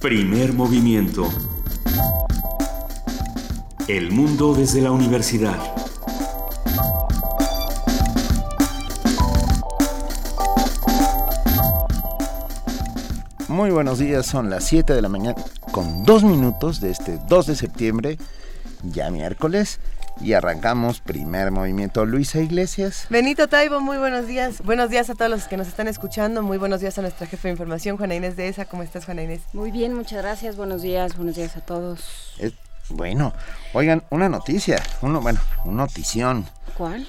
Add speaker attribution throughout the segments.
Speaker 1: Primer movimiento. El mundo desde la universidad.
Speaker 2: Muy buenos días, son las 7 de la mañana con dos minutos de este 2 de septiembre, ya miércoles, y arrancamos primer movimiento. Luisa Iglesias.
Speaker 3: Benito Taibo, muy buenos días. Buenos días a todos los que nos están escuchando. Muy buenos días a nuestra jefe de información, Juana Inés de ESA. ¿Cómo estás, Juana Inés?
Speaker 4: Muy bien, muchas gracias. Buenos días, buenos días a todos.
Speaker 2: bueno, oigan, una noticia, uno, bueno, una notición.
Speaker 4: ¿Cuál?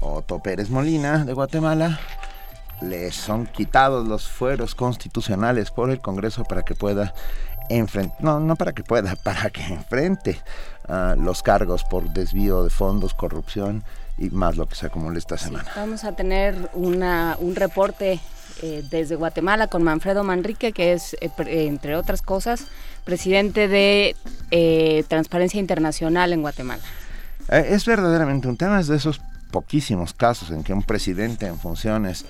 Speaker 2: Otto Pérez Molina, de Guatemala, le son quitados los fueros constitucionales por el Congreso para que pueda no, no para que pueda, para que enfrente uh, los cargos por desvío de fondos, corrupción y más lo que se acumule esta semana.
Speaker 4: Sí, vamos a tener una, un reporte eh, desde Guatemala con Manfredo Manrique, que es, eh, entre otras cosas, presidente de eh, Transparencia Internacional en Guatemala.
Speaker 2: Eh, es verdaderamente un tema, es de esos poquísimos casos en que un presidente en funciones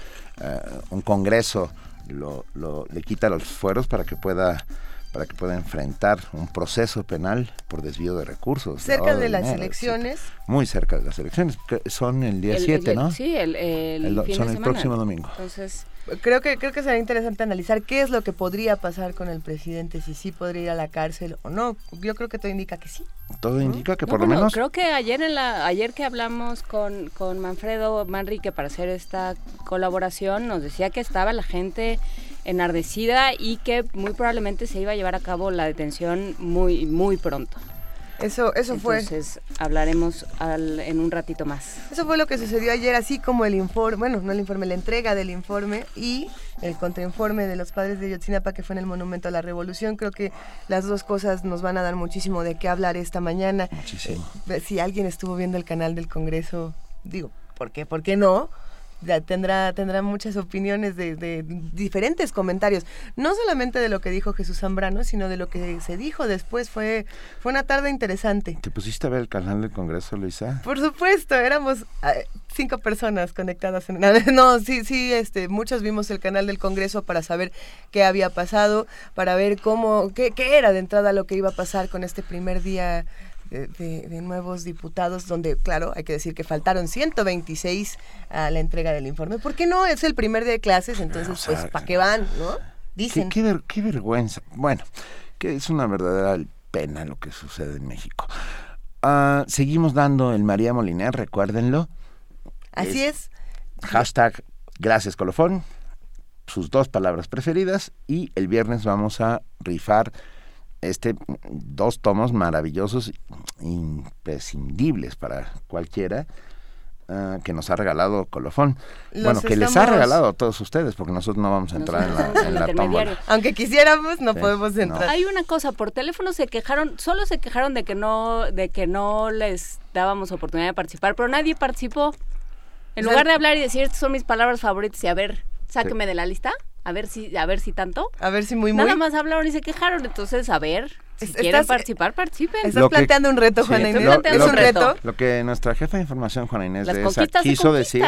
Speaker 2: un Congreso lo, lo, le quita los fueros para que pueda para que pueda enfrentar un proceso penal por desvío de recursos.
Speaker 3: Cerca de, de las dinero, elecciones.
Speaker 2: Muy cerca de las elecciones, que son el día 7, ¿no?
Speaker 4: Sí, el, el, el fin
Speaker 2: son
Speaker 4: de
Speaker 2: el
Speaker 4: semana.
Speaker 2: próximo domingo.
Speaker 4: Entonces,
Speaker 3: creo que creo que será interesante analizar qué es lo que podría pasar con el presidente, si sí podría ir a la cárcel o no. Yo creo que todo indica que sí.
Speaker 2: Todo indica que
Speaker 4: no,
Speaker 2: por
Speaker 4: bueno,
Speaker 2: lo menos
Speaker 4: creo que ayer en la ayer que hablamos con, con Manfredo Manrique para hacer esta colaboración nos decía que estaba la gente enardecida y que muy probablemente se iba a llevar a cabo la detención muy muy pronto.
Speaker 3: Eso, eso fue.
Speaker 4: Entonces hablaremos al, en un ratito más.
Speaker 3: Eso fue lo que sucedió ayer, así como el informe, bueno, no el informe, la entrega del informe y el contrainforme de los padres de Yotzinapa que fue en el Monumento a la Revolución. Creo que las dos cosas nos van a dar muchísimo de qué hablar esta mañana.
Speaker 2: Muchísimo.
Speaker 3: Eh, si alguien estuvo viendo el canal del Congreso, digo, ¿por qué? ¿Por qué no? Tendrá, tendrá muchas opiniones de, de, diferentes comentarios, no solamente de lo que dijo Jesús Zambrano, sino de lo que se dijo después. Fue, fue una tarde interesante.
Speaker 2: ¿Te pusiste a ver el canal del Congreso, Luisa?
Speaker 3: Por supuesto, éramos eh, cinco personas conectadas. En, no, sí, sí, este, muchos vimos el canal del Congreso para saber qué había pasado, para ver cómo, qué, qué era de entrada lo que iba a pasar con este primer día de, de, nuevos diputados, donde, claro, hay que decir que faltaron 126 a la entrega del informe. ¿Por qué no? Es el primer día de clases, entonces, o sea, pues, ¿para qué van? ¿no? Dicen.
Speaker 2: Qué, qué, ver, qué, vergüenza. Bueno, que es una verdadera pena lo que sucede en México. Uh, seguimos dando el María Moliner, recuérdenlo.
Speaker 3: Así es.
Speaker 2: es. Hashtag Gracias Colofón, sus dos palabras preferidas, y el viernes vamos a rifar este dos tomos maravillosos imprescindibles para cualquiera uh, que nos ha regalado Colofón. Los bueno, que estamos... les ha regalado a todos ustedes, porque nosotros no vamos a entrar en la, en la tómbola.
Speaker 3: Aunque quisiéramos, no sí, podemos entrar.
Speaker 4: No. Hay una cosa, por teléfono se quejaron, solo se quejaron de que no, de que no les dábamos oportunidad de participar, pero nadie participó. En lugar de hablar y decir, estas son mis palabras favoritas y a ver, sáqueme sí. de la lista. A ver si, a ver si tanto.
Speaker 3: A ver si muy muy.
Speaker 4: Nada más hablaron y se quejaron, entonces a ver. Si estás, quieren participar, participen.
Speaker 3: Estás planteando un reto, Juana sí, Inés.
Speaker 2: Lo,
Speaker 3: ¿Es un reto?
Speaker 2: Lo que nuestra jefa de información, Juana Inés de esa, quiso decir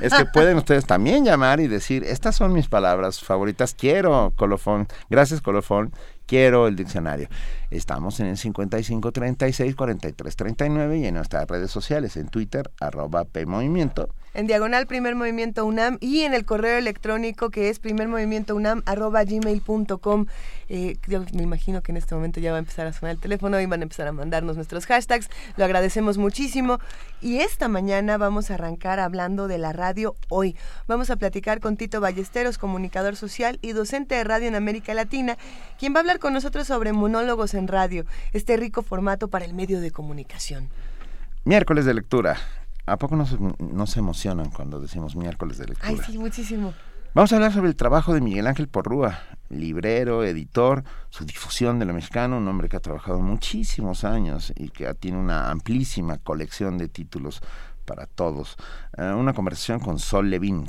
Speaker 2: es que pueden ustedes también llamar y decir, estas son mis palabras favoritas, quiero colofón, gracias colofón, quiero el diccionario. Estamos en el 55 36 43 39 y en nuestras redes sociales, en Twitter, arroba PMovimiento.
Speaker 3: En diagonal Primer Movimiento UNAM y en el correo electrónico que es primermovimientounam arroba gmail.com. Eh, yo me imagino que en este momento ya va a empezar a sonar el teléfono y van a empezar a mandarnos nuestros hashtags. Lo agradecemos muchísimo. Y esta mañana vamos a arrancar hablando de la radio hoy. Vamos a platicar con Tito Ballesteros, comunicador social y docente de radio en América Latina, quien va a hablar con nosotros sobre monólogos en radio, este rico formato para el medio de comunicación.
Speaker 2: Miércoles de lectura. ¿A poco no se, no se emocionan cuando decimos miércoles de lectura?
Speaker 3: Ay, sí, muchísimo.
Speaker 2: Vamos a hablar sobre el trabajo de Miguel Ángel Porrúa, librero, editor, su difusión de lo mexicano, un hombre que ha trabajado muchísimos años y que tiene una amplísima colección de títulos para todos. Uh, una conversación con Sol Levin,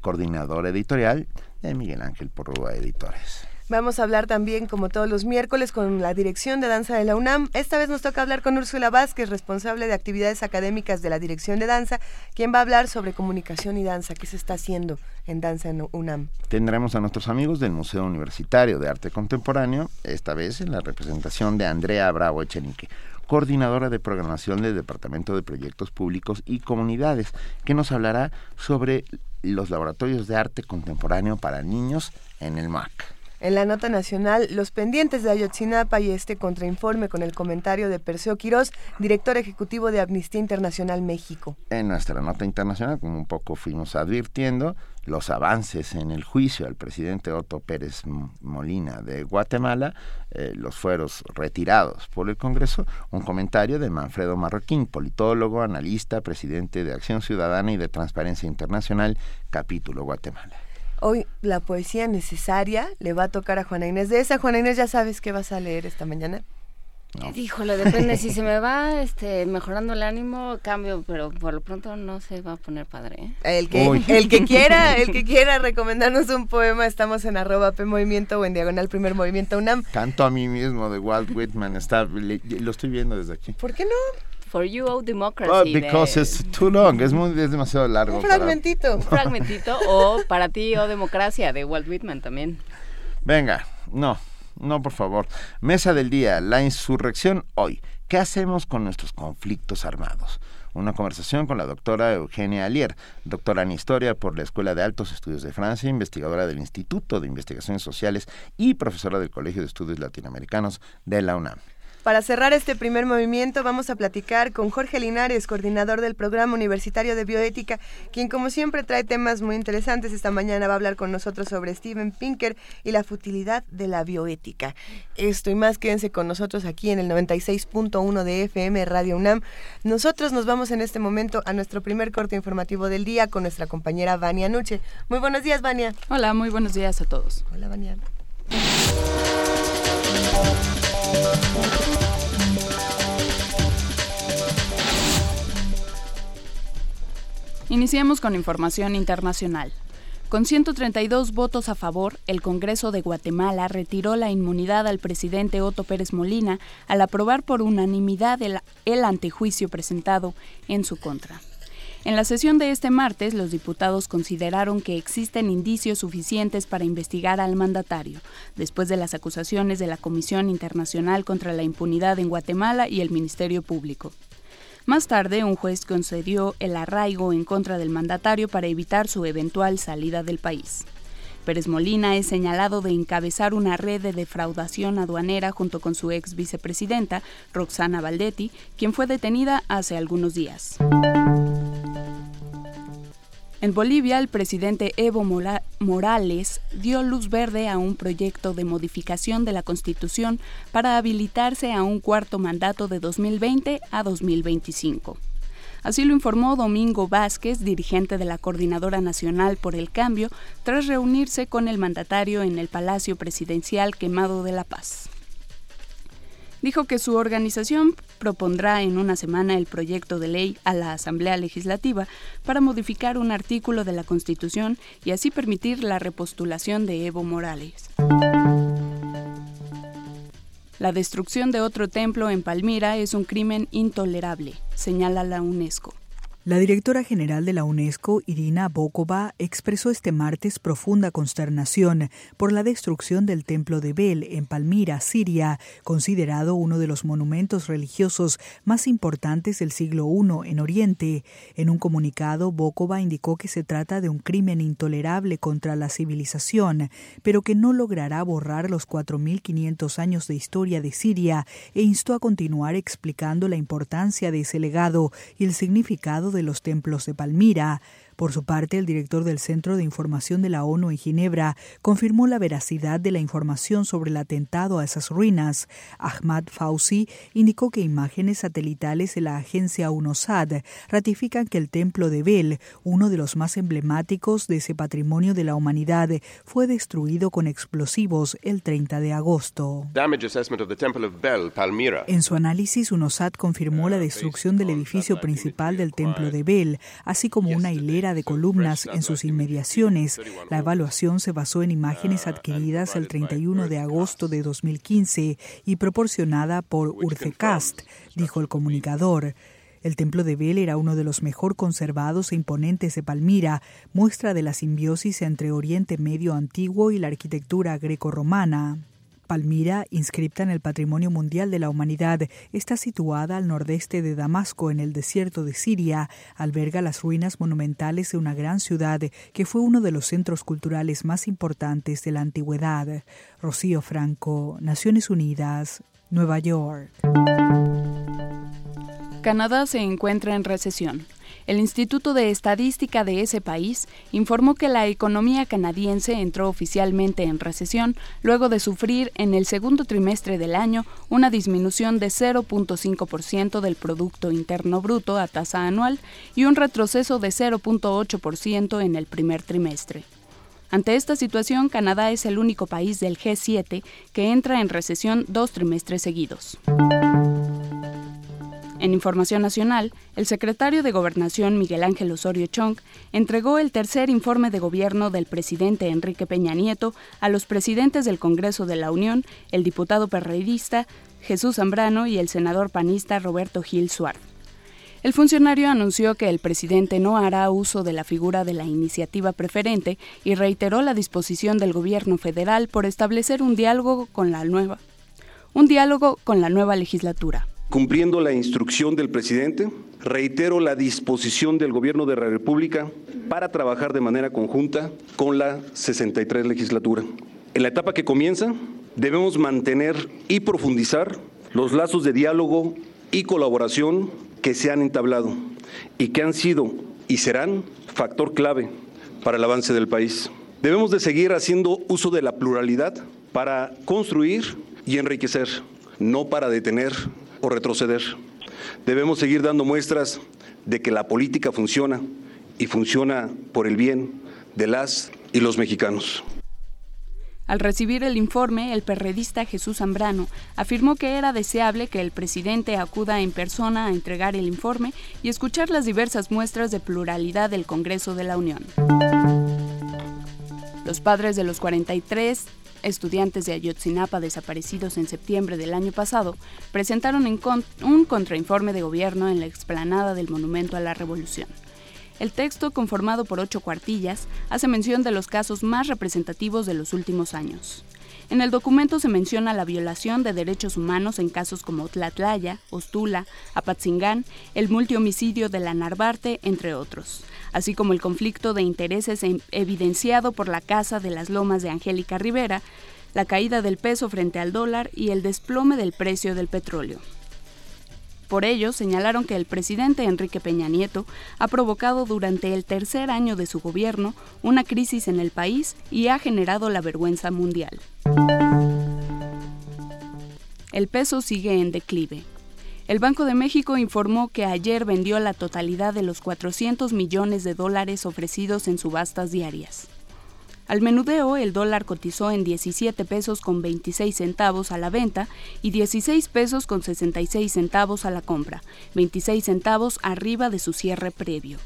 Speaker 2: coordinador editorial de Miguel Ángel Porrúa Editores.
Speaker 3: Vamos a hablar también, como todos los miércoles, con la Dirección de Danza de la UNAM. Esta vez nos toca hablar con Úrsula Vázquez, responsable de actividades académicas de la Dirección de Danza, quien va a hablar sobre comunicación y danza, qué se está haciendo en Danza en UNAM.
Speaker 2: Tendremos a nuestros amigos del Museo Universitario de Arte Contemporáneo, esta vez en la representación de Andrea Bravo Echenique coordinadora de programación del Departamento de Proyectos Públicos y Comunidades, que nos hablará sobre los laboratorios de arte contemporáneo para niños en el MAC.
Speaker 3: En la nota nacional, los pendientes de Ayotzinapa y este contrainforme con el comentario de Perseo Quirós, director ejecutivo de Amnistía Internacional México.
Speaker 2: En nuestra nota internacional, como un poco fuimos advirtiendo, los avances en el juicio al presidente Otto Pérez Molina de Guatemala, eh, los fueros retirados por el Congreso, un comentario de Manfredo Marroquín, politólogo, analista, presidente de Acción Ciudadana y de Transparencia Internacional, capítulo Guatemala.
Speaker 3: Hoy la poesía necesaria le va a tocar a Juana Inés de esa. Juana Inés, ¿ya sabes qué vas a leer esta mañana?
Speaker 4: No. Híjole, depende. si se me va este, mejorando el ánimo, cambio, pero por lo pronto no se va a poner padre. ¿eh?
Speaker 3: El, que, el que quiera, el que quiera recomendarnos un poema, estamos en arroba P Movimiento o en Diagonal Primer Movimiento UNAM.
Speaker 2: Canto a mí mismo de Walt Whitman, está, lo estoy viendo desde aquí.
Speaker 3: ¿Por qué no?
Speaker 4: For You o Democracy.
Speaker 2: Oh, because it's too long, es, muy, es demasiado largo.
Speaker 3: Un fragmentito.
Speaker 4: Un fragmentito o Para ti o Democracia de Walt Whitman también.
Speaker 2: Venga, no, no, por favor. Mesa del día, la insurrección hoy. ¿Qué hacemos con nuestros conflictos armados? Una conversación con la doctora Eugenia Alier, doctora en Historia por la Escuela de Altos Estudios de Francia, investigadora del Instituto de Investigaciones Sociales y profesora del Colegio de Estudios Latinoamericanos de la UNAM.
Speaker 3: Para cerrar este primer movimiento vamos a platicar con Jorge Linares, coordinador del Programa Universitario de Bioética, quien como siempre trae temas muy interesantes. Esta mañana va a hablar con nosotros sobre Steven Pinker y la futilidad de la bioética. Esto y más, quédense con nosotros aquí en el 96.1 de FM Radio UNAM. Nosotros nos vamos en este momento a nuestro primer corte informativo del día con nuestra compañera Vania Nuche. Muy buenos días, Vania.
Speaker 5: Hola, muy buenos días a todos.
Speaker 3: Hola, Vania.
Speaker 5: Iniciamos con información internacional. Con 132 votos a favor, el Congreso de Guatemala retiró la inmunidad al presidente Otto Pérez Molina al aprobar por unanimidad el, antejuicio presentado en su contra. En la sesión de este martes, los diputados consideraron que existen indicios suficientes para investigar al mandatario, después de las acusaciones de la Comisión Internacional contra la Impunidad en Guatemala y el Ministerio Público. Más tarde, un juez concedió el arraigo en contra del mandatario para evitar su eventual salida del país. Pérez Molina es señalado de encabezar una red de defraudación aduanera junto con su ex vicepresidenta, Roxana Valdetti, quien fue detenida hace algunos días. En Bolivia, el presidente Evo Morales dio luz verde a un proyecto de modificación de la Constitución para habilitarse a un cuarto mandato de 2020 a 2025. Así lo informó Domingo Vázquez, dirigente de la Coordinadora Nacional por el Cambio, tras reunirse con el mandatario en el Palacio Presidencial Quemado de la Paz dijo que su organización propondrá en una semana el proyecto de ley a la Asamblea Legislativa para modificar un artículo de la Constitución y así permitir la repostulación de Evo Morales. La destrucción de otro templo en Palmira es un crimen intolerable, señala la UNESCO.
Speaker 6: La directora general de la UNESCO, Irina Bokova, expresó este martes profunda consternación por la destrucción del templo de Bel en Palmira, Siria, considerado uno de los monumentos religiosos más importantes del siglo I en Oriente. En un comunicado, Bokova indicó que se trata de un crimen intolerable contra la civilización, pero que no logrará borrar los 4.500 años de historia de Siria e instó a continuar explicando la importancia de ese legado y el significado de los templos de Palmira. Por su parte, el director del Centro de Información de la ONU en Ginebra confirmó la veracidad de la información sobre el atentado a esas ruinas. Ahmad Fauci indicó que imágenes satelitales de la agencia UNOSAD ratifican que el templo de Bel, uno de los más emblemáticos de ese patrimonio de la humanidad, fue destruido con explosivos el 30 de agosto. En su análisis, UNOSAD confirmó la destrucción del edificio principal del templo templo de Bel, así como una hilera de columnas en sus inmediaciones. La evaluación se basó en imágenes adquiridas el 31 de agosto de 2015 y proporcionada por Urcecast, dijo el comunicador. El templo de Bel era uno de los mejor conservados e imponentes de Palmira, muestra de la simbiosis entre Oriente Medio antiguo y la arquitectura greco-romana. Palmira, inscripta en el Patrimonio Mundial de la Humanidad, está situada al nordeste de Damasco, en el desierto de Siria. Alberga las ruinas monumentales de una gran ciudad que fue uno de los centros culturales más importantes de la antigüedad. Rocío Franco, Naciones Unidas, Nueva York.
Speaker 5: Canadá se encuentra en recesión. El Instituto de Estadística de ese país informó que la economía canadiense entró oficialmente en recesión luego de sufrir en el segundo trimestre del año una disminución de 0.5% del Producto Interno Bruto a tasa anual y un retroceso de 0.8% en el primer trimestre. Ante esta situación, Canadá es el único país del G7 que entra en recesión dos trimestres seguidos. En Información Nacional, el secretario de Gobernación Miguel Ángel Osorio Chong entregó el tercer informe de gobierno del presidente Enrique Peña Nieto a los presidentes del Congreso de la Unión, el diputado perredista Jesús Zambrano y el senador panista Roberto Gil Suárez. El funcionario anunció que el presidente no hará uso de la figura de la iniciativa preferente y reiteró la disposición del gobierno federal por establecer un diálogo con la nueva un diálogo con la nueva legislatura.
Speaker 7: Cumpliendo la instrucción del presidente, reitero la disposición del Gobierno de la República para trabajar de manera conjunta con la 63 legislatura. En la etapa que comienza, debemos mantener y profundizar los lazos de diálogo y colaboración que se han entablado y que han sido y serán factor clave para el avance del país. Debemos de seguir haciendo uso de la pluralidad para construir y enriquecer, no para detener o retroceder. Debemos seguir dando muestras de que la política funciona y funciona por el bien de las y los mexicanos.
Speaker 5: Al recibir el informe, el perredista Jesús Zambrano afirmó que era deseable que el presidente acuda en persona a entregar el informe y escuchar las diversas muestras de pluralidad del Congreso de la Unión. Los padres de los 43 estudiantes de Ayotzinapa desaparecidos en septiembre del año pasado presentaron un contrainforme de gobierno en la explanada del Monumento a la Revolución. El texto, conformado por ocho cuartillas, hace mención de los casos más representativos de los últimos años. En el documento se menciona la violación de derechos humanos en casos como Tlatlaya, Ostula, Apatzingán, el multihomicidio de la Narvarte, entre otros, así como el conflicto de intereses evidenciado por la Casa de las Lomas de Angélica Rivera, la caída del peso frente al dólar y el desplome del precio del petróleo. Por ello, señalaron que el presidente Enrique Peña Nieto ha provocado durante el tercer año de su gobierno una crisis en el país y ha generado la vergüenza mundial. El peso sigue en declive. El Banco de México informó que ayer vendió la totalidad de los 400 millones de dólares ofrecidos en subastas diarias. Al menudeo, el dólar cotizó en 17 pesos con 26 centavos a la venta y 16 pesos con 66 centavos a la compra, 26 centavos arriba de su cierre previo.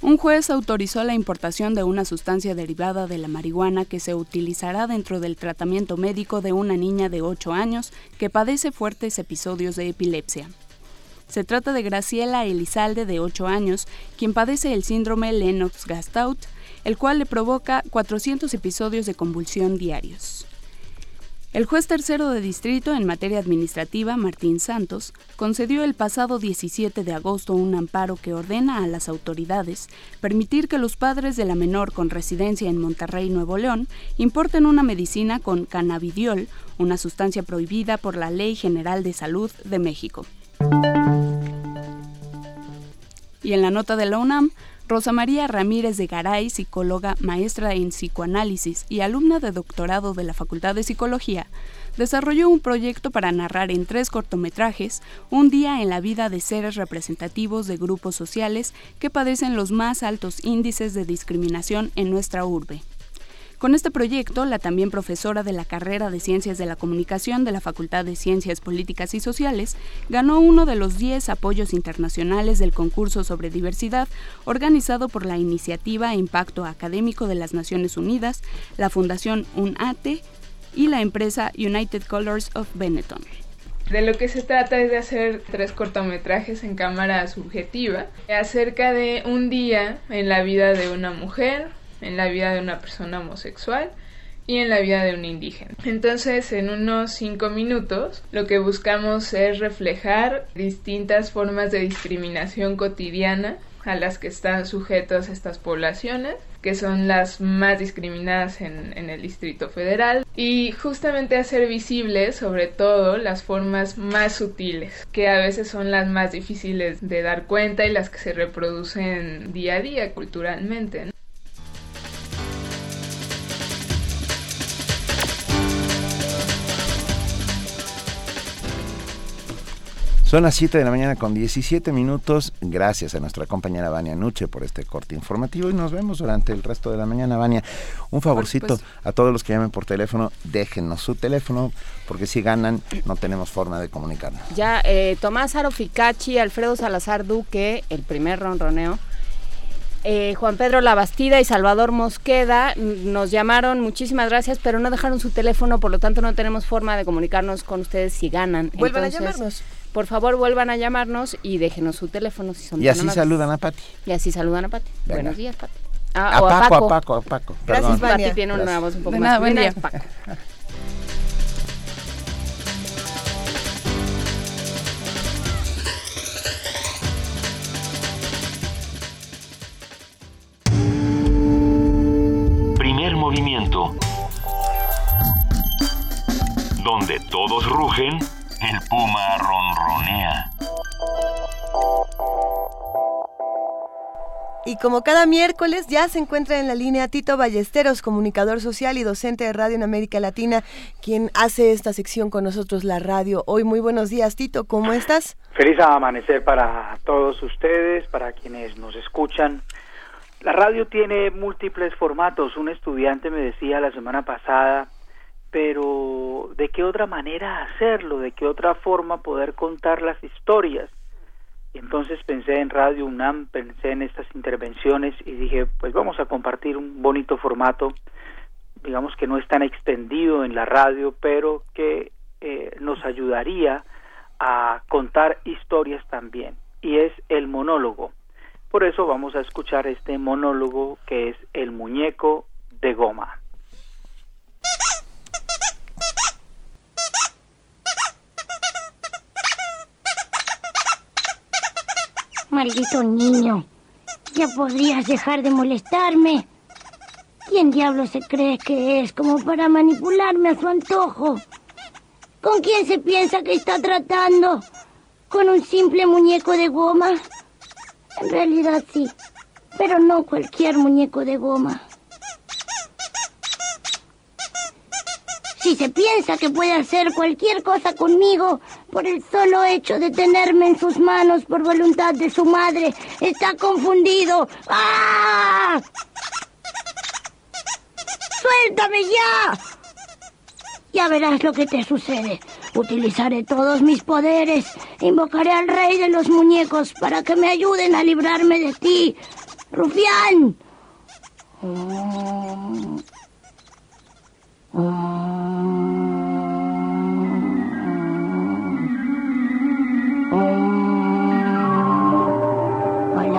Speaker 5: Un juez autorizó la importación de una sustancia derivada de la marihuana que se utilizará dentro del tratamiento médico de una niña de 8 años que padece fuertes episodios de epilepsia. Se trata de Graciela Elizalde, de 8 años, quien padece el síndrome Lennox-Gastaut, el cual le provoca 400 episodios de convulsión diarios. El juez tercero de distrito en materia administrativa, Martín Santos, concedió el pasado 17 de agosto un amparo que ordena a las autoridades permitir que los padres de la menor con residencia en Monterrey, Nuevo León, importen una medicina con cannabidiol, una sustancia prohibida por la Ley General de Salud de México. Y en la nota de la UNAM, Rosa María Ramírez de Garay, psicóloga, maestra en psicoanálisis y alumna de doctorado de la Facultad de Psicología, desarrolló un proyecto para narrar en tres cortometrajes un día en la vida de seres representativos de grupos sociales que padecen los más altos índices de discriminación en nuestra urbe. Con este proyecto, la también profesora de la carrera de Ciencias de la Comunicación de la Facultad de Ciencias Políticas y Sociales ganó uno de los 10 apoyos internacionales del concurso sobre diversidad organizado por la Iniciativa Impacto Académico de las Naciones Unidas, la Fundación UNATE y la empresa United Colors of Benetton.
Speaker 8: De lo que se trata es de hacer tres cortometrajes en cámara subjetiva acerca de un día en la vida de una mujer, en la vida de una persona homosexual y en la vida de un indígena. Entonces, en unos cinco minutos, lo que buscamos es reflejar distintas formas de discriminación cotidiana a las que están sujetos estas poblaciones, que son las más discriminadas en, el Distrito Federal, y justamente hacer visibles sobre todo las formas más sutiles, que a veces son las más difíciles de dar cuenta y las que se reproducen día a día culturalmente.
Speaker 2: Son las 7 de la mañana con 17 minutos. Gracias a nuestra compañera Vania Nuche por este corte informativo y nos vemos durante el resto de la mañana, Vania. Un favorcito a todos los que llamen por teléfono, déjenos su teléfono porque si ganan no tenemos forma de comunicarnos.
Speaker 4: Ya, eh, Tomás Aroficachi, Alfredo Salazar Duque, el primer ronroneo. Eh, Juan Pedro Labastida y Salvador Mosqueda nos llamaron, muchísimas gracias, pero no dejaron su teléfono, por lo tanto no tenemos forma de comunicarnos con ustedes si ganan.
Speaker 3: Vuelvan
Speaker 4: Entonces,
Speaker 3: a llamarnos
Speaker 4: por favor vuelvan a llamarnos y déjenos su teléfono si son
Speaker 2: Y así saludan a Pati.
Speaker 4: Y así saludan a Pati. Venga. Buenos días, Pati.
Speaker 2: Ah, a, o a, Paco, a Paco, a Paco.
Speaker 4: Gracias, Pati tiene Gracias. una voz un poco
Speaker 5: de
Speaker 4: más
Speaker 5: nada, buen día.
Speaker 4: Paco.
Speaker 1: Primer movimiento. Donde todos rugen, el puma ronronea.
Speaker 3: Y como cada miércoles ya se encuentra en la línea Tito Ballesteros, comunicador social y docente de radio en América Latina, quien hace esta sección con nosotros, la radio. Hoy muy buenos días, Tito, ¿cómo estás?
Speaker 9: Feliz amanecer para todos ustedes, para quienes nos escuchan. La radio tiene múltiples formatos. Un estudiante me decía la semana pasada, pero ¿de qué otra manera hacerlo? ¿De qué otra forma poder contar las historias? Y entonces pensé en Radio UNAM, pensé en estas intervenciones y dije, pues vamos a compartir un bonito formato, digamos que no es tan extendido en la radio, pero que eh, nos ayudaría a contar historias también, y es el monólogo. Por eso vamos a escuchar este monólogo que es El muñeco de goma.
Speaker 10: Maldito niño, ya podrías dejar de molestarme. ¿Quién diablo se cree que es como para manipularme a su antojo? ¿Con quién se piensa que está tratando? ¿Con un simple muñeco de goma? En realidad sí, pero no cualquier muñeco de goma. Si se piensa que puede hacer cualquier cosa conmigo por el solo hecho de tenerme en sus manos por voluntad de su madre, está confundido. ¡Ah! ¡Suéltame ya! Ya verás lo que te sucede. Utilizaré todos mis poderes. Invocaré al rey de los muñecos para que me ayuden a librarme de ti. ¡Rufián! Oh.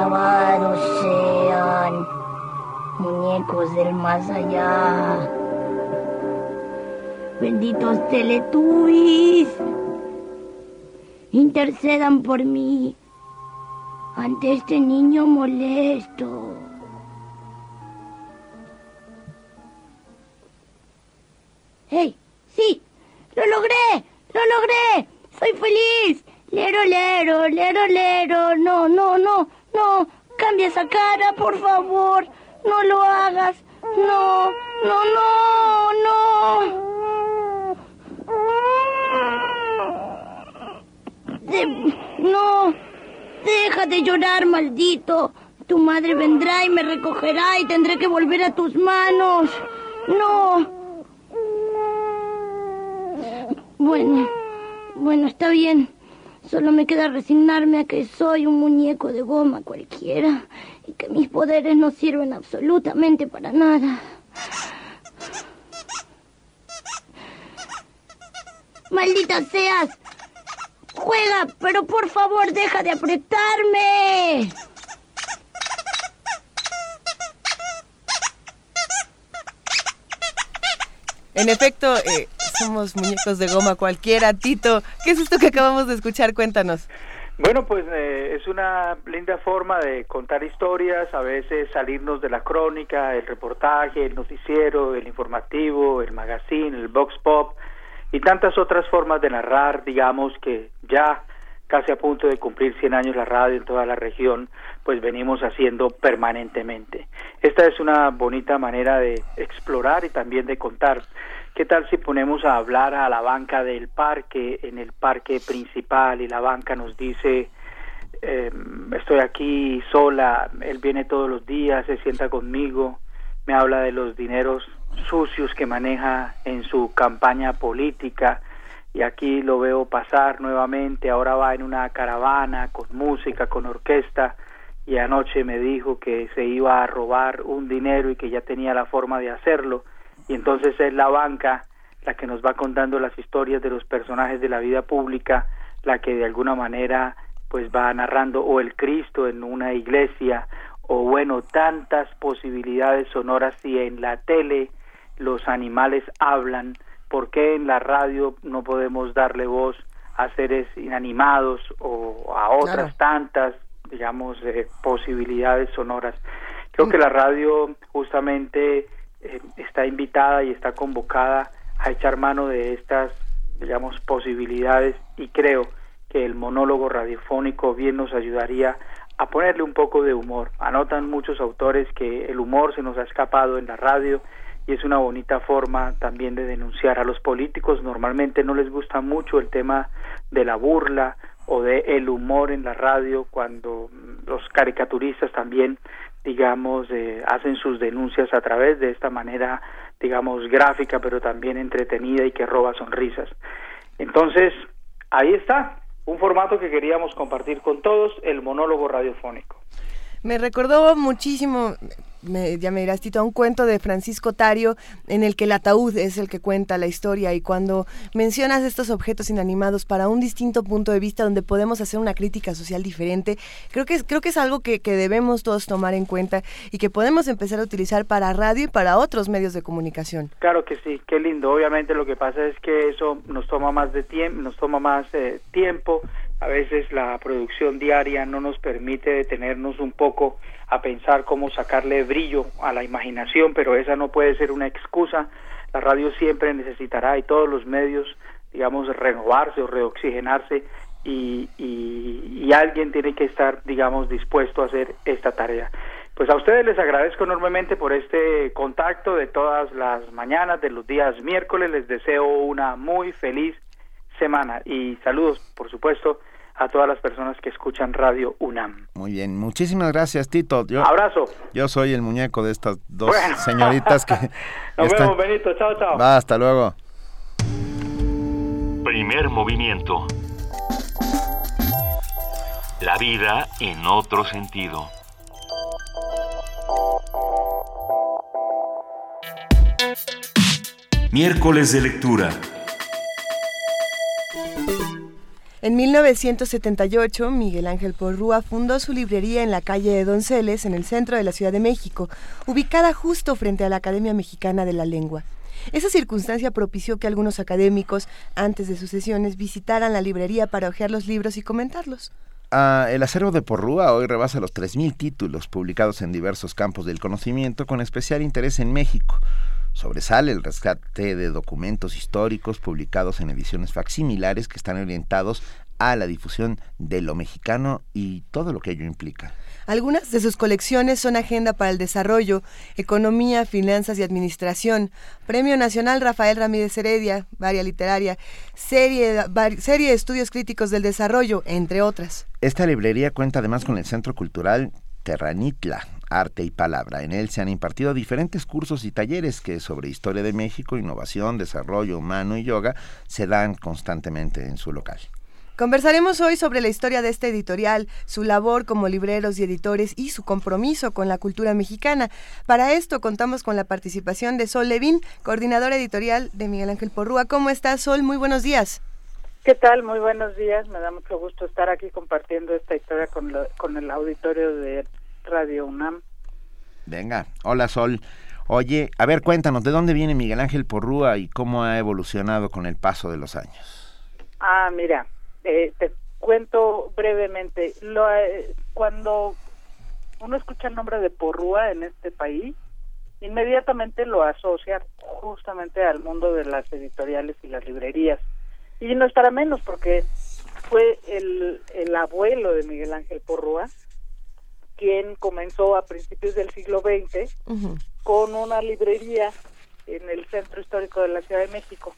Speaker 10: Alabados sean muñecos del más allá. Benditos teletubbies. Intercedan por mí ante este niño molesto. ¡Hey! ¡Sí! ¡Lo logré! ¡Lo logré! ¡Soy feliz! Lero, lero, lero, lero. No, no, no, no. Cambia esa cara, por favor. No lo hagas. No, no, no, no. No. Deja de llorar, maldito. Tu madre vendrá y me recogerá y tendré que volver a tus manos. No. Bueno, bueno, está bien. Solo me queda resignarme a que soy un muñeco de goma cualquiera y que mis poderes no sirven absolutamente para nada. ¡Maldita seas! Juega, pero por favor deja de apretarme.
Speaker 3: En efecto, eh, somos muñecos de goma cualquiera. Tito, ¿qué es esto que acabamos de escuchar? Cuéntanos.
Speaker 9: Bueno, pues eh, es una linda forma de contar historias, a veces salirnos de la crónica, el reportaje, el noticiero, el informativo, el magazine, el box pop y tantas otras formas de narrar, digamos que ya casi a punto de cumplir 100 años la radio en toda la región, pues venimos haciendo permanentemente. Esta es una bonita manera de explorar y también de contar. ¿Qué tal si ponemos a hablar a la banca del parque, en el parque principal, y la banca nos dice, eh, estoy aquí sola, él viene todos los días, se sienta conmigo, me habla de los dineros sucios que maneja en su campaña política, y aquí lo veo pasar nuevamente, ahora va en una caravana con música, con orquesta y anoche me dijo que se iba a robar un dinero y que ya tenía la forma de hacerlo y entonces es la banca la que nos va contando las historias de los personajes de la vida pública, la que de alguna manera pues va narrando o el Cristo en una iglesia o bueno, tantas posibilidades sonoras y en la tele los animales hablan ¿por qué en la radio no podemos darle voz a seres inanimados o a otras tantas, digamos, eh, posibilidades sonoras? Creo que la radio justamente eh, está invitada y está convocada a echar mano de estas, digamos, posibilidades y creo que el monólogo radiofónico bien nos ayudaría a ponerle un poco de humor. Anotan muchos autores que el humor se nos ha escapado en la radio y es una bonita forma también de denunciar a los políticos. Normalmente no les gusta mucho el tema de la burla o de el humor en la radio cuando los caricaturistas también digamos eh, hacen sus denuncias a través de esta manera digamos gráfica pero también entretenida y que roba sonrisas. Entonces ahí está un formato que queríamos compartir con todos el monólogo radiofónico.
Speaker 3: Me recordó muchísimo, ya me dirás Tito, un cuento de Francisco Tario en el que el ataúd es el que cuenta la historia y cuando mencionas estos objetos inanimados para un distinto punto de vista donde podemos hacer una crítica social diferente, creo que es, creo que es algo que, que debemos todos tomar en cuenta y que podemos empezar a utilizar para radio y para otros medios de comunicación.
Speaker 9: Claro que sí, qué lindo. Obviamente lo que pasa es que eso nos toma más de tiempo, nos toma más eh, tiempo, a veces la producción diaria no nos permite detenernos un poco a pensar cómo sacarle brillo a la imaginación, pero esa no puede ser una excusa. La radio siempre necesitará y todos los medios, digamos, renovarse o reoxigenarse y, y, alguien tiene que estar, digamos, dispuesto a hacer esta tarea. Pues a ustedes les agradezco enormemente por este contacto de todas las mañanas, de los días miércoles. Les deseo una muy feliz semana y saludos, por supuesto, a todas las personas que escuchan Radio UNAM.
Speaker 2: Muy bien, muchísimas gracias, Tito.
Speaker 9: Yo, Abrazo.
Speaker 2: Yo soy el muñeco de estas dos señoritas que.
Speaker 9: Nos vemos, Benito. Chao, chao.
Speaker 2: Va, hasta luego.
Speaker 1: Primer movimiento. La vida en otro sentido. Miércoles de lectura.
Speaker 3: En 1978, Miguel Ángel Porrúa fundó su librería en la calle de Donceles, en el centro de la Ciudad de México, ubicada justo frente a la Academia Mexicana de la Lengua. Esa circunstancia propició que algunos académicos, antes de sus sesiones, visitaran la librería para hojear los libros y comentarlos.
Speaker 2: Ah, el acervo de Porrúa hoy rebasa los 3.000 títulos publicados en diversos campos del conocimiento con especial interés en México. Sobresale el rescate de documentos históricos publicados en ediciones facsimilares que están orientados a la difusión de lo mexicano y todo lo que ello implica.
Speaker 3: Algunas de sus colecciones son Agenda para el Desarrollo, Economía, Finanzas y Administración, Premio Nacional Rafael Ramírez Heredia, Varia Literaria, serie, serie de Estudios Críticos del Desarrollo, entre otras.
Speaker 2: Esta librería cuenta además con el Centro Cultural Terranitla, Arte y Palabra. En él se han impartido diferentes cursos y talleres que sobre historia de México, innovación, desarrollo humano y yoga se dan constantemente en su local.
Speaker 3: Conversaremos hoy sobre la historia de este editorial, su labor como libreros y editores y su compromiso con la cultura mexicana. Para esto contamos con la participación de Sol Levin, coordinadora editorial de Miguel Ángel Porrúa. ¿Cómo estás, Sol? Muy buenos días.
Speaker 11: ¿Qué tal? Muy buenos días. Me da mucho gusto estar aquí compartiendo esta historia con, con el auditorio de Radio UNAM.
Speaker 2: Venga, hola Sol. Oye, a ver, cuéntanos, ¿de dónde viene Miguel Ángel Porrúa y cómo ha evolucionado con el paso de los años?
Speaker 11: Ah, mira, eh, te cuento brevemente. Lo, eh, cuando uno escucha el nombre de Porrúa en este país, inmediatamente lo asocia justamente al mundo de las editoriales y las librerías. Y no es para menos, porque fue el, el abuelo de Miguel Ángel Porrúa quien comenzó a principios del siglo XX con una librería en el centro histórico de la Ciudad de México.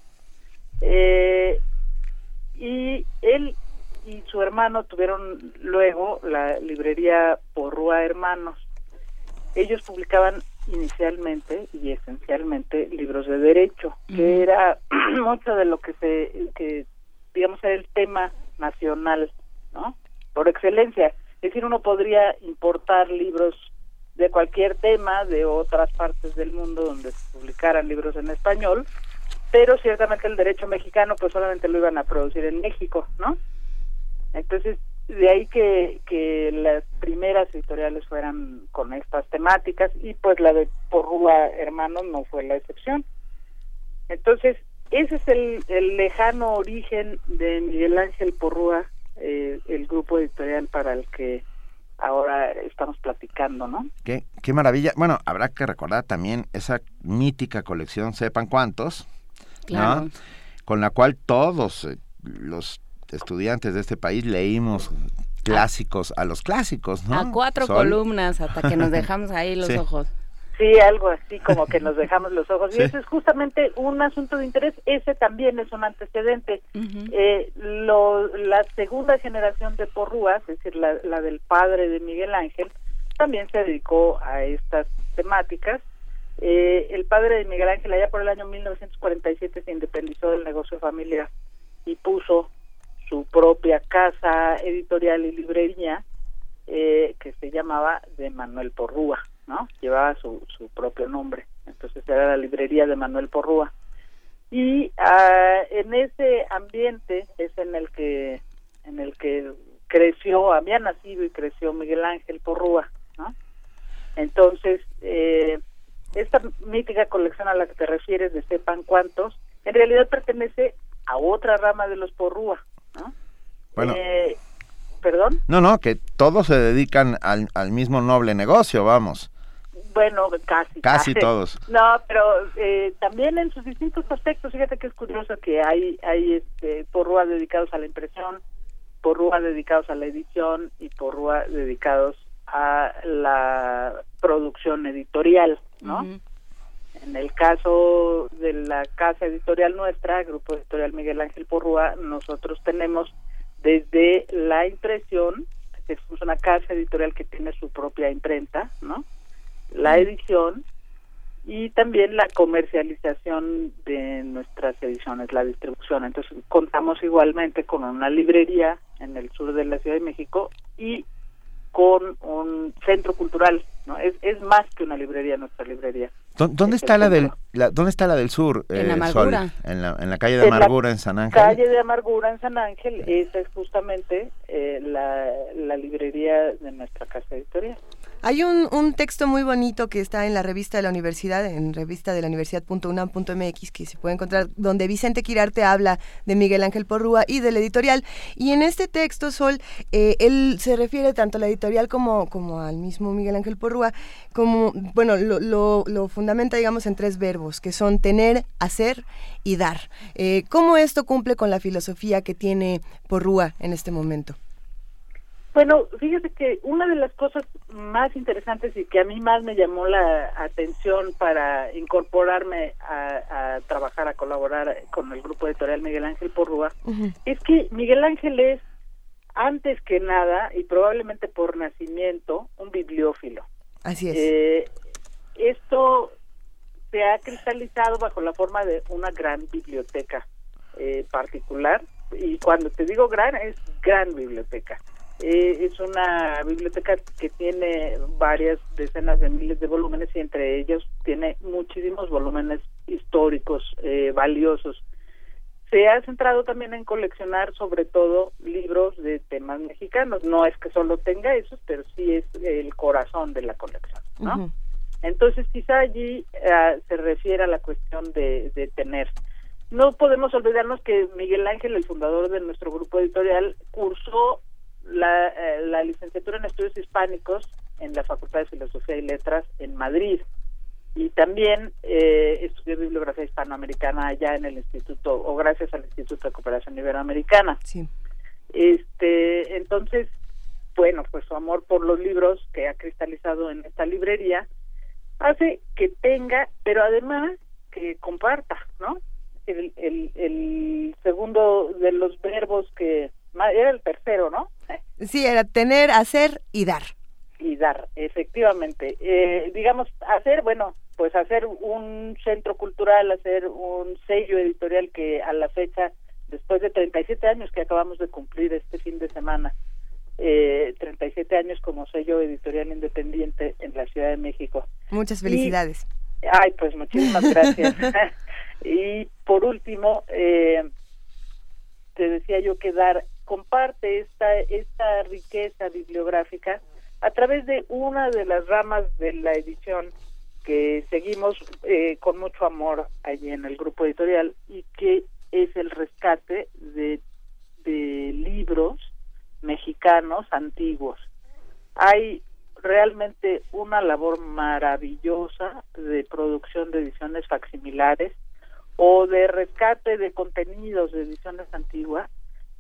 Speaker 11: Eh, y él y su hermano tuvieron luego la librería Porrúa Hermanos. Ellos publicaban inicialmente y esencialmente libros de derecho, que era mucho de lo que se, que digamos era el tema nacional, ¿no? Por excelencia. Es decir, uno podría importar libros de cualquier tema de otras partes del mundo donde se publicaran libros en español pero ciertamente el derecho mexicano pues solamente lo iban a producir en México, ¿no? Entonces, de ahí que, que las primeras editoriales fueran con estas temáticas y pues la de Porrúa Hermanos no fue la excepción. Entonces, ese es el, el lejano origen de Miguel Ángel Porrúa, eh, el grupo editorial para el que ahora estamos platicando, ¿no?
Speaker 2: Qué, qué maravilla. Bueno, habrá que recordar también esa mítica colección, sepan cuántos, con la cual todos eh, los estudiantes de este país leímos clásicos a los clásicos, ¿no?
Speaker 4: A cuatro columnas hasta que nos dejamos ahí los ojos.
Speaker 11: Sí, algo así como que nos dejamos los ojos. Y ese es justamente un asunto de interés. Ese también es un antecedente. eh, lo, la segunda generación de Porrúas, es decir, la, la del padre de Miguel Ángel, también se dedicó a estas temáticas eh, el padre de Miguel Ángel allá por el año 1947 se independizó del negocio familiar y puso su propia casa editorial y librería eh, que se llamaba de Manuel Porrúa, ¿no? Llevaba su, su propio nombre. Entonces era la librería de Manuel Porrúa. Y ah, en ese ambiente es en el que en el que creció, había nacido y creció Miguel Ángel Porrúa, ¿no? Entonces, eh, esta mítica colección a la que te refieres de sepan cuántos, en realidad pertenece a otra rama de los porrúa, ¿no?
Speaker 2: Bueno.
Speaker 11: Eh, ¿Perdón?
Speaker 2: No, no, que todos se dedican al, al mismo noble negocio, vamos.
Speaker 11: Bueno, casi.
Speaker 2: Casi todos.
Speaker 11: No, pero eh, también en sus distintos aspectos, fíjate que es curioso que hay, hay este, porrúa dedicados a la impresión, porrúa dedicados a la edición y porrúa dedicados a la producción editorial, ¿no? En el caso de la casa editorial nuestra, Grupo Editorial Miguel Ángel Porrúa, nosotros tenemos desde la impresión, que es una casa editorial que tiene su propia imprenta, ¿no? La edición y también la comercialización de nuestras ediciones, la distribución. Entonces contamos igualmente con una librería en el sur de la Ciudad de México y con un centro cultural, ¿no? Es, es más que una librería, nuestra librería.
Speaker 2: ¿Dónde está la del dónde está la del sur?
Speaker 4: En
Speaker 2: eh,
Speaker 4: Amargura.
Speaker 2: Sol? En la, en la calle de Amargura en, San Ángel.
Speaker 11: Calle de Amargura en San Ángel, esa es justamente eh, la, la librería de nuestra casa editorial.
Speaker 3: Hay un, un, texto muy bonito que está en la revista de la universidad, en revista de la universidad.unam.mx, que se puede encontrar, donde Vicente Quirarte habla de Miguel Ángel Porrúa y del editorial. Y en este texto, Sol, eh, él se refiere tanto a la editorial como, como al mismo Miguel Ángel Porrúa, como, bueno, lo, lo, fundamenta, digamos, en tres verbos, que son tener, hacer y dar. Eh, ¿Cómo esto cumple con la filosofía que tiene Porrúa en este momento?
Speaker 11: Bueno, fíjate que una de las cosas más interesantes y que a mí más me llamó la atención para incorporarme a, a trabajar, a colaborar con el grupo editorial Miguel Ángel Porrúa, uh -huh. es que Miguel Ángel es, antes que nada, y probablemente por nacimiento, un bibliófilo.
Speaker 3: Así es.
Speaker 11: Eh, esto se ha cristalizado bajo la forma de una gran biblioteca eh, particular y cuando te digo gran es gran biblioteca. Eh, es una biblioteca que tiene varias decenas de miles de volúmenes y entre ellos tiene muchísimos volúmenes históricos eh, valiosos. Se ha centrado también en coleccionar sobre todo libros de temas mexicanos. No es que solo tenga esos, pero sí es el corazón de la colección, ¿no? Entonces quizá allí eh, se refiere a la cuestión de, de tener. No podemos olvidarnos que Miguel Ángel, el fundador de nuestro grupo editorial, cursó la, eh, la licenciatura en estudios hispánicos en la Facultad de Filosofía y Letras en Madrid y también eh, estudió bibliografía hispanoamericana allá en el instituto o gracias al Instituto de Cooperación Iberoamericana.
Speaker 3: Sí.
Speaker 11: Este, entonces, bueno, pues su amor por los libros que ha cristalizado en esta librería hace que tenga, pero además que comparta, ¿no? El, el, el segundo de los verbos que era el tercero, ¿no?
Speaker 3: Sí, era tener, hacer y dar.
Speaker 11: Y dar, efectivamente. Eh, digamos, hacer, bueno, pues hacer un centro cultural, hacer un sello editorial que a la fecha, después de 37 años que acabamos de cumplir este fin de semana, eh, 37 años como sello editorial independiente en la Ciudad de México.
Speaker 3: Muchas felicidades.
Speaker 11: Y, ay, pues muchísimas gracias. y por último, eh, te decía yo que dar comparte esta esta riqueza bibliográfica a través de una de las ramas de la edición que seguimos eh, con mucho amor allí en el grupo editorial y que es el rescate de, de libros mexicanos antiguos. Hay realmente una labor maravillosa de producción de ediciones facsimilares o de rescate de contenidos de ediciones antiguas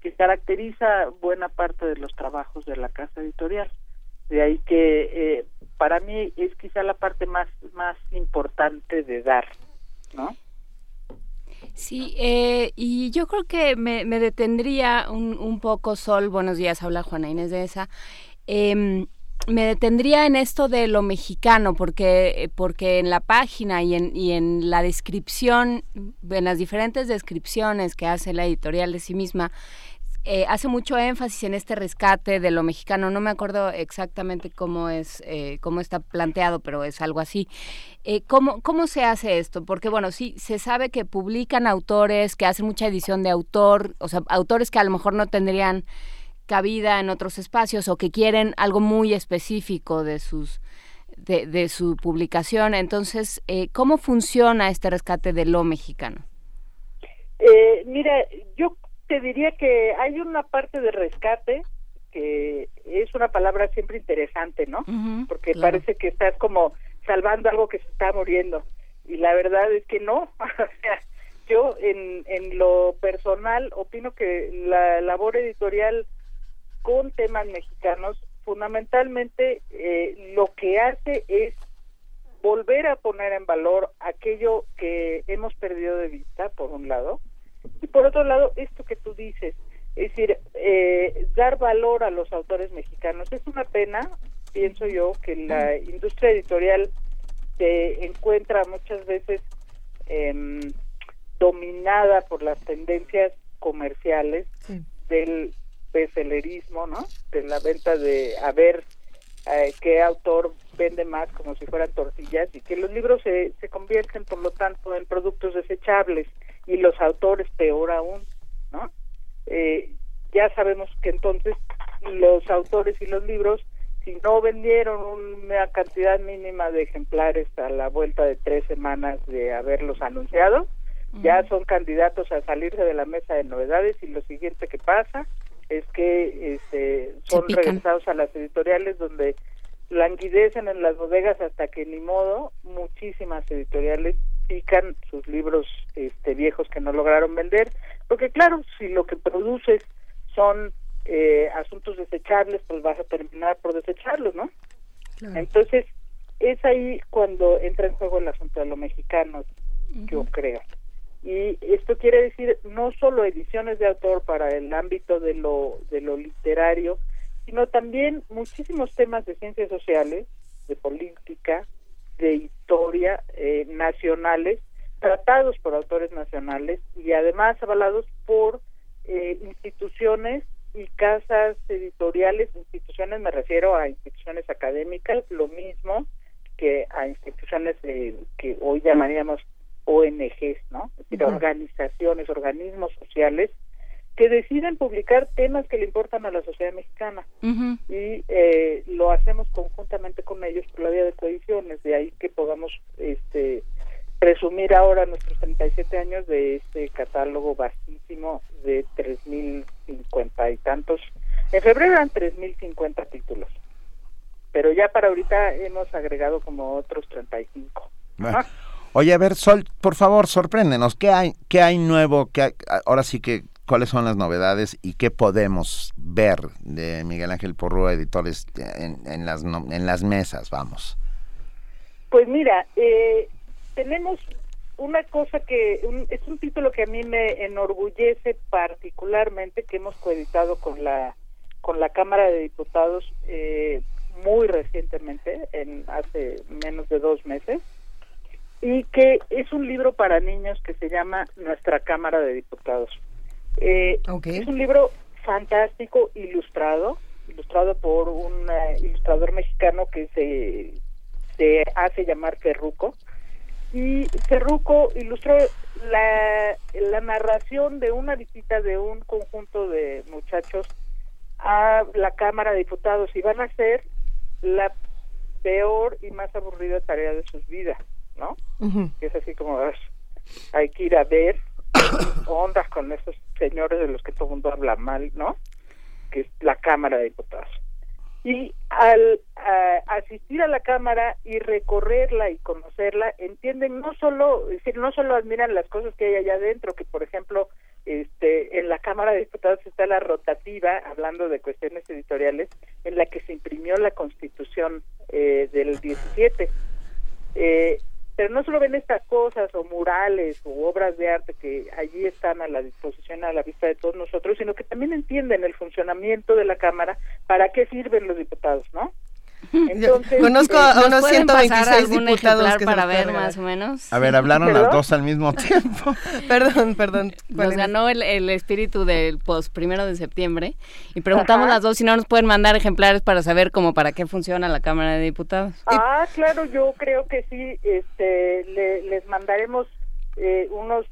Speaker 11: que caracteriza buena parte de los trabajos de la casa editorial. De ahí que eh, para mí es quizá la parte más, más importante de dar, ¿no?
Speaker 4: Sí, eh, y yo creo que me, me detendría un, un, poco, Sol, buenos días, habla Juana Inés de esa. Eh, me detendría en esto de lo mexicano, porque, porque en la página y en, y en la descripción, en las diferentes descripciones que hace la editorial de sí misma, eh, hace mucho énfasis en este rescate de lo mexicano. No me acuerdo exactamente cómo es, eh, cómo está planteado, pero es algo así. Eh, ¿cómo, ¿Cómo se hace esto? Porque bueno, sí, se sabe que publican autores, que hacen mucha edición de autor, o sea, autores que a lo mejor no tendrían cabida en otros espacios o que quieren algo muy específico de sus de, su publicación. Entonces, eh, ¿cómo funciona este rescate de lo mexicano?
Speaker 11: Mira, yo te diría que hay una parte de rescate que es una palabra siempre interesante, ¿no?
Speaker 4: Uh -huh,
Speaker 11: Porque
Speaker 4: claro.
Speaker 11: parece que estás como salvando algo que se está muriendo. Y la verdad es que no. o sea, yo en, en lo personal opino que la labor editorial con temas mexicanos fundamentalmente eh, lo que hace es volver a poner en valor aquello que hemos perdido de vista, por un lado, y por otro lado, esto que tú dices, es decir, eh, dar valor a los autores mexicanos. Es una pena, pienso yo, que la industria editorial se encuentra muchas veces eh, dominada por las tendencias comerciales
Speaker 3: Sí.
Speaker 11: del bestsellerismo, ¿no? De la venta de a ver eh, qué autor vende más como si fueran tortillas y que los libros se, se convierten por lo tanto en productos desechables y los autores peor aún, ¿no? Eh, ya sabemos que entonces los autores y los libros si no vendieron una cantidad mínima de ejemplares a la vuelta de tres semanas de haberlos anunciado, ya son candidatos a salirse de la mesa de novedades y lo siguiente que pasa es que este, son regresados a las editoriales donde languidecen en las bodegas hasta que ni modo muchísimas editoriales sus libros este, viejos que no lograron vender porque claro si lo que produces son eh, asuntos desechables pues vas a terminar por desecharlos no entonces es ahí cuando entra en juego el asunto de lo mexicano yo creo. Y esto quiere decir no solo ediciones de autor para el ámbito de lo de lo literario sino también muchísimos temas de ciencias sociales de política, de historia eh, nacionales, tratados por autores nacionales y además avalados por eh, instituciones y casas editoriales, instituciones me refiero a instituciones académicas, lo mismo que a instituciones eh, que hoy llamaríamos ONGs, ¿no? Es decir, organizaciones, organismos sociales que deciden publicar temas que le importan a la sociedad mexicana y eh, lo hacemos conjuntamente con ellos por la vía de coediciones, de ahí que podamos este presumir ahora nuestros 37 años de este catálogo vastísimo de 3.050 y tantos. En febrero eran 3.050 títulos, pero ya para ahorita hemos agregado como otros 35.
Speaker 2: Oye, a ver, Sol, por favor, sorpréndenos. ¿Qué hay, qué hay nuevo? Qué ahora sí que, ¿cuáles son las novedades y qué podemos ver de Miguel Ángel Porrúa, editores, en, en, las, en las mesas? Vamos.
Speaker 11: Pues mira, eh, tenemos una cosa que es un título que a mí me enorgullece particularmente que hemos coeditado con la con la Cámara de Diputados eh, muy recientemente, en hace menos de dos meses, y que es un libro para niños que se llama Nuestra Cámara de Diputados. Eh, Es un libro fantástico, ilustrado, ilustrado por un eh, ilustrador mexicano que se, se hace llamar Ferruco. Y Ferruco ilustró la, la narración de una visita de un conjunto de muchachos a la Cámara de Diputados y van a ser la peor y más aburrida tarea de sus vidas. ¿no? es así como hay que ir a ver ondas con esos señores de los que todo el mundo habla mal, ¿no? Que es la Cámara de Diputados. Y al asistir a la Cámara y recorrerla y conocerla, entienden no solo, es decir, no solo admiran las cosas que hay allá adentro, que por ejemplo, este, en la Cámara de Diputados está la rotativa, hablando de cuestiones editoriales, en la que se imprimió la Constitución eh, del 17. Eh, pero no solo ven estas cosas o murales o obras de arte que allí están a la disposición, a la vista de todos nosotros, sino que también entienden el funcionamiento de la Cámara, para qué sirven los diputados, ¿no?
Speaker 3: Entonces, Conozco a unos 126 diputados que
Speaker 4: para ver más o menos.
Speaker 2: A ver, hablaron las dos al mismo tiempo.
Speaker 3: perdón, perdón.
Speaker 4: Nos ganó el, el, espíritu del post primero de septiembre y preguntamos las dos si no nos pueden mandar ejemplares para saber cómo para qué funciona la Cámara de Diputados.
Speaker 11: Ah, claro, yo creo que sí. Este, les mandaremos eh, unos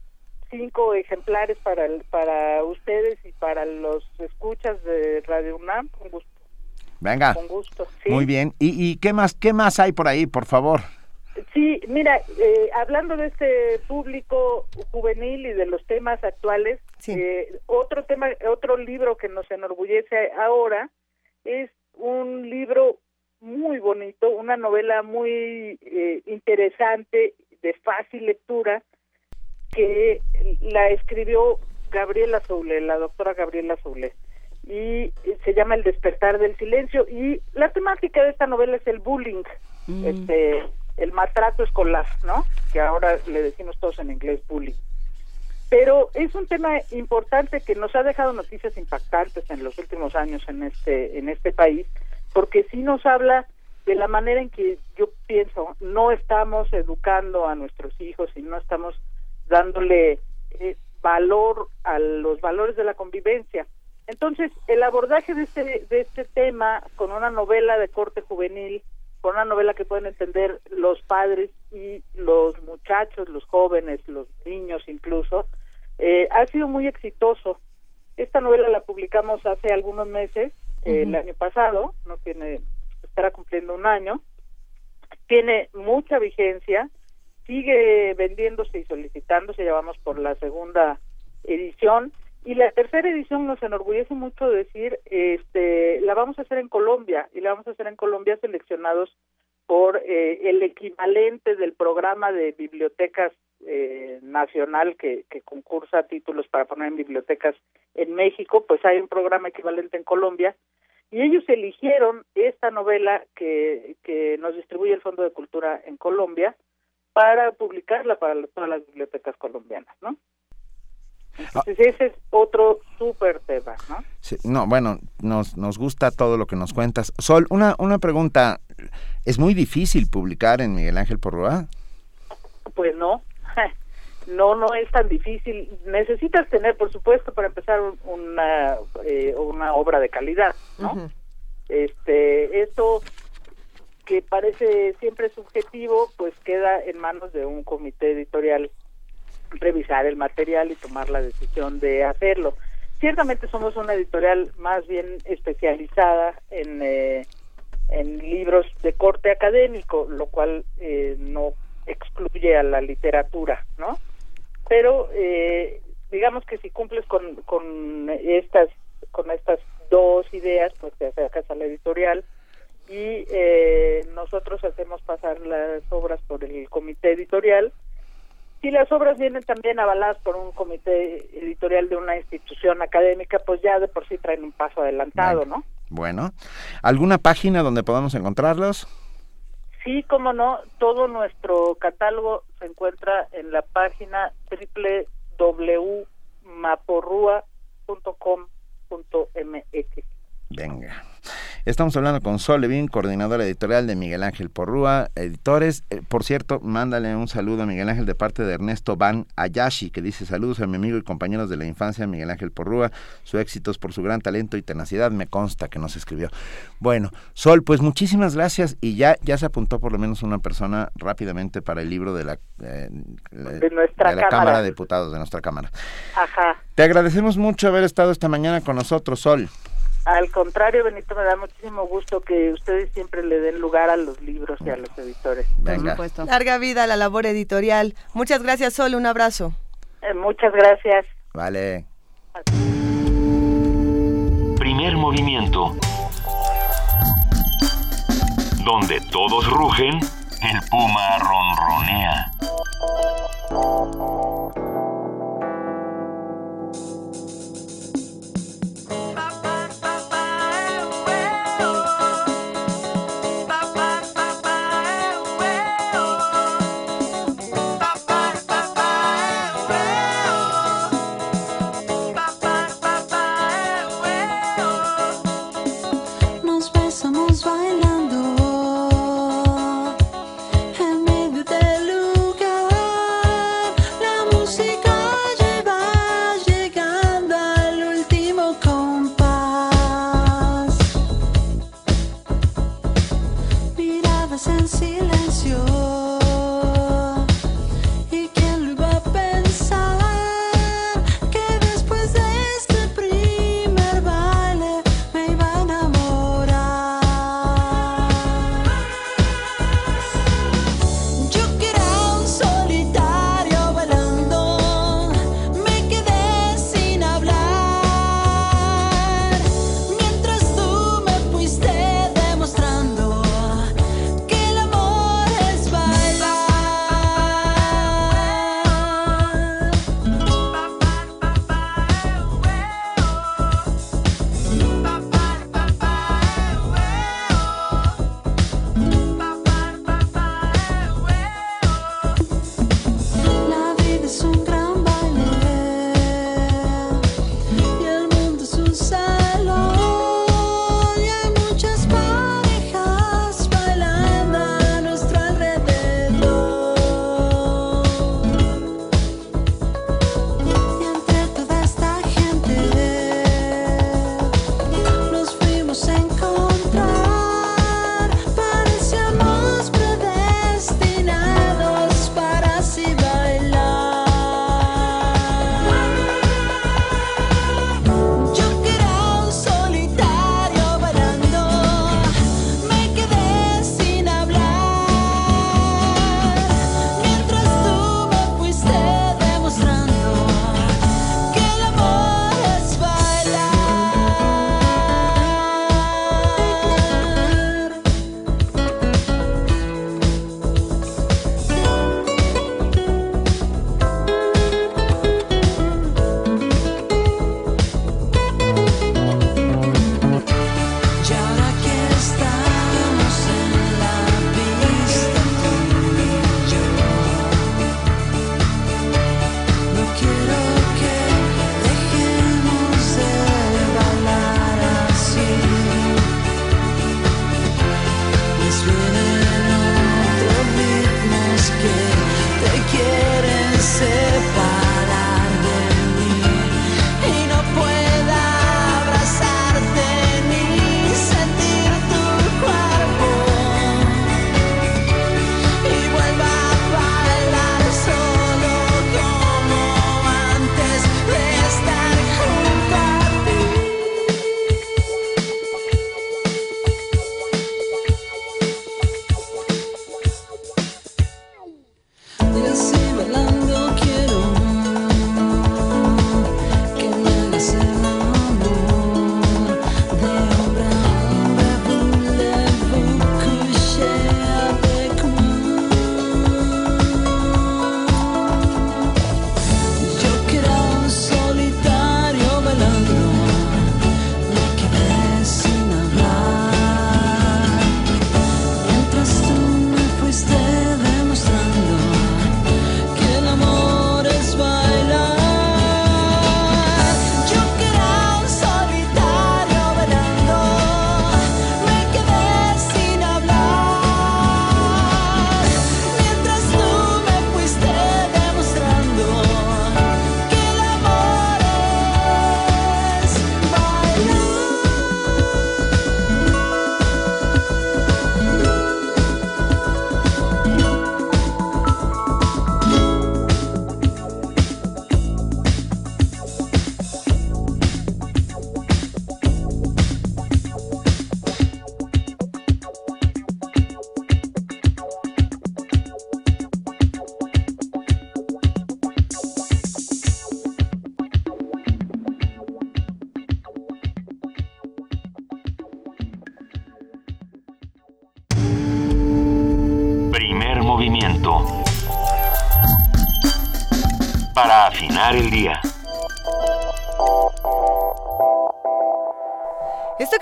Speaker 11: cinco ejemplares para para ustedes y para los escuchas de Radio UNAM con gusto.
Speaker 2: Venga.
Speaker 11: Con gusto.
Speaker 2: Muy bien. ¿Y, qué más qué más hay por ahí, por favor?
Speaker 11: Sí, mira, eh, hablando de este público juvenil y de los temas actuales, eh, otro tema, otro libro que nos enorgullece ahora es un libro muy bonito, una novela muy eh, interesante, de fácil lectura, que la escribió Gabriela Soule, la doctora Gabriela Soule y se llama El despertar del silencio y la temática de esta novela es el bullying, mm. este el maltrato escolar, ¿no? Que ahora le decimos todos en inglés bullying. Pero es un tema importante que nos ha dejado noticias impactantes en los últimos años en este en este país, porque sí nos habla de la manera en que yo pienso no estamos educando a nuestros hijos y no estamos dándole eh, valor a los valores de la convivencia entonces, el abordaje de este, de este tema con una novela de corte juvenil, con una novela que pueden entender los padres y los muchachos, los jóvenes, los niños incluso, eh, ha sido muy exitoso. Esta novela la publicamos hace algunos meses, el año pasado, no tiene, estará cumpliendo un año, tiene mucha vigencia, sigue vendiéndose y solicitándose, ya vamos por la segunda edición, y la tercera edición nos enorgullece mucho decir, este, la vamos a hacer en Colombia y la vamos a hacer en Colombia seleccionados por eh, el equivalente del programa de bibliotecas eh, nacional que, que concursa títulos para poner en bibliotecas en México, pues hay un programa equivalente en Colombia y ellos eligieron esta novela que, que nos distribuye el Fondo de Cultura en Colombia para publicarla para todas las bibliotecas colombianas, ¿no? Entonces ese es otro súper tema, ¿no?
Speaker 2: no, bueno, nos, nos gusta todo lo que nos cuentas. Sol, una, una pregunta. ¿Es muy difícil publicar en Miguel Ángel Porroa?
Speaker 11: Pues no. No, no es tan difícil. Necesitas tener, por supuesto, para empezar una, eh, una obra de calidad, ¿no? Este, esto que parece siempre subjetivo, pues queda en manos de un comité editorial revisar el material y tomar la decisión de hacerlo. Ciertamente somos una editorial más bien especializada en, eh, en libros de corte académico, lo cual eh, no excluye a la literatura, ¿no? Pero eh, digamos que si cumples con, con estas con estas dos ideas, pues te acercas a la editorial y nosotros hacemos pasar las obras por el comité editorial si las obras vienen también avaladas por un comité editorial de una institución académica, pues ya de por sí traen un paso adelantado, ¿no?
Speaker 2: Bueno, ¿alguna página donde podamos encontrarlos?
Speaker 11: Sí, cómo no, todo nuestro catálogo se encuentra en la página www.maporrua.com.mx.
Speaker 2: Venga. Estamos hablando con Sol Levin, coordinadora editorial de Miguel Ángel Porrúa, editores. Eh, por cierto, mándale un saludo a Miguel Ángel de parte de Ernesto Van Ayashi, que dice saludos a mi amigo y compañeros de la infancia, Miguel Ángel Porrúa. Su éxito es por su gran talento y tenacidad, me consta que nos escribió. Bueno, Sol, pues muchísimas gracias y ya, ya se apuntó por lo menos una persona rápidamente para el libro de la,
Speaker 11: eh, de nuestra
Speaker 2: cámara. cámara de Diputados, de nuestra Cámara.
Speaker 11: Ajá.
Speaker 2: Te agradecemos mucho haber estado esta mañana con nosotros, Sol.
Speaker 11: Al contrario, Benito, me da muchísimo gusto que ustedes siempre le den lugar a los libros y a los editores.
Speaker 2: Venga.
Speaker 3: Larga vida a la labor editorial. Muchas gracias, Sol. Un abrazo.
Speaker 11: Eh, muchas gracias.
Speaker 2: Vale.
Speaker 12: Primer movimiento. Donde todos rugen, el puma ronronea.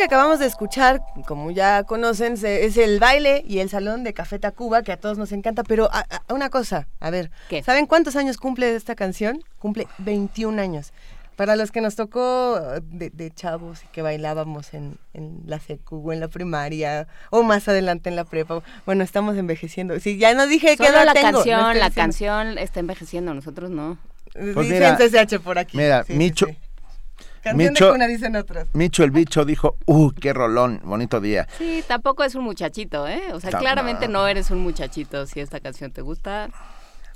Speaker 3: Acabamos de escuchar, como ya conocen, es el baile y el salón de Café Tacuba, que a todos nos encanta. Pero una cosa, a ver, ¿saben cuántos años cumple esta canción? Cumple 21 años. Para los que nos tocó de, chavos y que bailábamos en, la secu o en la primaria o más adelante en la prepa, bueno, estamos envejeciendo. Si ya no dije que
Speaker 4: la canción, la canción está envejeciendo, nosotros no.
Speaker 3: Pues Dicen CSH por aquí.
Speaker 2: Mira, Micho,
Speaker 3: Micho, dicen otras.
Speaker 2: Micho el bicho dijo, ¡uh, qué rolón! Bonito día.
Speaker 4: Sí, tampoco es un muchachito, ¿eh? O sea, claramente no. eres un muchachito si esta canción te gusta.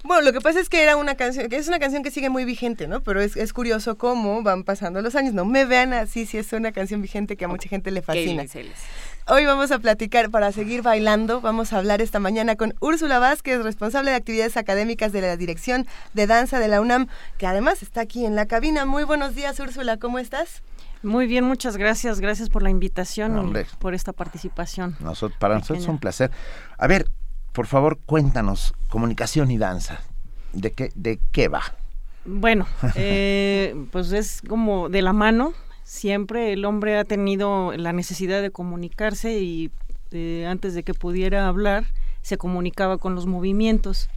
Speaker 3: Bueno, lo que pasa es que era una canción, que es una canción que sigue muy vigente, ¿no? Pero es, es curioso cómo van pasando los años. No me vean así, si es una canción vigente que a mucha gente le fascina. Hoy vamos a platicar para seguir bailando. Vamos a hablar esta mañana con Úrsula Vázquez, responsable de actividades académicas de la Dirección de Danza de la UNAM, que además está aquí en la cabina. Muy buenos días, Úrsula, ¿cómo estás?
Speaker 13: Muy bien, muchas gracias. Gracias por la invitación y por esta participación.
Speaker 2: para nosotros es un placer. A ver, por favor, cuéntanos, comunicación y danza. ¿De qué, de qué va?
Speaker 13: Bueno, eh, pues es como de la mano. Siempre el hombre ha tenido la necesidad de comunicarse y eh, antes de que pudiera hablar se comunicaba con los movimientos.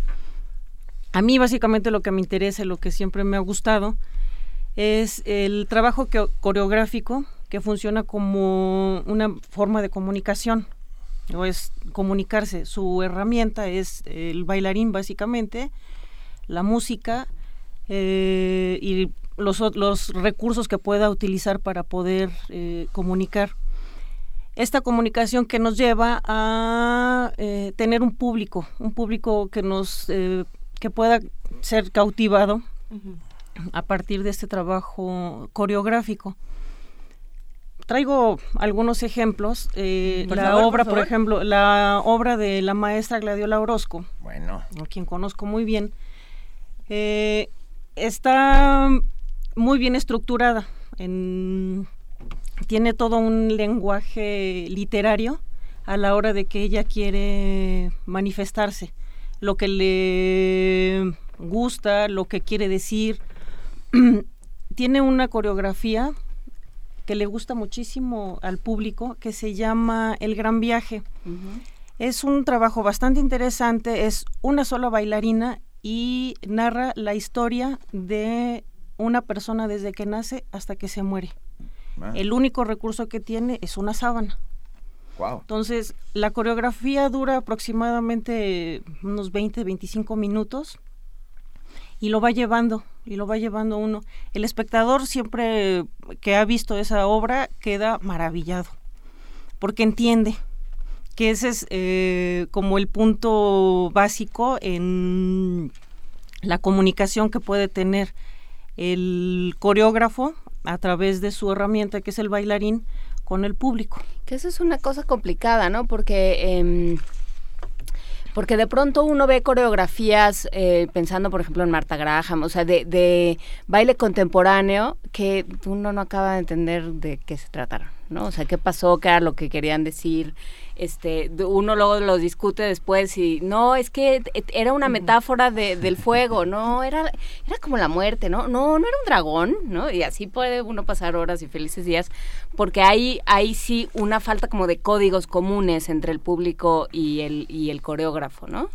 Speaker 13: A mí básicamente lo que me interesa, lo que siempre me ha gustado, es el trabajo coreográfico que funciona como una forma de comunicación o es comunicarse. Su herramienta es el bailarín básicamente, la música eh, y los, los recursos que pueda utilizar para poder eh, comunicar. Esta comunicación que nos lleva a eh, tener un público, un público que nos eh, que pueda ser cautivado a partir de este trabajo coreográfico. Traigo algunos ejemplos. la obra, por, ejemplo, la obra de la maestra Gladiola Orozco,
Speaker 2: bueno.
Speaker 13: a quien conozco muy bien, está muy bien estructurada. tiene todo un lenguaje literario a la hora de que ella quiere manifestarse, lo que le gusta, lo que quiere decir. tiene una coreografía que le gusta muchísimo al público, que se llama El Gran Viaje. Es un trabajo bastante interesante, es una sola bailarina y narra la historia de una persona desde que nace hasta que se muere. Ah. El único recurso que tiene es una sábana. Entonces, la coreografía dura aproximadamente unos 20, 25 minutos y lo va llevando, y lo va llevando uno. El espectador siempre que ha visto esa obra queda maravillado, porque entiende que ese es eh, como el punto básico en la comunicación que puede tener el coreógrafo a través de su herramienta que es el bailarín con el público.
Speaker 4: Que eso es una cosa complicada, ¿no? Porque... Em, porque de pronto uno ve coreografías, eh, pensando por ejemplo en Marta Graham, o sea, de, de, baile contemporáneo, que uno no acaba de entender de qué se trataron, ¿no? O sea, qué pasó, qué era lo que querían decir, este uno luego lo discute después y no es que era una metáfora de, del fuego no era era como la muerte no no no era un dragón no y así puede uno pasar horas y felices días porque hay hay sí una falta como de códigos comunes entre el público y el y el coreógrafo no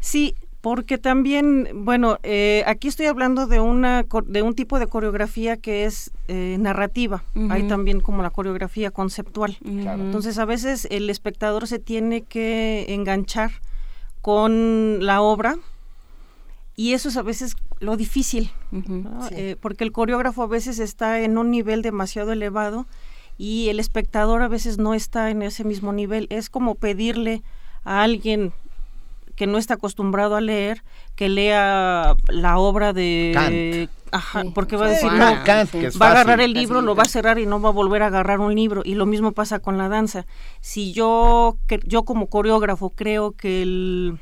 Speaker 13: sí porque también, bueno, eh, aquí estoy hablando de una de un tipo de coreografía que es eh, narrativa. Hay también como la coreografía conceptual. Entonces a veces el espectador se tiene que enganchar con la obra y eso es a veces lo difícil, eh, porque el coreógrafo a veces está en un nivel demasiado elevado y el espectador a veces no está en ese mismo nivel. Es como pedirle a alguien que no está acostumbrado a leer, que lea la obra de
Speaker 2: Kant.
Speaker 13: Ajá, porque va a decir, no, va a agarrar el libro, lo va a cerrar y no va a volver a agarrar un libro. Y lo mismo pasa con la danza. Si yo, que, yo como coreógrafo creo que el,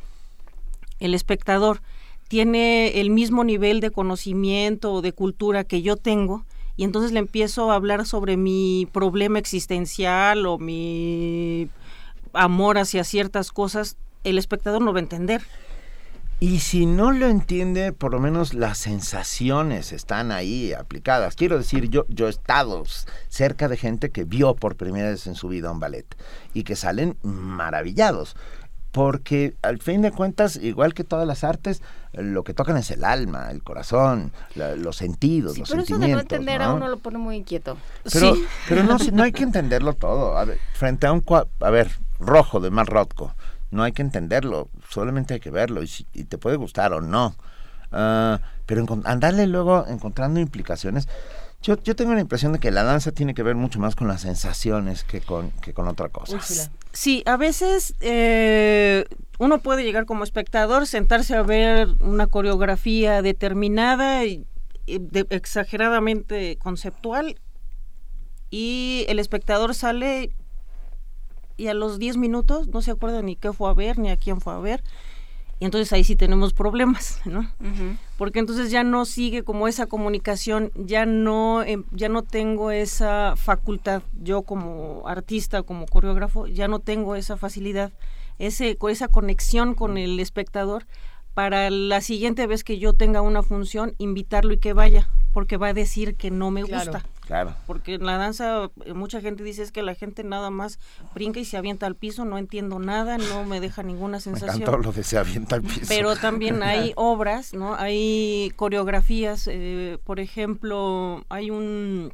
Speaker 13: el espectador tiene el mismo nivel de conocimiento o de cultura que yo tengo, y entonces le empiezo a hablar sobre mi problema existencial o mi amor hacia ciertas cosas, el espectador no va a entender.
Speaker 2: Y si no lo entiende, por lo menos las sensaciones están ahí aplicadas. Quiero decir, yo, yo he estado cerca de gente que vio por primera vez en su vida un ballet y que salen maravillados. Porque al fin de cuentas, igual que todas las artes, lo que tocan es el alma, el corazón, los sentidos, los
Speaker 4: pero
Speaker 2: sentimientos.
Speaker 4: Pero eso de no entender a uno lo pone muy inquieto.
Speaker 2: Pero, pero no, no hay que entenderlo todo. A ver, frente a un... A ver, rojo de Mal Rothko no hay que entenderlo, solamente hay que verlo y, si, te puede gustar o no. Uh, pero andarle luego encontrando implicaciones. Yo, tengo la impresión de que la danza tiene que ver mucho más con las sensaciones que con, otra cosa.
Speaker 13: Sí, a veces eh, uno puede llegar como espectador, sentarse a ver una coreografía determinada, y, exageradamente conceptual, y el espectador sale y a los 10 minutos no se acuerda ni qué fue a ver, ni a quién fue a ver. Y entonces ahí sí tenemos problemas, ¿no? Porque entonces ya no sigue como esa comunicación, ya no, em, ya no tengo esa facultad, yo como artista, como coreógrafo, ya no tengo esa facilidad, ese, esa conexión con el espectador para la siguiente vez que yo tenga una función, invitarlo y que vaya, porque va a decir que no me gusta.
Speaker 2: Claro.
Speaker 13: Porque en la danza eh, mucha gente dice es que la gente nada más brinca y se avienta al piso, no entiendo nada, no me deja ninguna sensación.
Speaker 2: Me encantó lo de se avienta al piso.
Speaker 13: Pero también hay obras, ¿no? Hay coreografías, eh, por ejemplo, hay un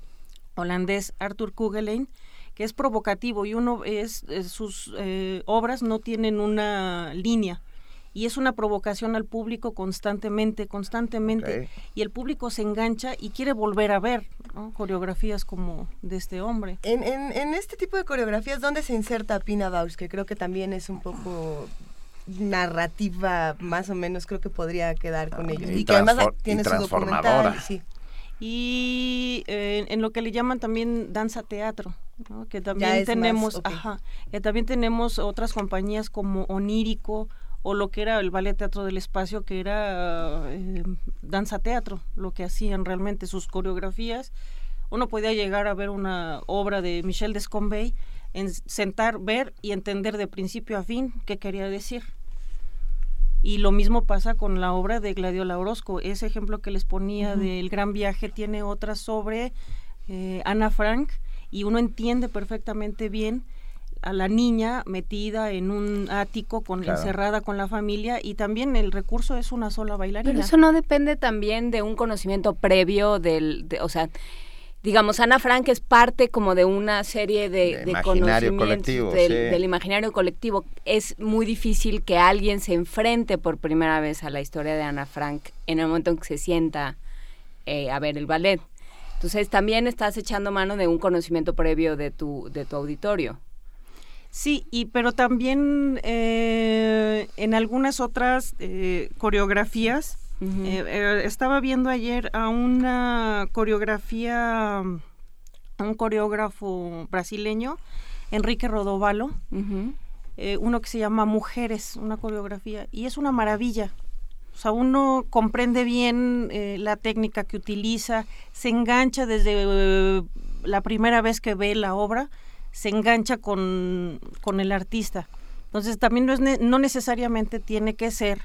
Speaker 13: holandés, Arthur Kugelein, que es provocativo y uno es, sus eh, obras no tienen una línea y es una provocación al público constantemente, constantemente, y el público se engancha y quiere volver a ver coreografías como de este hombre.
Speaker 3: En, en, este tipo de coreografías, ¿dónde se inserta Pina Bausch? Que creo que también es un poco narrativa, más o menos, creo que podría quedar con ellos. Y, que además tiene su documental. Sí.
Speaker 13: Y eh, en lo que le llaman también danza teatro, que también tenemos, ajá, que también tenemos otras compañías como Onírico, o lo que era el Ballet Teatro del Espacio, que era eh, danza teatro, lo que hacían realmente sus coreografías. Uno podía llegar a ver una obra de Michel Descombey, en sentar, ver y entender de principio a fin qué quería decir. Y lo mismo pasa con la obra de Gladiola Orozco. Ese ejemplo que les ponía del Gran Viaje tiene otra sobre eh, Ana Frank y uno entiende perfectamente bien a la niña metida en un ático con encerrada con la familia y también el recurso es una sola bailarina.
Speaker 4: Pero eso no depende también de un conocimiento previo del, o sea, digamos Ana Frank es parte como de una serie de, de, conocimientos del, imaginario colectivo. Es muy difícil que alguien se enfrente por primera vez a la historia de Ana Frank en el momento en que se sienta eh, a ver el ballet. Entonces también estás echando mano de un conocimiento previo de tu, de tu auditorio.
Speaker 13: Sí, y pero también eh, en algunas otras eh, coreografías, eh, estaba viendo ayer a una coreografía, a un coreógrafo brasileño, Enrique Rodovalo, uno que se llama Mujeres, una coreografía, y es una maravilla. O sea, uno comprende bien la técnica que utiliza, se engancha desde la primera vez que ve la obra, se engancha con, el artista. Entonces también no, es no necesariamente tiene que ser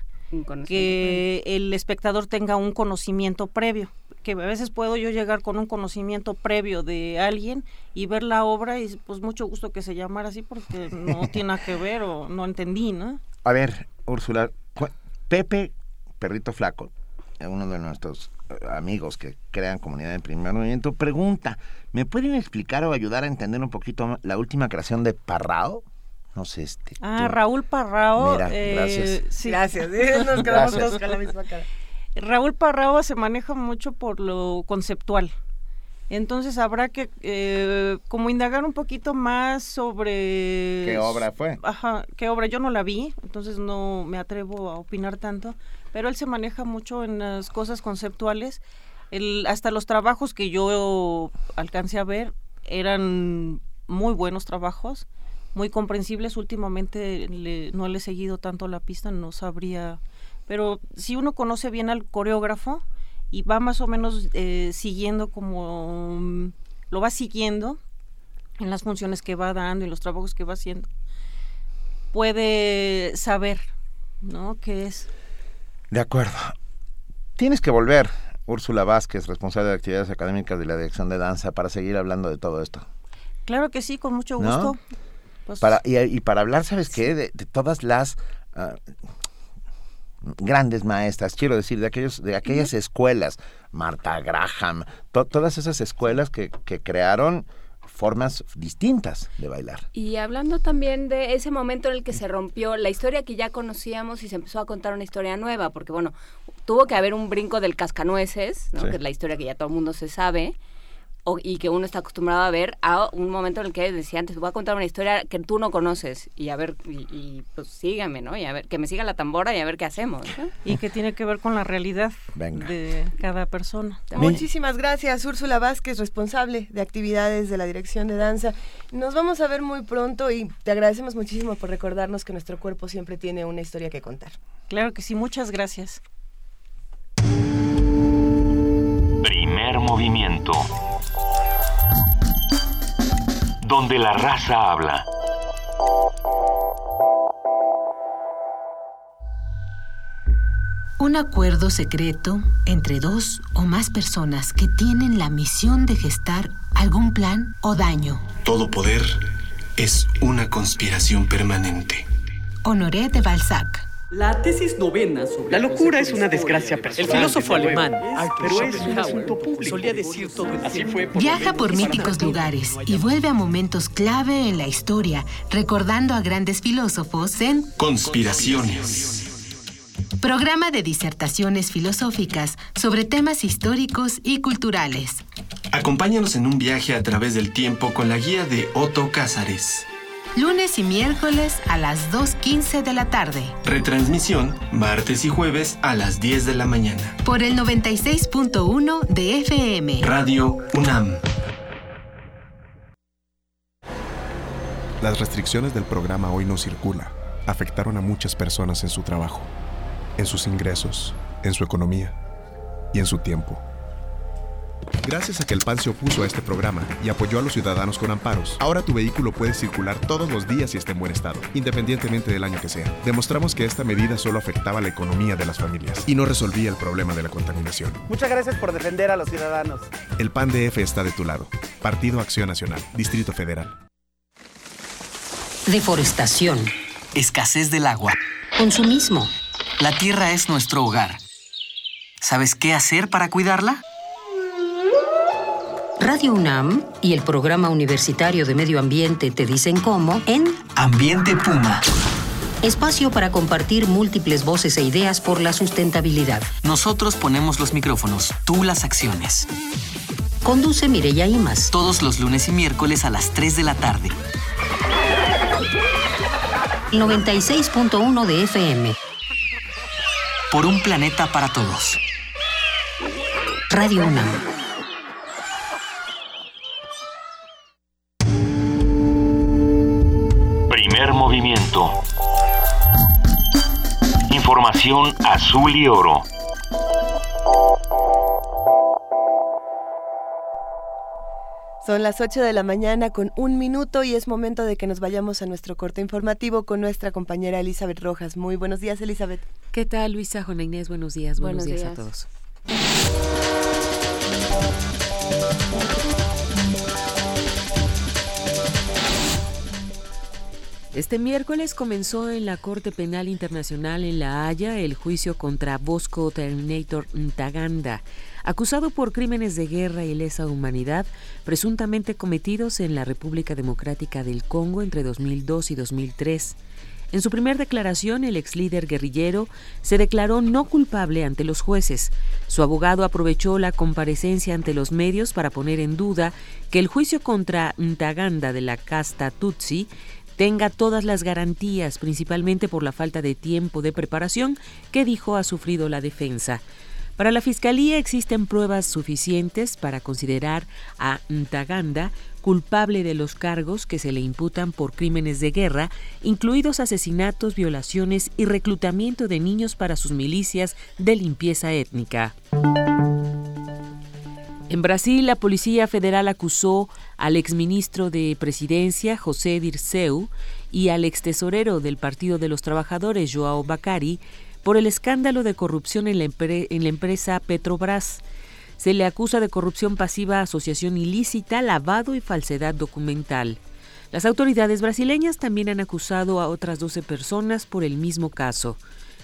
Speaker 13: que el espectador tenga un conocimiento previo, que a veces puedo yo llegar con un conocimiento previo de alguien y ver la obra y pues mucho gusto que se llamara así porque no tiene nada que ver o no entendí, ¿no?
Speaker 2: A ver, Úrsula, Pepe Perrito Flaco, uno de nuestros amigos que crean comunidad en primer movimiento, pregunta, ¿me pueden explicar o ayudar a entender un poquito la última creación de Parrao? No sé, este.
Speaker 13: Ah, Raúl Parrao.
Speaker 2: Mira, eh, gracias.
Speaker 3: Sí. Gracias, nos quedamos todos con la misma cara.
Speaker 13: Raúl Parrao se maneja mucho por lo conceptual. Entonces habrá que eh, como indagar un poquito más sobre...
Speaker 2: ¿Qué obra fue?
Speaker 13: Ajá, qué obra. Yo no la vi, entonces no me atrevo a opinar tanto pero él se maneja mucho en las cosas conceptuales. El, hasta los trabajos que yo alcancé a ver eran muy buenos trabajos, muy comprensibles. Últimamente no le he seguido tanto la pista, no sabría. Pero si uno conoce bien al coreógrafo y va más o menos eh, siguiendo como lo va siguiendo en las funciones que va dando y los trabajos que va haciendo, puede saber, ¿no? ¿Qué es?
Speaker 2: De acuerdo. Tienes que volver, Úrsula Vázquez, responsable de actividades académicas de la Dirección de Danza, para seguir hablando de todo esto.
Speaker 13: Claro que sí, con mucho gusto.
Speaker 2: Pues para, y, para hablar, ¿sabes qué? De, todas las ah, grandes maestras, quiero decir, de, aquellos, de aquellas escuelas, Marta Graham, todas esas escuelas que, que crearon formas distintas de bailar.
Speaker 4: Y hablando también de ese momento en el que se rompió la historia que ya conocíamos y se empezó a contar una historia nueva, porque bueno, tuvo que haber un brinco del cascanueces, ¿no? que es la historia que ya todo el mundo se sabe, y que uno está acostumbrado a ver a un momento en el que decía antes, voy a contar una historia que tú no conoces y a ver, y, pues sígame, ¿no? Y a ver, que me siga la tambora y a ver qué hacemos.
Speaker 13: Y que tiene que ver con la realidad de cada persona.
Speaker 3: Muchísimas gracias, Úrsula Vázquez, responsable de actividades de la Dirección de Danza. Nos vamos a ver muy pronto y te agradecemos muchísimo por recordarnos que nuestro cuerpo siempre tiene una historia que contar.
Speaker 13: Claro que sí, muchas gracias.
Speaker 1: Primer movimiento donde la raza habla.
Speaker 14: Un acuerdo secreto entre dos o más personas que tienen la misión de gestar algún plan o daño.
Speaker 15: Todo poder es una conspiración permanente.
Speaker 14: Honoré de Balzac.
Speaker 16: La tesis novena sobre
Speaker 17: la locura es una desgracia personal.
Speaker 16: El filósofo alemán, pero es un asunto público.
Speaker 17: Solía decir todo
Speaker 16: Así fue
Speaker 14: Viaja por míticos lugares y vuelve a momentos clave en la historia, recordando a grandes filósofos en
Speaker 15: Conspiraciones.
Speaker 14: Programa de disertaciones filosóficas sobre temas históricos y culturales.
Speaker 15: Acompáñanos en un viaje a través del tiempo con la guía de Otto Cázares
Speaker 14: lunes y miércoles a las 2.15 de la tarde.
Speaker 15: Retransmisión martes y jueves a las 10 de la mañana.
Speaker 14: Por el 96.1 de FM.
Speaker 15: Radio UNAM.
Speaker 18: Las restricciones del programa Hoy no circula afectaron a muchas personas en su trabajo, en sus ingresos, en su economía y en su tiempo. Gracias a que el PAN se opuso a este programa y apoyó a los ciudadanos con amparos, ahora tu vehículo puede circular todos los días y esté en buen estado, independientemente del año que sea. Demostramos que esta medida solo afectaba la economía de las familias y no resolvía el problema de la contaminación.
Speaker 19: Muchas gracias por defender a los ciudadanos.
Speaker 18: El PAN DF está de tu lado. Partido Acción Nacional, Distrito Federal.
Speaker 20: Deforestación.
Speaker 21: Escasez del agua.
Speaker 20: Consumismo.
Speaker 21: La tierra es nuestro hogar. ¿Sabes qué hacer para cuidarla?
Speaker 20: Radio UNAM y el Programa Universitario de Medio Ambiente te dicen cómo en
Speaker 21: Ambiente Puma.
Speaker 20: Espacio para compartir múltiples voces e ideas por la sustentabilidad.
Speaker 21: Nosotros ponemos los micrófonos, tú las acciones.
Speaker 20: Conduce Mireya Imas.
Speaker 21: Todos los lunes y miércoles a las 3 de la tarde.
Speaker 20: 96.1 de FM.
Speaker 21: Por un planeta para todos.
Speaker 20: Radio UNAM.
Speaker 1: Movimiento. Información azul y oro.
Speaker 3: Son las 8 de la mañana con un minuto y es momento de que nos vayamos a nuestro corte informativo con nuestra compañera Elizabeth Rojas. Muy buenos días, Elizabeth.
Speaker 22: ¿Qué tal, Luisa, Juana Inés? Buenos días, buenos, días a todos. Este miércoles comenzó en la Corte Penal Internacional en La Haya el juicio contra Bosco Terminator Ntaganda, acusado por crímenes de guerra y lesa humanidad presuntamente cometidos en la República Democrática del Congo entre 2002 y 2003. En su primera declaración, el ex líder guerrillero se declaró no culpable ante los jueces. Su abogado aprovechó la comparecencia ante los medios para poner en duda que el juicio contra Ntaganda de la casta Tutsi tenga todas las garantías, principalmente por la falta de tiempo de preparación que dijo ha sufrido la defensa. Para la Fiscalía existen pruebas suficientes para considerar a Ntaganda culpable de los cargos que se le imputan por crímenes de guerra, incluidos asesinatos, violaciones y reclutamiento de niños para sus milicias de limpieza étnica. En Brasil, la Policía Federal acusó al exministro de Presidencia, José Dirceu, y al extesorero del Partido de los Trabajadores, Joao Bacari, por el escándalo de corrupción en la, en la empresa Petrobras. Se le acusa de corrupción pasiva, asociación ilícita, lavado y falsedad documental. Las autoridades brasileñas también han acusado a otras 12 personas por el mismo caso.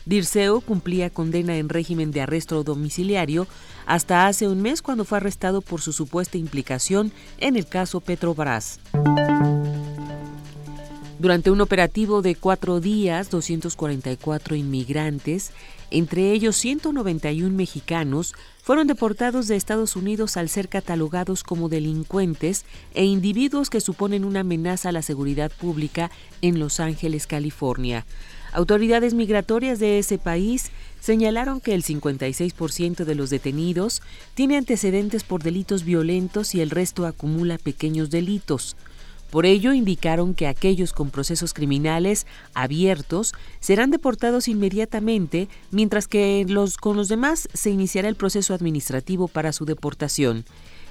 Speaker 22: Dirceo cumplía condena en régimen de arresto domiciliario hasta hace un mes cuando fue arrestado por su supuesta implicación en el caso Petrobras. Durante un operativo de cuatro días, 244 inmigrantes, entre ellos 191 mexicanos, fueron deportados de Estados Unidos al ser catalogados como delincuentes e individuos que suponen una amenaza a la seguridad pública en Los Ángeles, California. Autoridades migratorias de ese país señalaron que el 56% de los detenidos tiene antecedentes por delitos violentos y el resto acumula pequeños delitos. Por ello, indicaron que aquellos con procesos criminales abiertos serán deportados inmediatamente, mientras que los, con los demás se iniciará el proceso administrativo para su deportación.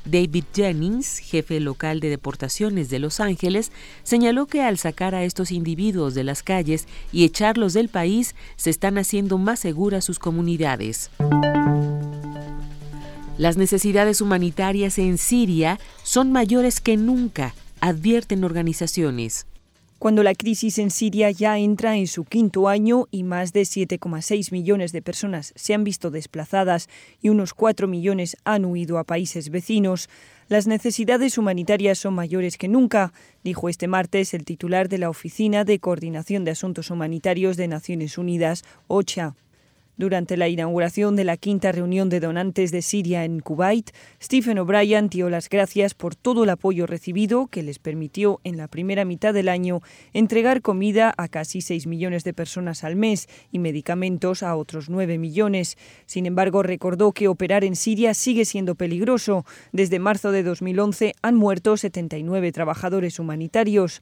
Speaker 22: David Jennings, jefe local de deportaciones de Los Ángeles, señaló que al sacar a estos individuos de las calles y echarlos del país, se están haciendo más seguras sus comunidades. Las necesidades humanitarias en Siria son mayores que nunca, advierten organizaciones.
Speaker 23: Cuando la crisis en Siria ya entra en su quinto año y más de 7,6 millones de personas se han visto desplazadas y unos 4 millones han huido a países vecinos, las necesidades humanitarias son mayores que nunca, dijo este martes el titular de la Oficina de Coordinación de Asuntos Humanitarios de Naciones Unidas, OCHA. Durante la inauguración de la quinta reunión de donantes de Siria en Kuwait, Stephen O'Brien dio las gracias por todo el apoyo recibido que les permitió en la primera mitad del año entregar comida a casi 6 millones de personas al mes y medicamentos a otros 9 millones. Sin embargo, recordó que operar en Siria sigue siendo peligroso. Desde marzo de 2011 han muerto 79 trabajadores humanitarios.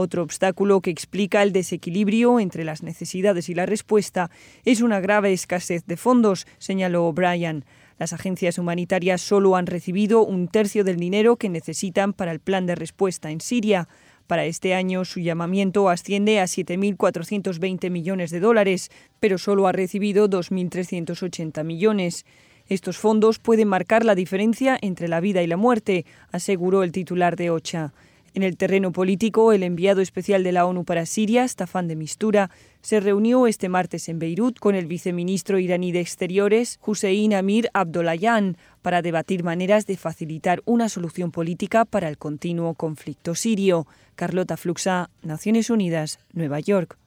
Speaker 23: Otro obstáculo que explica el desequilibrio entre las necesidades y la respuesta es una grave escasez de fondos, señaló O'Brien. Las agencias humanitarias solo han recibido un tercio del dinero que necesitan para el plan de respuesta en Siria. Para este año su llamamiento asciende a 7.420 millones de dólares, pero solo ha recibido 2.380 millones. Estos fondos pueden marcar la diferencia entre la vida y la muerte, aseguró el titular de OCHA. En el terreno político, el enviado especial de la ONU para Siria, Staffan de Mistura, se reunió este martes en Beirut con el viceministro iraní de Exteriores, Hussein Amir Abdollahian, para debatir maneras de facilitar una solución política para el continuo conflicto sirio. Carlota Fluxa, Naciones Unidas, Nueva York.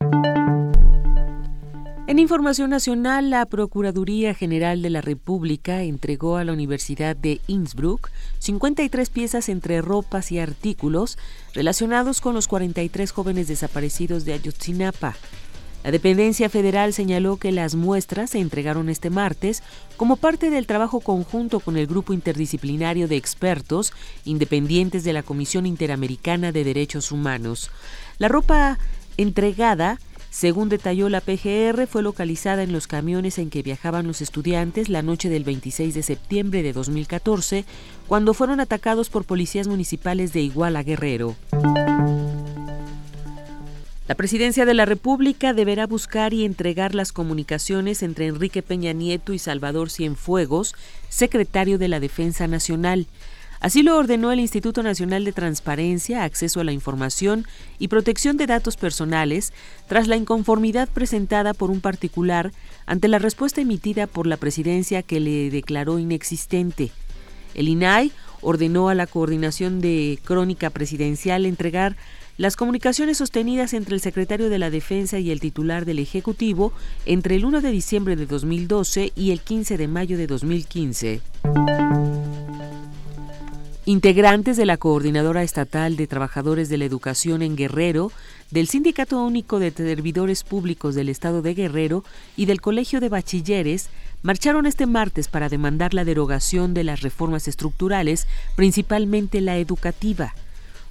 Speaker 22: En información nacional, la Procuraduría General de la República entregó a la Universidad de Innsbruck 53 piezas entre ropas y artículos relacionados con los 43 jóvenes desaparecidos de Ayotzinapa. La dependencia federal señaló que las muestras se entregaron este martes como parte del trabajo conjunto con el grupo interdisciplinario de expertos independientes de la Comisión Interamericana de Derechos Humanos. La ropa entregada según detalló la PGR, fue localizada en los camiones en que viajaban los estudiantes la noche del 26 de septiembre de 2014, cuando fueron atacados por policías municipales de Iguala Guerrero. La presidencia de la República deberá buscar y entregar las comunicaciones entre Enrique Peña Nieto y Salvador Cienfuegos, secretario de la Defensa Nacional. Así lo ordenó el Instituto Nacional de Transparencia, Acceso a la Información y Protección de Datos Personales tras la inconformidad presentada por un particular ante la respuesta emitida por la presidencia que le declaró inexistente. El INAI ordenó a la Coordinación de Crónica Presidencial entregar las comunicaciones sostenidas entre el secretario de la Defensa y el titular del Ejecutivo entre el 1 de diciembre de 2012 y el 15 de mayo de 2015. Integrantes de la Coordinadora Estatal de Trabajadores de la Educación en Guerrero, del Sindicato Único de Servidores Públicos del Estado de Guerrero y del Colegio de Bachilleres marcharon este martes para demandar la derogación de las reformas estructurales, principalmente la educativa.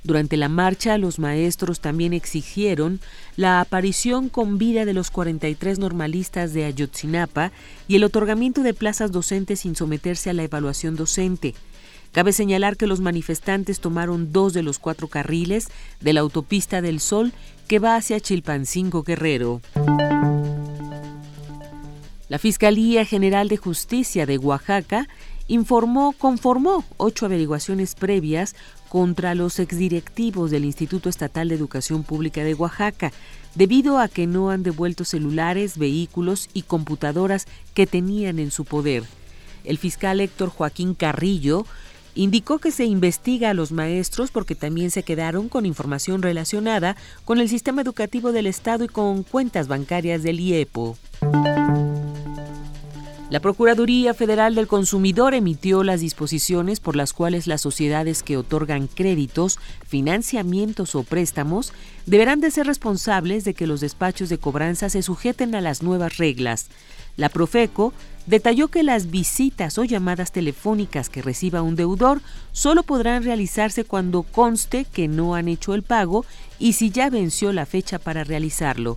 Speaker 22: Durante la marcha, los maestros también exigieron la aparición con vida de los 43 normalistas de Ayotzinapa y el otorgamiento de plazas docentes sin someterse a la evaluación docente. Cabe señalar que los manifestantes tomaron dos de los cuatro carriles de la autopista del Sol que va hacia Chilpancingo Guerrero. La Fiscalía General de Justicia de Oaxaca informó, conformó ocho averiguaciones previas contra los exdirectivos del Instituto Estatal de Educación Pública de Oaxaca, debido a que no han devuelto celulares, vehículos y computadoras que tenían en su poder. El fiscal Héctor Joaquín Carrillo indicó que se investiga a los maestros porque también se quedaron con información relacionada con el sistema educativo del Estado y con cuentas bancarias del IEPO. La Procuraduría Federal del Consumidor emitió las disposiciones por las cuales las sociedades que otorgan créditos, financiamientos o préstamos deberán de ser responsables de que los despachos de cobranza se sujeten a las nuevas reglas. La Profeco detalló que las visitas o llamadas telefónicas que reciba un deudor solo podrán realizarse cuando conste que no han hecho el pago y si ya venció la fecha para realizarlo.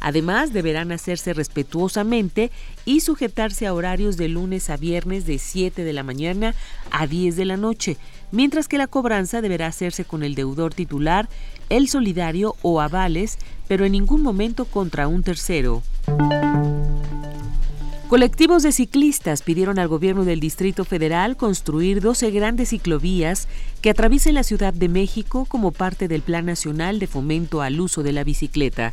Speaker 22: Además, deberán hacerse respetuosamente y sujetarse a horarios de lunes a viernes de 7 de la mañana a 10 de la noche, mientras que la cobranza deberá hacerse con el deudor titular, el solidario o avales, pero en ningún momento contra un tercero. Colectivos de ciclistas pidieron al gobierno del Distrito Federal construir 12 grandes ciclovías que atraviesen la Ciudad de México como parte del Plan Nacional de Fomento al Uso de la Bicicleta.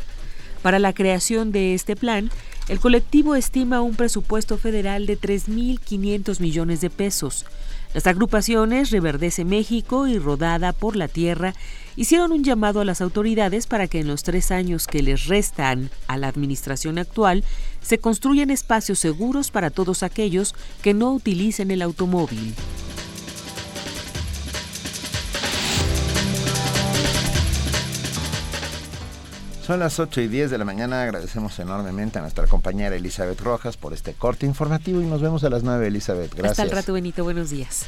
Speaker 22: Para la creación de este plan, el colectivo estima un presupuesto federal de 3.500 millones de pesos. Las agrupaciones Reverdece México y Rodada por la Tierra hicieron un llamado a las autoridades para que en los tres años que les restan a la administración actual se construyan espacios seguros para todos aquellos que no utilicen el automóvil.
Speaker 2: Son las 8 y 10 de la mañana. Agradecemos enormemente a nuestra compañera Elizabeth Rojas por este corte informativo y nos vemos a las 9, Elizabeth. Gracias.
Speaker 22: Hasta el rato, Benito. Buenos días.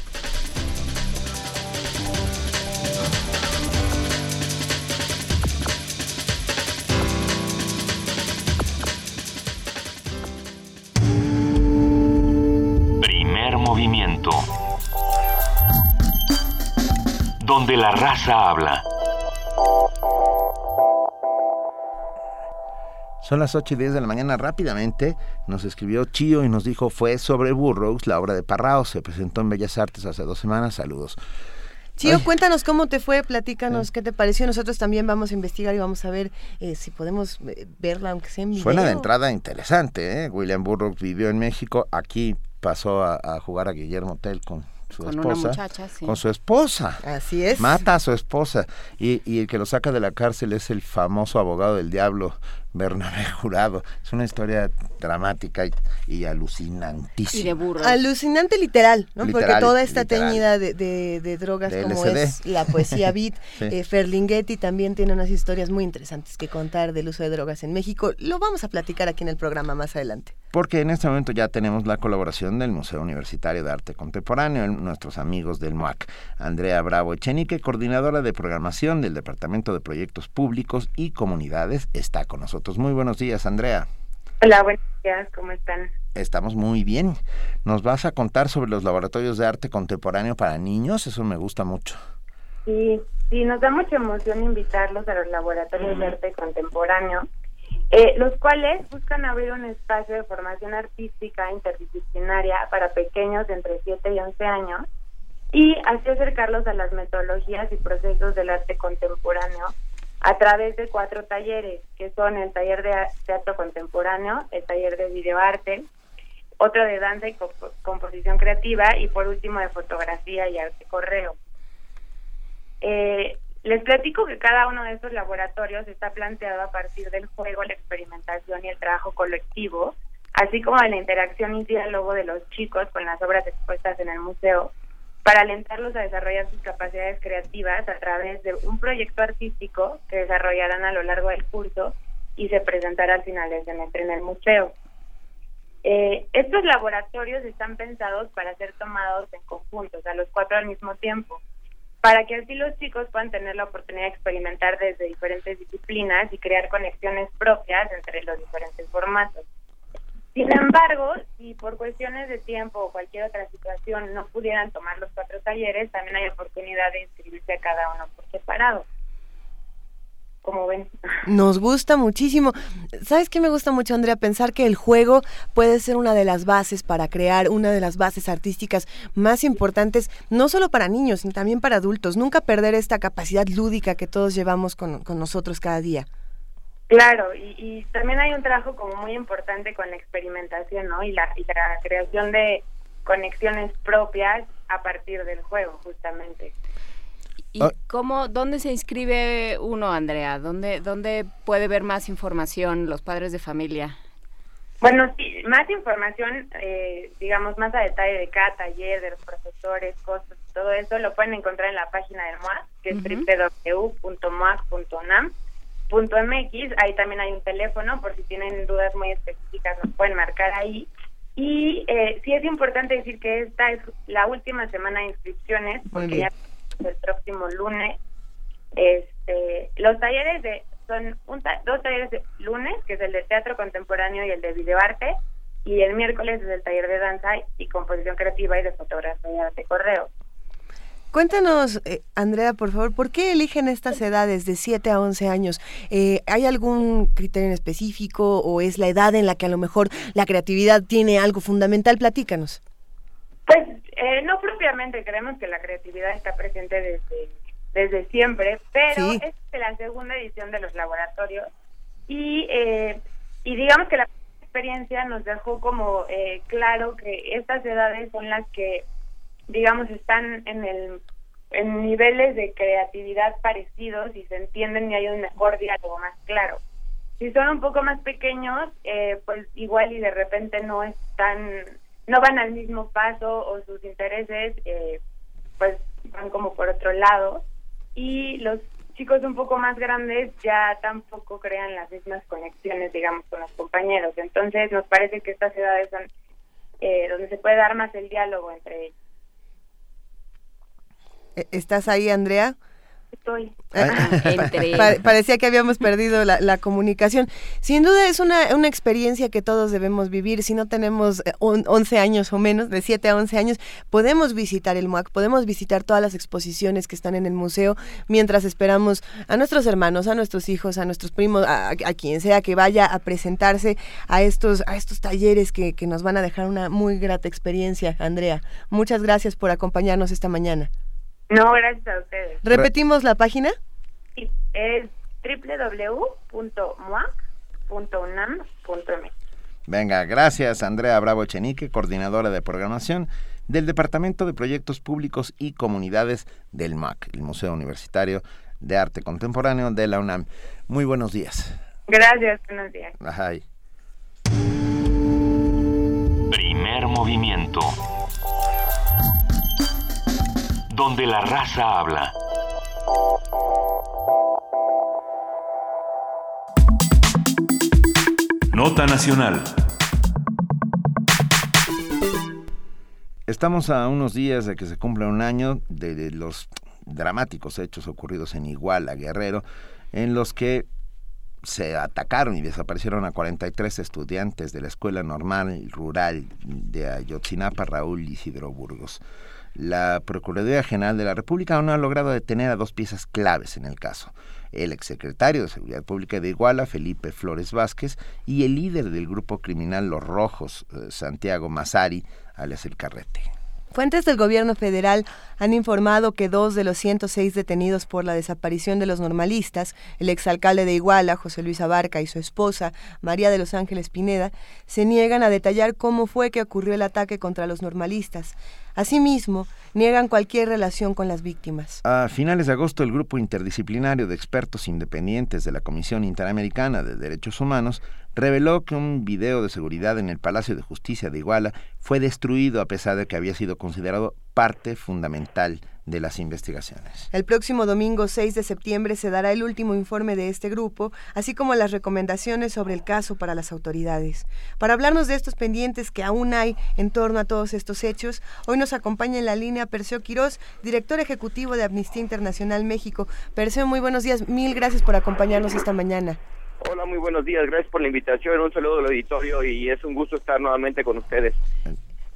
Speaker 1: Donde la raza habla.
Speaker 2: Son las 8 y 10 de la mañana. Rápidamente nos escribió Chío y nos dijo fue sobre Burroughs, la obra de Parrao. Se presentó en Bellas Artes hace dos semanas. Saludos.
Speaker 3: Chío,
Speaker 2: Ay.
Speaker 3: cuéntanos cómo te fue, platícanos qué te pareció. Nosotros también vamos a investigar y vamos a ver eh, si podemos eh, verla, aunque sea en video.
Speaker 2: Suena de entrada interesante, ¿eh? William Burroughs vivió en México. Aquí pasó a, a jugar a Guillermo Tell con su
Speaker 4: Con una
Speaker 2: esposa.
Speaker 4: muchacha, sí.
Speaker 2: Con su esposa.
Speaker 3: Así es.
Speaker 2: Mata a su esposa. Y, y el que lo saca de la cárcel es el famoso abogado del diablo, Bernabé Jurado. Es una historia dramática y, y alucinantísima.
Speaker 4: Y de burros.
Speaker 3: Alucinante literal, ¿no? Porque toda esta
Speaker 2: literal.
Speaker 3: teñida de, de- de drogas
Speaker 2: De
Speaker 3: como es la poesía beat,
Speaker 2: Sí.
Speaker 3: eh, Ferlinghetti también tiene unas historias muy interesantes que contar del uso de drogas en México. Lo vamos a platicar aquí en el programa más adelante.
Speaker 2: Porque en este momento ya tenemos la colaboración del Museo Universitario de Arte Contemporáneo, nuestros amigos del MUAC. Andrea Bravo Echenique, coordinadora de programación del Departamento de Proyectos Públicos y Comunidades, está con nosotros. Muy buenos días, Andrea.
Speaker 24: Hola, buenos días, ¿cómo están?
Speaker 2: Estamos muy bien. Nos vas a contar sobre los laboratorios de arte contemporáneo para niños, eso me gusta mucho.
Speaker 24: Sí, sí, nos da mucha emoción invitarlos a los laboratorios de arte contemporáneo, eh, los cuales buscan abrir un espacio de formación artística interdisciplinaria para pequeños de entre 7 y 11 años y así acercarlos a las metodologías y procesos del arte contemporáneo a través de cuatro talleres, que son el taller de teatro contemporáneo, el taller de videoarte, otro de danza y compo- composición creativa y por último de fotografía y arte correo. Eh, les platico que cada uno de estos laboratorios está planteado a partir del juego, la experimentación y el trabajo colectivo, así como de la interacción y diálogo de los chicos con las obras expuestas en el museo, para alentarlos a desarrollar sus capacidades creativas a través de un proyecto artístico que desarrollarán a lo largo del curso y se presentará al final del semestre en el museo. Eh, estos laboratorios están pensados para ser tomados en conjunto, o sea, los cuatro al mismo tiempo, para que así los chicos puedan tener la oportunidad de experimentar desde diferentes disciplinas y crear conexiones propias entre los diferentes formatos. Sin embargo, si por cuestiones de tiempo o cualquier otra situación no pudieran tomar los cuatro talleres, también hay oportunidad de inscribirse a cada uno por separado. como ven.
Speaker 3: Nos gusta muchísimo. ¿Sabes qué me gusta mucho, Andrea? Pensar que el juego puede ser una de las bases para crear una de las bases artísticas más importantes, no solo para niños, sino también para adultos. Nunca perder esta capacidad lúdica que todos llevamos con, con nosotros cada día.
Speaker 24: Claro, y, y, también hay un trabajo como muy importante con la experimentación, ¿no? Y la, y la creación de conexiones propias a partir del juego, justamente.
Speaker 4: ¿Y cómo, dónde se inscribe uno, Andrea? ¿Dónde, ¿Dónde puede ver más información los padres de familia?
Speaker 24: Bueno, sí, más información, eh, digamos, más a detalle de cada taller, de los profesores, cosas, todo eso lo pueden encontrar en la página del MOAC, que es www.moac.unam .mx, ahí también hay un teléfono, por si tienen dudas muy específicas nos pueden marcar ahí. Y eh, sí es importante decir que esta es la última semana de inscripciones, porque ya el próximo lunes. Este, los talleres de son un dos talleres de lunes, que es el de teatro contemporáneo y el de videoarte, y el miércoles es el taller de danza y composición creativa y de fotografía de correo.
Speaker 3: Cuéntanos, eh, Andrea, por favor, ¿por qué eligen estas edades de 7 a 11 años? Eh, ¿Hay algún criterio en específico o es la edad en la que a lo mejor la creatividad tiene algo fundamental? Platícanos.
Speaker 24: Pues eh, no propiamente, creemos que la creatividad está presente desde, desde siempre, pero es la segunda edición de los laboratorios y, y digamos que la experiencia nos dejó como claro que estas edades son las que digamos, están en el en niveles de creatividad parecidos y se entienden y hay un mejor diálogo más claro. Si son un poco más pequeños, eh, pues igual y de repente no están, no van al mismo paso o sus intereses eh, pues van como por otro lado y los chicos un poco más grandes ya tampoco crean las mismas conexiones, digamos, con los compañeros. Entonces nos parece que estas edades son eh, donde se puede dar más el diálogo entre ellos.
Speaker 3: E-, ¿Estás ahí, Andrea?
Speaker 24: Estoy.
Speaker 3: parecía que habíamos perdido la, comunicación. Sin duda es una, una, experiencia que todos debemos vivir. Si no tenemos 11 eh, años o menos, de 7 a 11 años, podemos visitar el MUAC, podemos visitar todas las exposiciones que están en el museo mientras esperamos a nuestros hermanos, a nuestros hijos, a nuestros primos, a, quien sea que vaya a presentarse a estos, a estos talleres que, que nos van a dejar una muy grata experiencia. Andrea, muchas gracias por acompañarnos esta mañana.
Speaker 24: No, gracias a ustedes.
Speaker 3: ¿Repetimos la página?
Speaker 24: Sí, es www.moac.unam.mx.
Speaker 2: Venga, gracias Andrea Bravo Chenique, coordinadora de programación del Departamento de Proyectos Públicos y Comunidades del MAC, el Museo Universitario de Arte Contemporáneo de la UNAM. Muy buenos días.
Speaker 24: Gracias, buenos días.
Speaker 1: Primer movimiento donde la raza habla. Nota Nacional.
Speaker 2: Estamos a unos días de que se cumpla un año de los dramáticos hechos ocurridos en Iguala, Guerrero, en los que se atacaron y desaparecieron a 43 estudiantes de la Escuela Normal Rural de Ayotzinapa, Raúl Isidro Burgos. La Procuraduría General de la República aún no ha logrado detener a dos piezas claves en el caso. El exsecretario de Seguridad Pública de Iguala, Felipe Flores Vázquez, y el líder del grupo criminal Los Rojos, eh, Santiago Mazari, alias El Carrete.
Speaker 3: Fuentes del gobierno federal han informado que dos de los 106 detenidos por la desaparición de los normalistas, el exalcalde de Iguala, José Luis Abarca, y su esposa, María de los Ángeles Pineda, se niegan a detallar cómo fue que ocurrió el ataque contra los normalistas. Asimismo, niegan cualquier relación con las víctimas.
Speaker 2: A finales de agosto, el grupo interdisciplinario de expertos independientes de la Comisión Interamericana de Derechos Humanos reveló que un video de seguridad en el Palacio de Justicia de Iguala fue destruido a pesar de que había sido considerado parte fundamental de las investigaciones.
Speaker 3: El próximo domingo 6 de septiembre se dará el último informe de este grupo, así como las recomendaciones sobre el caso para las autoridades. Para hablarnos de estos pendientes que aún hay en torno a todos estos hechos, hoy nos acompaña en la línea Perseo Quirós, director ejecutivo de Amnistía Internacional México. Perseo, muy buenos días. Mil gracias por acompañarnos esta mañana.
Speaker 25: Hola, muy buenos días. Gracias por la invitación. Un saludo del auditorio y es un gusto estar nuevamente con ustedes.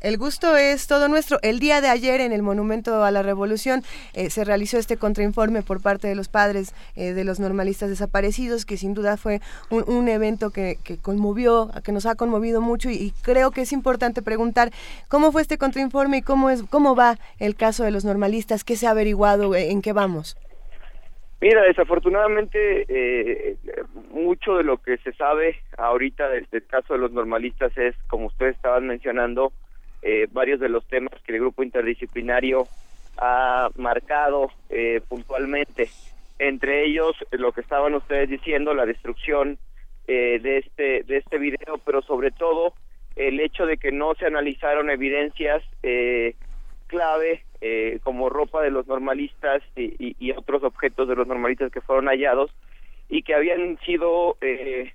Speaker 3: El gusto es todo nuestro. El día de ayer en el Monumento a la Revolución eh, se realizó este contrainforme por parte de los padres eh, de los normalistas desaparecidos, que sin duda fue un, evento que, que, conmovió, que nos ha conmovido mucho y, y, creo que es importante preguntar cómo fue este contrainforme y cómo, es, cómo va el caso de los normalistas, qué se ha averiguado, en qué vamos.
Speaker 25: Mira, desafortunadamente eh, mucho de lo que se sabe ahorita del, del, caso de los normalistas es, como ustedes estaban mencionando, eh, varios de los temas que el grupo interdisciplinario ha marcado eh, puntualmente. Entre ellos, lo que estaban ustedes diciendo, la destrucción eh, de este de este video, pero sobre todo el hecho de que no se analizaron evidencias clave eh, como ropa de los normalistas y, y, otros objetos de los normalistas que fueron hallados y que habían sido eh,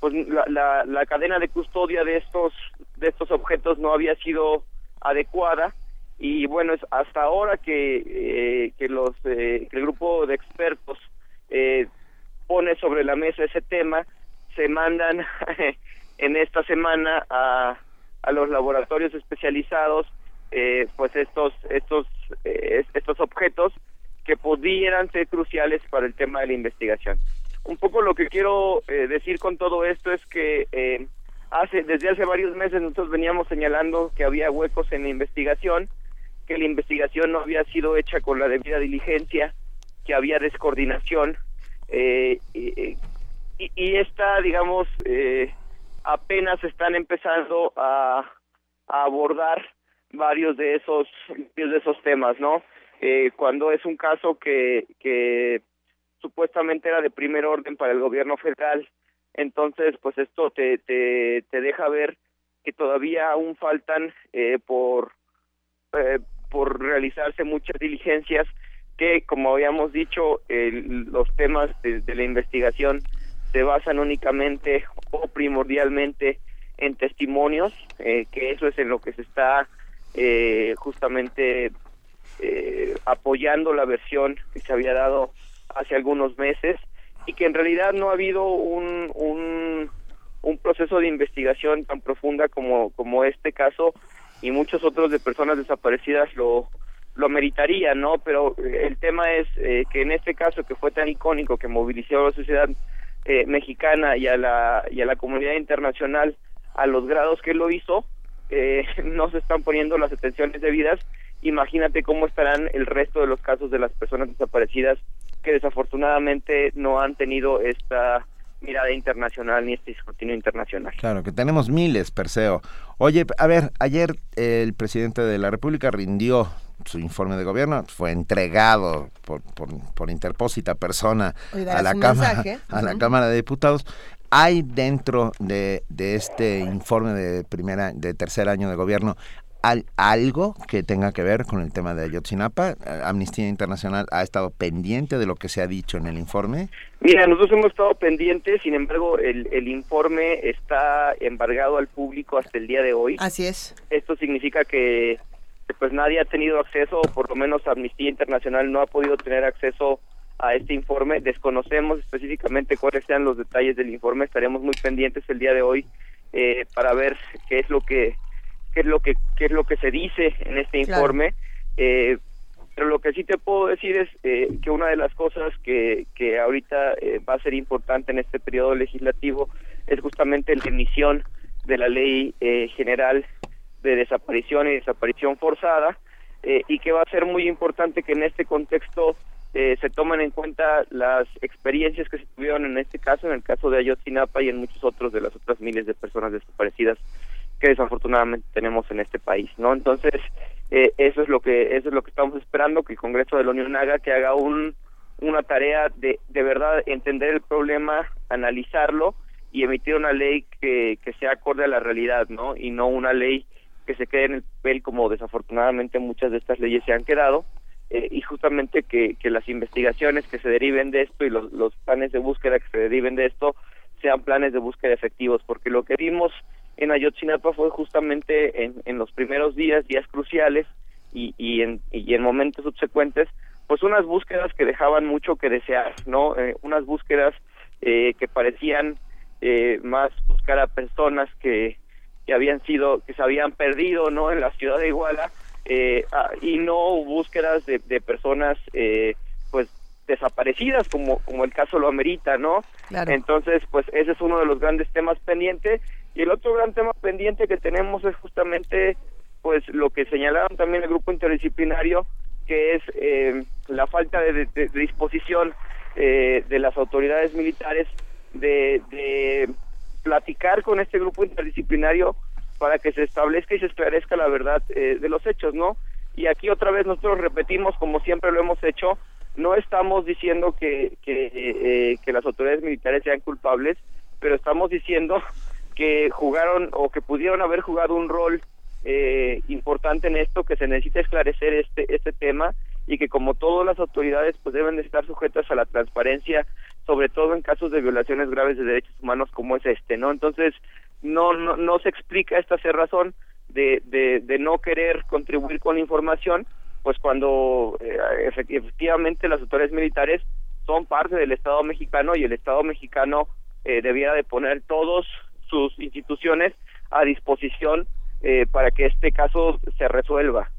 Speaker 25: pues la, la, la, cadena de custodia de estos de estos objetos no había sido adecuada. Y bueno es hasta ahora que eh, que los que el grupo de expertos pone sobre la mesa ese tema se mandan en esta semana a a los laboratorios especializados eh, pues estos estos eh, estos objetos que pudieran ser cruciales para el tema de la investigación. Un poco lo que quiero eh, decir con todo esto es que eh, hace desde hace varios meses nosotros veníamos señalando que había huecos en la investigación, que la investigación no había sido hecha con la debida diligencia, que había descoordinación y, y, esta, digamos, apenas están empezando a abordar varios de esos de esos temas, ¿no? Eh, cuando es un caso que que supuestamente era de primer orden para el gobierno federal, entonces pues esto te te, te deja ver que todavía aún faltan eh, por eh, por realizarse muchas diligencias que como habíamos dicho el, los temas de, de la investigación se basan únicamente o primordialmente en testimonios, eh, que eso es en lo que se está eh, justamente eh, apoyando la versión que se había dado hace algunos meses y que en realidad no ha habido un, un, proceso de investigación tan profunda como, como este caso y muchos otros de personas desaparecidas lo, lo ¿no? Pero el tema es eh, que en este caso que fue tan icónico, que movilizó a la sociedad eh, mexicana y a la y a la comunidad internacional a los grados que lo hizo, eh, no se están poniendo las atenciones debidas, imagínate cómo estarán el resto de los casos de las personas desaparecidas que desafortunadamente no han tenido esta mirada internacional ni este escrutinio internacional.
Speaker 2: Claro, que tenemos miles, Perseo. Oye, a ver, ayer el presidente de la República rindió su informe de gobierno, fue entregado por, por, por interpósita persona a la, cámara, a la Cámara de Diputados hay dentro de, de, este informe de primera de tercer año de gobierno al, algo que tenga que ver con el tema de Ayotzinapa? ¿Amnistía Internacional ha estado pendiente de lo que se ha dicho en el informe?
Speaker 25: Mira, nosotros hemos estado pendientes, sin embargo, el, el informe está embargado al público hasta el día de hoy.
Speaker 3: Así es.
Speaker 25: Esto significa que pues nadie ha tenido acceso, o por lo menos Amnistía Internacional no ha podido tener acceso a este informe. Desconocemos específicamente cuáles sean los detalles del informe. Estaremos muy pendientes el día de hoy eh, para ver qué es lo que qué es lo que qué es lo que se dice en este informe. Claro. Eh, pero lo que sí te puedo decir es eh, que una de las cosas que, que ahorita eh, va a ser importante en este periodo legislativo es justamente la emisión de la ley eh, general de desaparición y desaparición forzada eh, y que va a ser muy importante que en este contexto eh, se toman en cuenta las experiencias que se tuvieron en este caso, en el caso de Ayotzinapa y en muchos otros de las otras miles de personas desaparecidas que desafortunadamente tenemos en este país, ¿no? Entonces, eh, eso es lo que eso es lo que estamos esperando que el Congreso de la Unión haga, que haga un una tarea de de verdad entender el problema, analizarlo y emitir una ley que que sea acorde a la realidad, ¿no? Y no una ley que se quede en el papel como desafortunadamente muchas de estas leyes se han quedado eh, y justamente que, que las investigaciones que se deriven de esto y los, los planes de búsqueda que se deriven de esto sean planes de búsqueda efectivos, porque lo que vimos en Ayotzinapa fue justamente en, en los primeros días, días cruciales y, y, en, y en momentos subsecuentes, pues unas búsquedas que dejaban mucho que desear, ¿no? Eh, unas búsquedas eh, que parecían eh, más buscar a personas que, que habían sido, que se habían perdido, ¿no? En la ciudad de Iguala, eh, ah, y no búsquedas de, de personas, eh, pues, desaparecidas, como, como el caso lo amerita, ¿no?
Speaker 3: Claro.
Speaker 25: Entonces, pues, ese es uno de los grandes temas pendientes, y el otro gran tema pendiente que tenemos es justamente, pues, lo que señalaron también el grupo interdisciplinario, que es eh, la falta de, de- de disposición eh, de las autoridades militares de, de platicar con este grupo interdisciplinario para que se establezca y se esclarezca la verdad eh, de los hechos, ¿no? Y aquí otra vez nosotros repetimos, como siempre lo hemos hecho, no estamos diciendo que, que, eh, que las autoridades militares sean culpables, pero estamos diciendo que jugaron o que pudieron haber jugado un rol eh, importante en esto, que se necesita esclarecer este, este tema y que como todas las autoridades pues deben de estar sujetas a la transparencia, sobre todo en casos de violaciones graves de derechos humanos como es este, ¿no? Entonces, no, no, no se explica esta cerrazón de, de, de no querer contribuir con la información, pues cuando eh, efect- efectivamente las autoridades militares son parte del Estado mexicano y el Estado mexicano eh, debiera de poner todos sus instituciones a disposición eh, para que este caso se resuelva.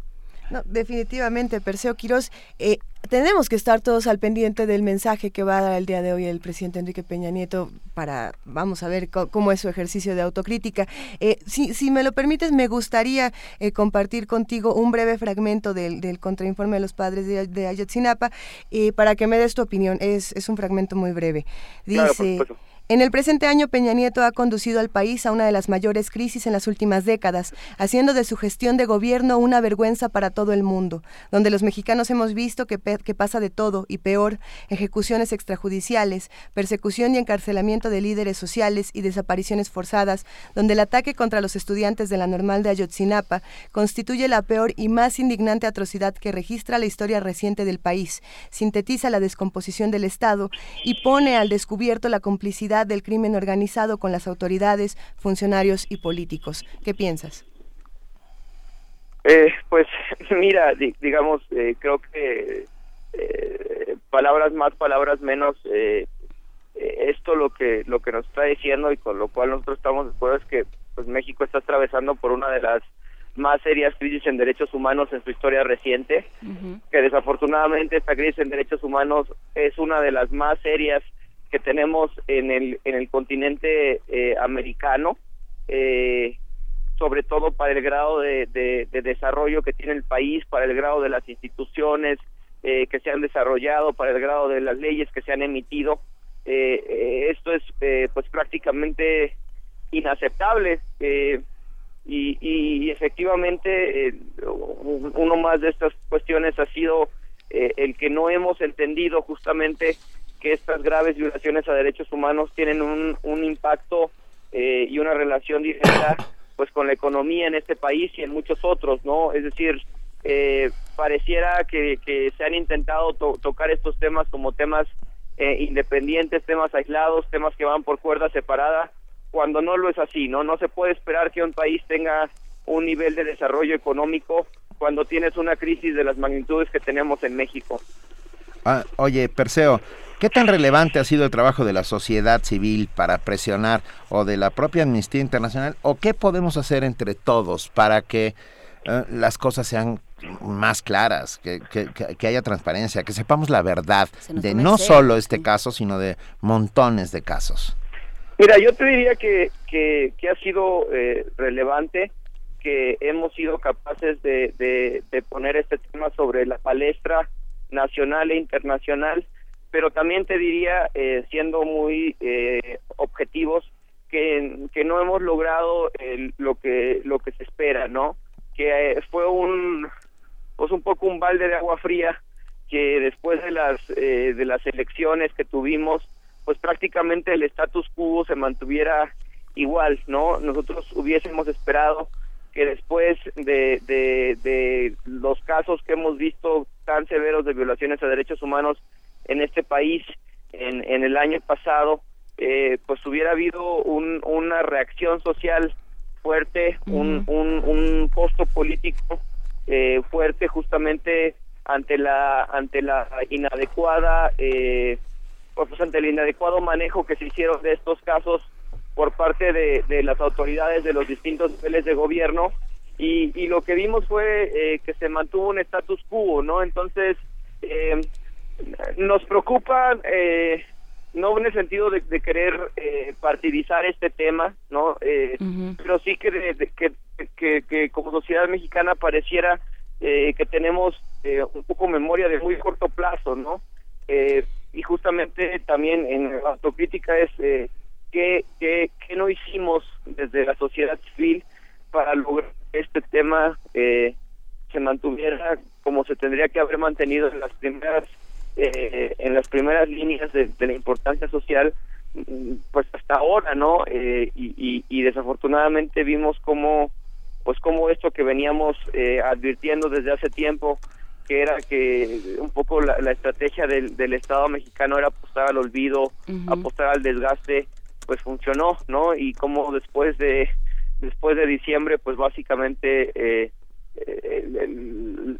Speaker 3: No, definitivamente, Perseo Quirós. eh, tenemos que estar todos al pendiente del mensaje que va a dar el día de hoy el presidente Enrique Peña Nieto para, vamos a ver cómo es su ejercicio de autocrítica. Eh, si, si me lo permites, me gustaría eh, compartir contigo un breve fragmento del, del contrainforme de los padres de, de Ayotzinapa eh, para que me des tu opinión. Es, es un fragmento muy breve.
Speaker 25: Claro, por
Speaker 3: Dice...
Speaker 25: supuesto.
Speaker 3: En el presente año, Peña Nieto ha conducido al país a una de las mayores crisis en las últimas décadas, haciendo de su gestión de gobierno una vergüenza para todo el mundo, donde los mexicanos hemos visto que, que pasa de todo y peor, ejecuciones extrajudiciales, persecución y encarcelamiento de líderes sociales y desapariciones forzadas, donde el ataque contra los estudiantes de la normal de Ayotzinapa constituye la peor y más indignante atrocidad que registra la historia reciente del país, sintetiza la descomposición del Estado y pone al descubierto la complicidad del crimen organizado con las autoridades, funcionarios y políticos. ¿Qué piensas?
Speaker 25: Eh, pues mira, di- digamos, eh, creo que eh, palabras más, palabras menos, esto lo que lo que nos está diciendo y con lo cual nosotros estamos de acuerdo es que pues México está atravesando por una de las más serias crisis en derechos humanos en su historia reciente, que desafortunadamente esta crisis en derechos humanos es una de las más serias que tenemos en el en el continente eh, americano. Eh, sobre todo para el grado de, de- de desarrollo que tiene el país, para el grado de las instituciones eh, que se han desarrollado, para el grado de las leyes que se han emitido. Eh, eh, esto es eh, pues prácticamente inaceptable eh, y, y efectivamente un- uno más de estas cuestiones ha sido el que no hemos entendido justamente que estas graves violaciones a derechos humanos tienen un, un impacto eh, y una relación directa pues con la economía en este país y en muchos otros, ¿no? Es decir, eh, pareciera que, que se han intentado to- tocar estos temas como temas eh, independientes, temas aislados, temas que van por cuerda separada, cuando no lo es así, ¿no? No se puede esperar que un país tenga un nivel de desarrollo económico cuando tienes una crisis de las magnitudes que tenemos en México.
Speaker 2: Ah, oye, Perseo, ¿qué tan relevante ha sido el trabajo de la sociedad civil para presionar o de la propia Amnistía Internacional o qué podemos hacer entre todos para que eh, las cosas sean más claras, que, que- que- que haya transparencia, que sepamos la verdad de no solo este caso, sino de montones de casos?
Speaker 25: Mira, yo te diría que, que, que ha sido eh, relevante que hemos sido capaces de, de, de poner este tema sobre la palestra nacional e internacional, pero también te diría, eh, siendo muy eh, objetivos, que, que no hemos logrado el- lo que lo que se espera, ¿no? Que eh, fue un pues un poco un balde de agua fría que después de las eh, de las elecciones que tuvimos pues prácticamente el status quo se mantuviera igual no nosotros hubiésemos esperado que después de, de, de los casos que hemos visto tan severos de violaciones a derechos humanos en este país en, en el año pasado eh, pues hubiera habido un, una reacción social fuerte un, un, un costo político eh, fuerte justamente ante la ante la inadecuada eh, pues ante el inadecuado manejo que se hicieron de estos casos por parte de, de las autoridades de los distintos niveles de gobierno y, y lo que vimos fue eh, que se mantuvo un status quo, ¿no? Entonces, eh, nos preocupa, eh, no en el sentido de, de querer eh, partidizar este tema, ¿no? Eh, Pero sí que, de- de- que, que, que como sociedad mexicana pareciera eh, que tenemos eh, un poco memoria de muy corto plazo, ¿no? Eh, y justamente también en la autocrítica es eh, ¿qué, qué, qué no hicimos desde la sociedad civil para lograr que este tema eh, se mantuviera como se tendría que haber mantenido en las primeras eh, en las primeras líneas de, de la importancia social mm, pues hasta ahora no Eh, y, y, y desafortunadamente vimos como pues como esto que veníamos eh, advirtiendo desde hace tiempo que era que un poco la, la estrategia del, del Estado mexicano era apostar al olvido, apostar al desgaste, pues funcionó, ¿no? Y como después de después de diciembre, pues básicamente eh, eh, el-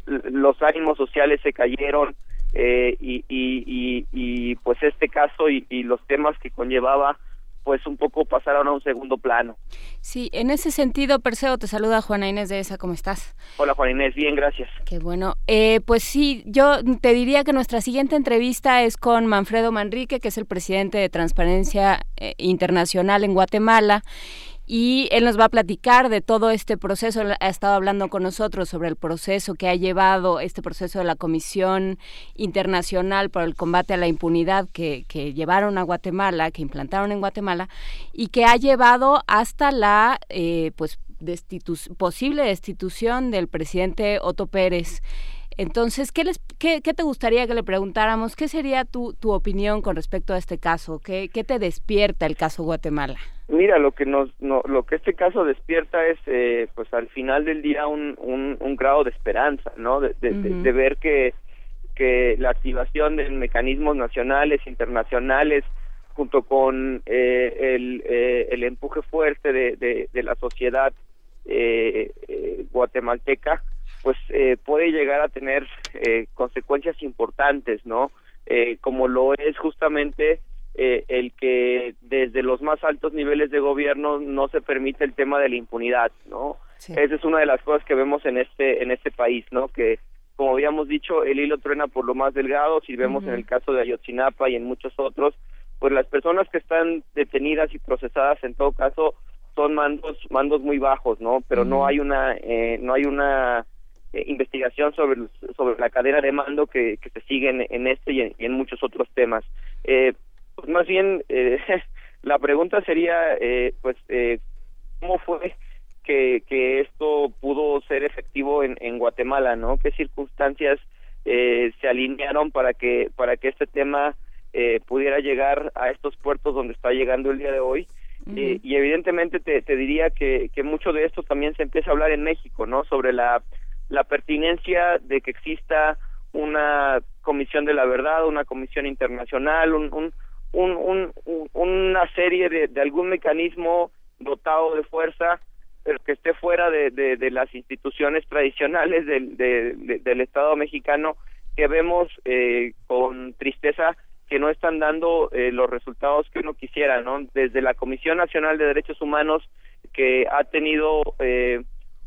Speaker 25: el- los ánimos sociales se cayeron eh, y, y, y, y, pues este caso y, y los temas que conllevaba pues un poco pasaron a un segundo plano.
Speaker 4: Sí, en ese sentido, Perseo, te saluda Juana Inés de esa, ¿cómo estás?
Speaker 25: Hola Juan Inés, bien, gracias.
Speaker 4: Qué bueno. Eh, pues sí, yo te diría que nuestra siguiente entrevista es con Manfredo Manrique, que es el presidente de Transparencia eh, Internacional en Guatemala. Y él nos va a platicar de todo este proceso. Ha estado hablando con nosotros sobre el proceso que ha llevado este proceso de la Comisión Internacional por el Combate a la Impunidad que, que llevaron a Guatemala, que implantaron en Guatemala, y que ha llevado hasta la eh, pues posible destitución del presidente Otto Pérez. Entonces, ¿qué, les, qué te gustaría que le preguntáramos? ¿Qué sería tu, tu opinión con respecto a este caso? ¿Qué, ¿Qué te despierta el caso Guatemala?
Speaker 25: Mira, lo que nos, no- lo que este caso despierta es, eh, pues al final del día un, un, un grado de esperanza, ¿no? De, ver que, que la activación de mecanismos nacionales, internacionales, junto con eh, el, eh, el empuje fuerte de, de, de la sociedad eh, eh, guatemalteca, pues eh, puede llegar a tener eh, consecuencias importantes, ¿no? Eh, como lo es justamente eh, el que desde los más altos niveles de gobierno no se permite el tema de la impunidad, ¿no? Esa es una de las cosas que vemos en este en este país, ¿no? Que como habíamos dicho, el hilo truena por lo más delgado, si vemos en el caso de Ayotzinapa y en muchos otros, pues las personas que están detenidas y procesadas en todo caso son mandos mandos muy bajos, ¿no? Pero no hay una eh, no hay una eh, investigación sobre sobre la cadena de mando que, que se sigue en, en este y en, y en muchos otros temas. Eh, pues más bien eh, la pregunta sería, eh, pues, eh, ¿cómo fue que, que esto pudo ser efectivo en, en Guatemala, no? ¿Qué circunstancias eh, se alinearon para que para que este tema eh, pudiera llegar a estos puertos donde está llegando el día de hoy? Eh, y evidentemente te, te diría que, que mucho de esto también se empieza a hablar en México, ¿no? Sobre la, la pertinencia de que exista una comisión de la verdad, una comisión internacional, un, un, un, un- un- una serie de, de algún mecanismo dotado de fuerza, pero que esté fuera de, de, de las instituciones tradicionales del, de- de- del Estado mexicano que vemos eh, con tristeza que no están dando eh, los resultados que uno quisiera, ¿no? Desde la Comisión Nacional de Derechos Humanos, que ha tenido eh,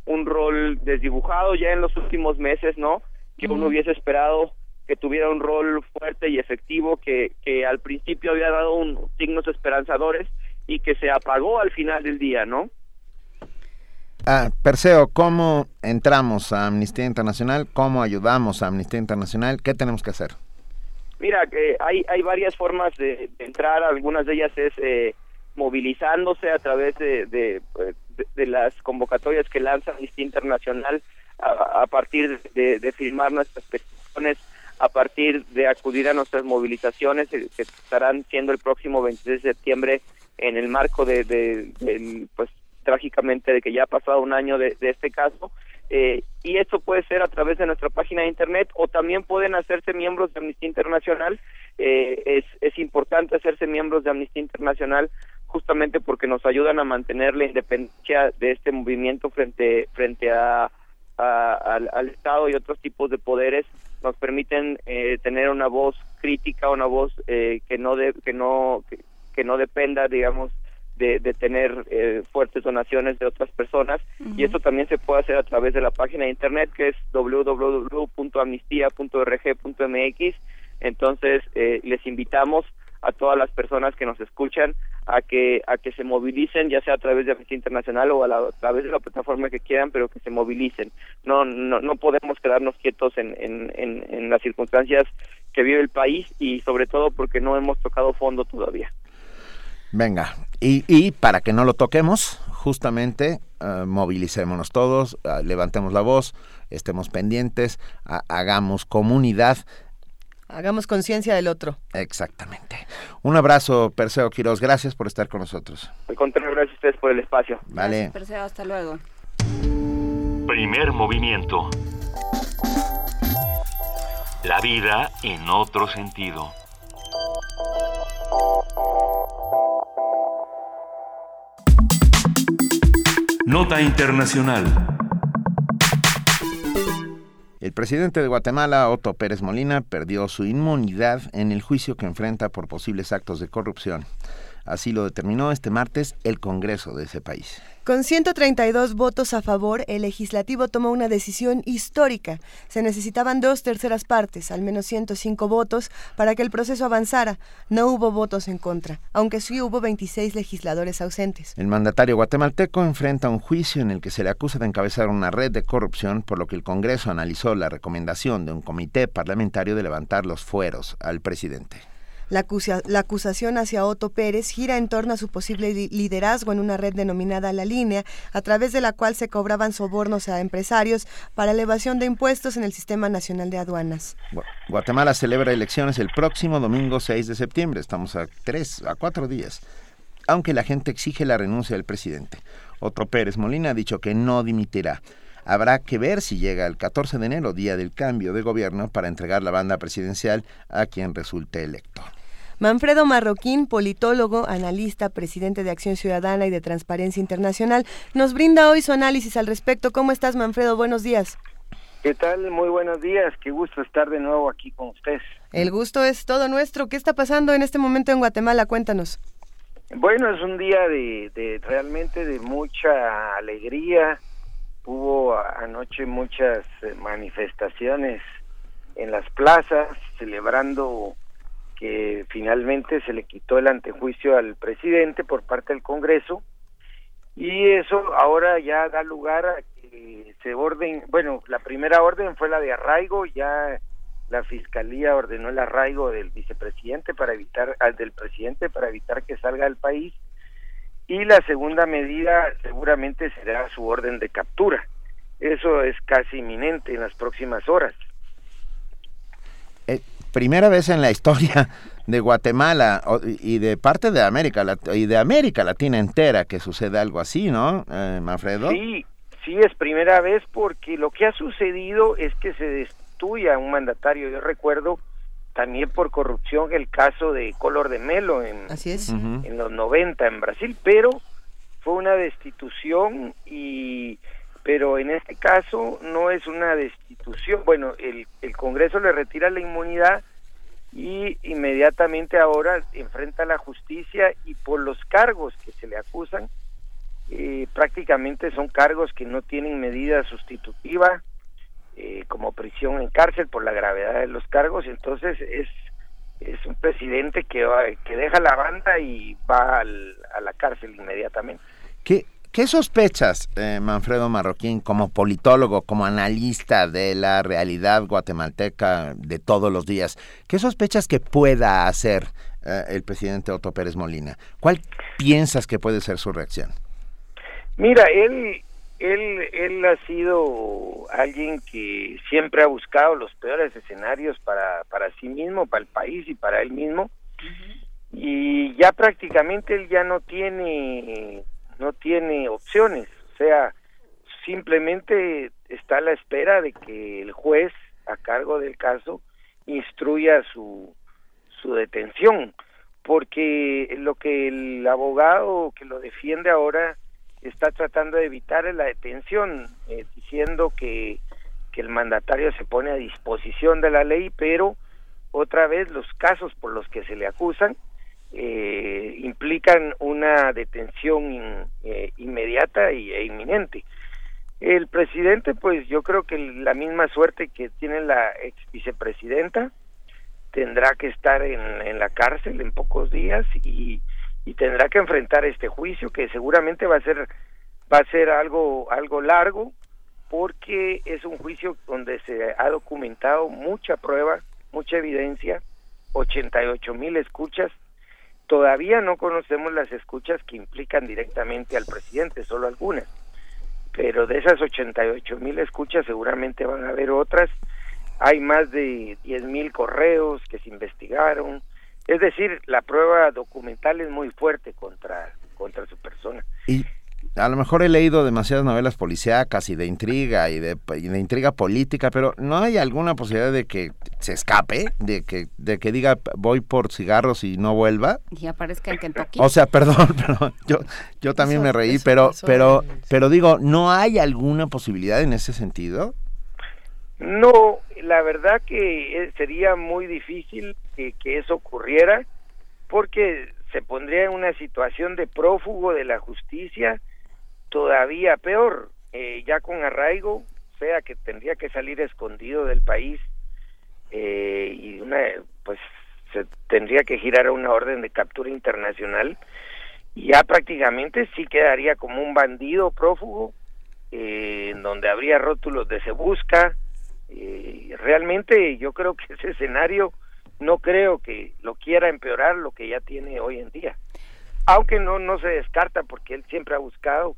Speaker 25: un rol desdibujado ya en los últimos meses, ¿no? Que uno hubiese esperado que tuviera un rol fuerte y efectivo, que, que al principio había dado un, signos esperanzadores y que se apagó al final del día, ¿no?
Speaker 2: Ah, Perseo, ¿cómo entramos a Amnistía Internacional? ¿Cómo ayudamos a Amnistía Internacional? ¿Qué tenemos que hacer?
Speaker 25: Mira, que hay, hay varias formas de, de entrar, algunas de ellas es eh, movilizándose a través de, de, eh, de- las convocatorias que lanza Amnistía Internacional a, a partir de firmar nuestras peticiones, a partir de acudir a nuestras movilizaciones eh, que estarán siendo el próximo 26 de septiembre en el marco de, de- pues trágicamente de que ya ha pasado un año de, este caso eh, y esto puede ser a través de nuestra página de internet o también pueden hacerse miembros de Amnistía Internacional. Eh, es, es importante hacerse miembros de Amnistía Internacional justamente porque nos ayudan a mantener la independencia de este movimiento frente frente a, a- al Estado y otros tipos de poderes. Nos permiten eh, tener una voz crítica, una voz eh, que no de, que no que, que no dependa, digamos, de, de tener eh, fuertes donaciones de otras personas. Y esto también se puede hacer a través de la página de internet que es www.amnistía.org.mx entonces eh, les invitamos a todas las personas que nos escuchan a que a que se movilicen ya sea a través de Amnistía Internacional o a, la- a través de la plataforma que quieran pero que se movilicen no no no podemos quedarnos quietos en, en, en, en las circunstancias que vive el país y sobre todo porque no hemos tocado fondo todavía
Speaker 2: Venga, y, y para que no lo toquemos, justamente eh, movilicémonos todos, ah, levantemos la voz, estemos pendientes, ha- hagamos comunidad.
Speaker 3: Hagamos conciencia del otro.
Speaker 2: Exactamente. Un abrazo, Perseo Quiroz, gracias por estar con nosotros.
Speaker 25: al contrario gracias a ustedes por el espacio
Speaker 2: Vale.
Speaker 4: Perseo, hasta luego.
Speaker 1: Primer movimiento. La vida en otro sentido. Nota Internacional.
Speaker 2: El presidente de Guatemala, Otto Pérez Molina, perdió su inmunidad en el juicio que enfrenta por posibles actos de corrupción. Así lo determinó este martes el Congreso de ese país.
Speaker 3: Con 132 votos a favor, el legislativo tomó una decisión histórica. Se necesitaban dos terceras partes, al menos 105 votos, para que el proceso avanzara. No hubo votos en contra, aunque sí hubo 26 legisladores ausentes.
Speaker 2: El mandatario guatemalteco enfrenta un juicio en el que se le acusa de encabezar una red de corrupción, por lo que el Congreso analizó la recomendación de un comité parlamentario de levantar los fueros al presidente.
Speaker 3: La, acusa- la acusación hacia Otto Pérez gira en torno a su posible li- liderazgo en una red denominada La Línea, a través de la cual se cobraban sobornos a empresarios para elevación de impuestos en el Sistema Nacional de Aduanas.
Speaker 2: Gua- Guatemala celebra elecciones el próximo domingo 6 de septiembre. Estamos a tres, a cuatro días. Aunque la gente exige la renuncia del presidente. Otto Pérez Molina ha dicho que no dimitirá. Habrá que ver si llega el 14 de enero, día del cambio de gobierno, para entregar la banda presidencial a quien resulte electo.
Speaker 3: Manfredo Marroquín, politólogo, analista, presidente de Acción Ciudadana y de Transparencia Internacional, nos brinda hoy su análisis al respecto. ¿Cómo estás, Manfredo? Buenos días.
Speaker 26: ¿Qué tal? Muy buenos días. Qué gusto estar de nuevo aquí con ustedes.
Speaker 3: El gusto es todo nuestro. ¿Qué está pasando en este momento en Guatemala? Cuéntanos.
Speaker 26: Bueno, es un día de, de realmente de mucha alegría. Hubo anoche muchas eh, manifestaciones en las plazas celebrando que finalmente se le quitó el antejuicio al presidente por parte del Congreso. Y eso ahora ya da lugar a que se orden, bueno, la primera orden fue la de arraigo, ya la fiscalía ordenó el arraigo del vicepresidente para evitar al del presidente para evitar que salga del país y la segunda medida seguramente será su orden de captura. Eso es casi inminente en las próximas horas.
Speaker 2: Eh, primera vez en la historia de Guatemala y de parte de América y de América Latina entera que sucede algo así, ¿no, eh, Manfredo?
Speaker 26: Sí, sí es primera vez porque lo que ha sucedido es que se destituye a un mandatario. Yo recuerdo también por corrupción el caso de Color de Melo en,
Speaker 3: Así es.
Speaker 26: en los 90 en Brasil, pero fue una destitución y pero en este caso no es una destitución. Bueno, el, el Congreso le retira la inmunidad y inmediatamente ahora enfrenta la justicia y por los cargos que se le acusan, eh, prácticamente son cargos que no tienen medida sustitutiva eh, como prisión en cárcel por la gravedad de los cargos, entonces es es un presidente que va- que deja la banda y va al- a la cárcel inmediatamente.
Speaker 2: ¿Qué, qué sospechas, eh, Manfredo Marroquín, como politólogo, como analista de la realidad guatemalteca de todos los días? ¿Qué sospechas que pueda hacer eh, el presidente Otto Pérez Molina? ¿Cuál piensas que puede ser su reacción?
Speaker 26: Mira, él, él, él ha sido alguien que siempre ha buscado los peores escenarios para, para sí mismo, para el país y para él mismo. Y ya prácticamente él ya no tiene, no tiene opciones. O sea, simplemente está a la espera de que el juez a cargo del caso instruya su, su detención, porque lo que el abogado que lo defiende ahora está tratando de evitar la detención, eh, diciendo que, que el mandatario se pone a disposición de la ley, pero otra vez los casos por los que se le acusan eh, implican una detención in- eh, inmediata e inminente. El presidente, pues yo creo que la misma suerte que tiene la ex vicepresidenta, tendrá que estar en, en la cárcel en pocos días y, y tendrá que enfrentar este juicio que seguramente va a ser va a ser algo algo largo porque es un juicio donde se ha documentado mucha prueba, mucha evidencia, 88 mil escuchas. Todavía no conocemos las escuchas que implican directamente al presidente, solo algunas. Pero de esas 88 mil escuchas seguramente van a haber otras. Hay más de 10 mil correos que se investigaron. Es decir, la prueba documental es muy fuerte contra, contra su persona.
Speaker 2: Y a lo mejor he leído demasiadas novelas policíacas y de intriga y de, y de intriga política, pero ¿no hay alguna posibilidad de que se escape? De que, de que diga voy por cigarros y no vuelva?
Speaker 4: Y aparezca en Kentucky.
Speaker 2: O sea, perdón, perdón, yo, yo también
Speaker 4: Eso-
Speaker 2: me reí,
Speaker 4: eso
Speaker 2: pero, pero, pero digo, ¿no hay alguna posibilidad en ese sentido?
Speaker 26: No, la verdad que eh, sería muy difícil que, eso ocurriera porque se pondría en una situación de prófugo de la justicia todavía peor, eh, ya con arraigo, o sea que tendría que salir escondido del país eh, y una, pues se tendría que girar a una orden de captura internacional y ya prácticamente sí quedaría como un bandido prófugo eh, donde habría rótulos de se busca eh, realmente yo creo que ese escenario no creo que lo quiera empeorar lo que ya tiene hoy en día. Aunque no no se descarta porque él siempre ha buscado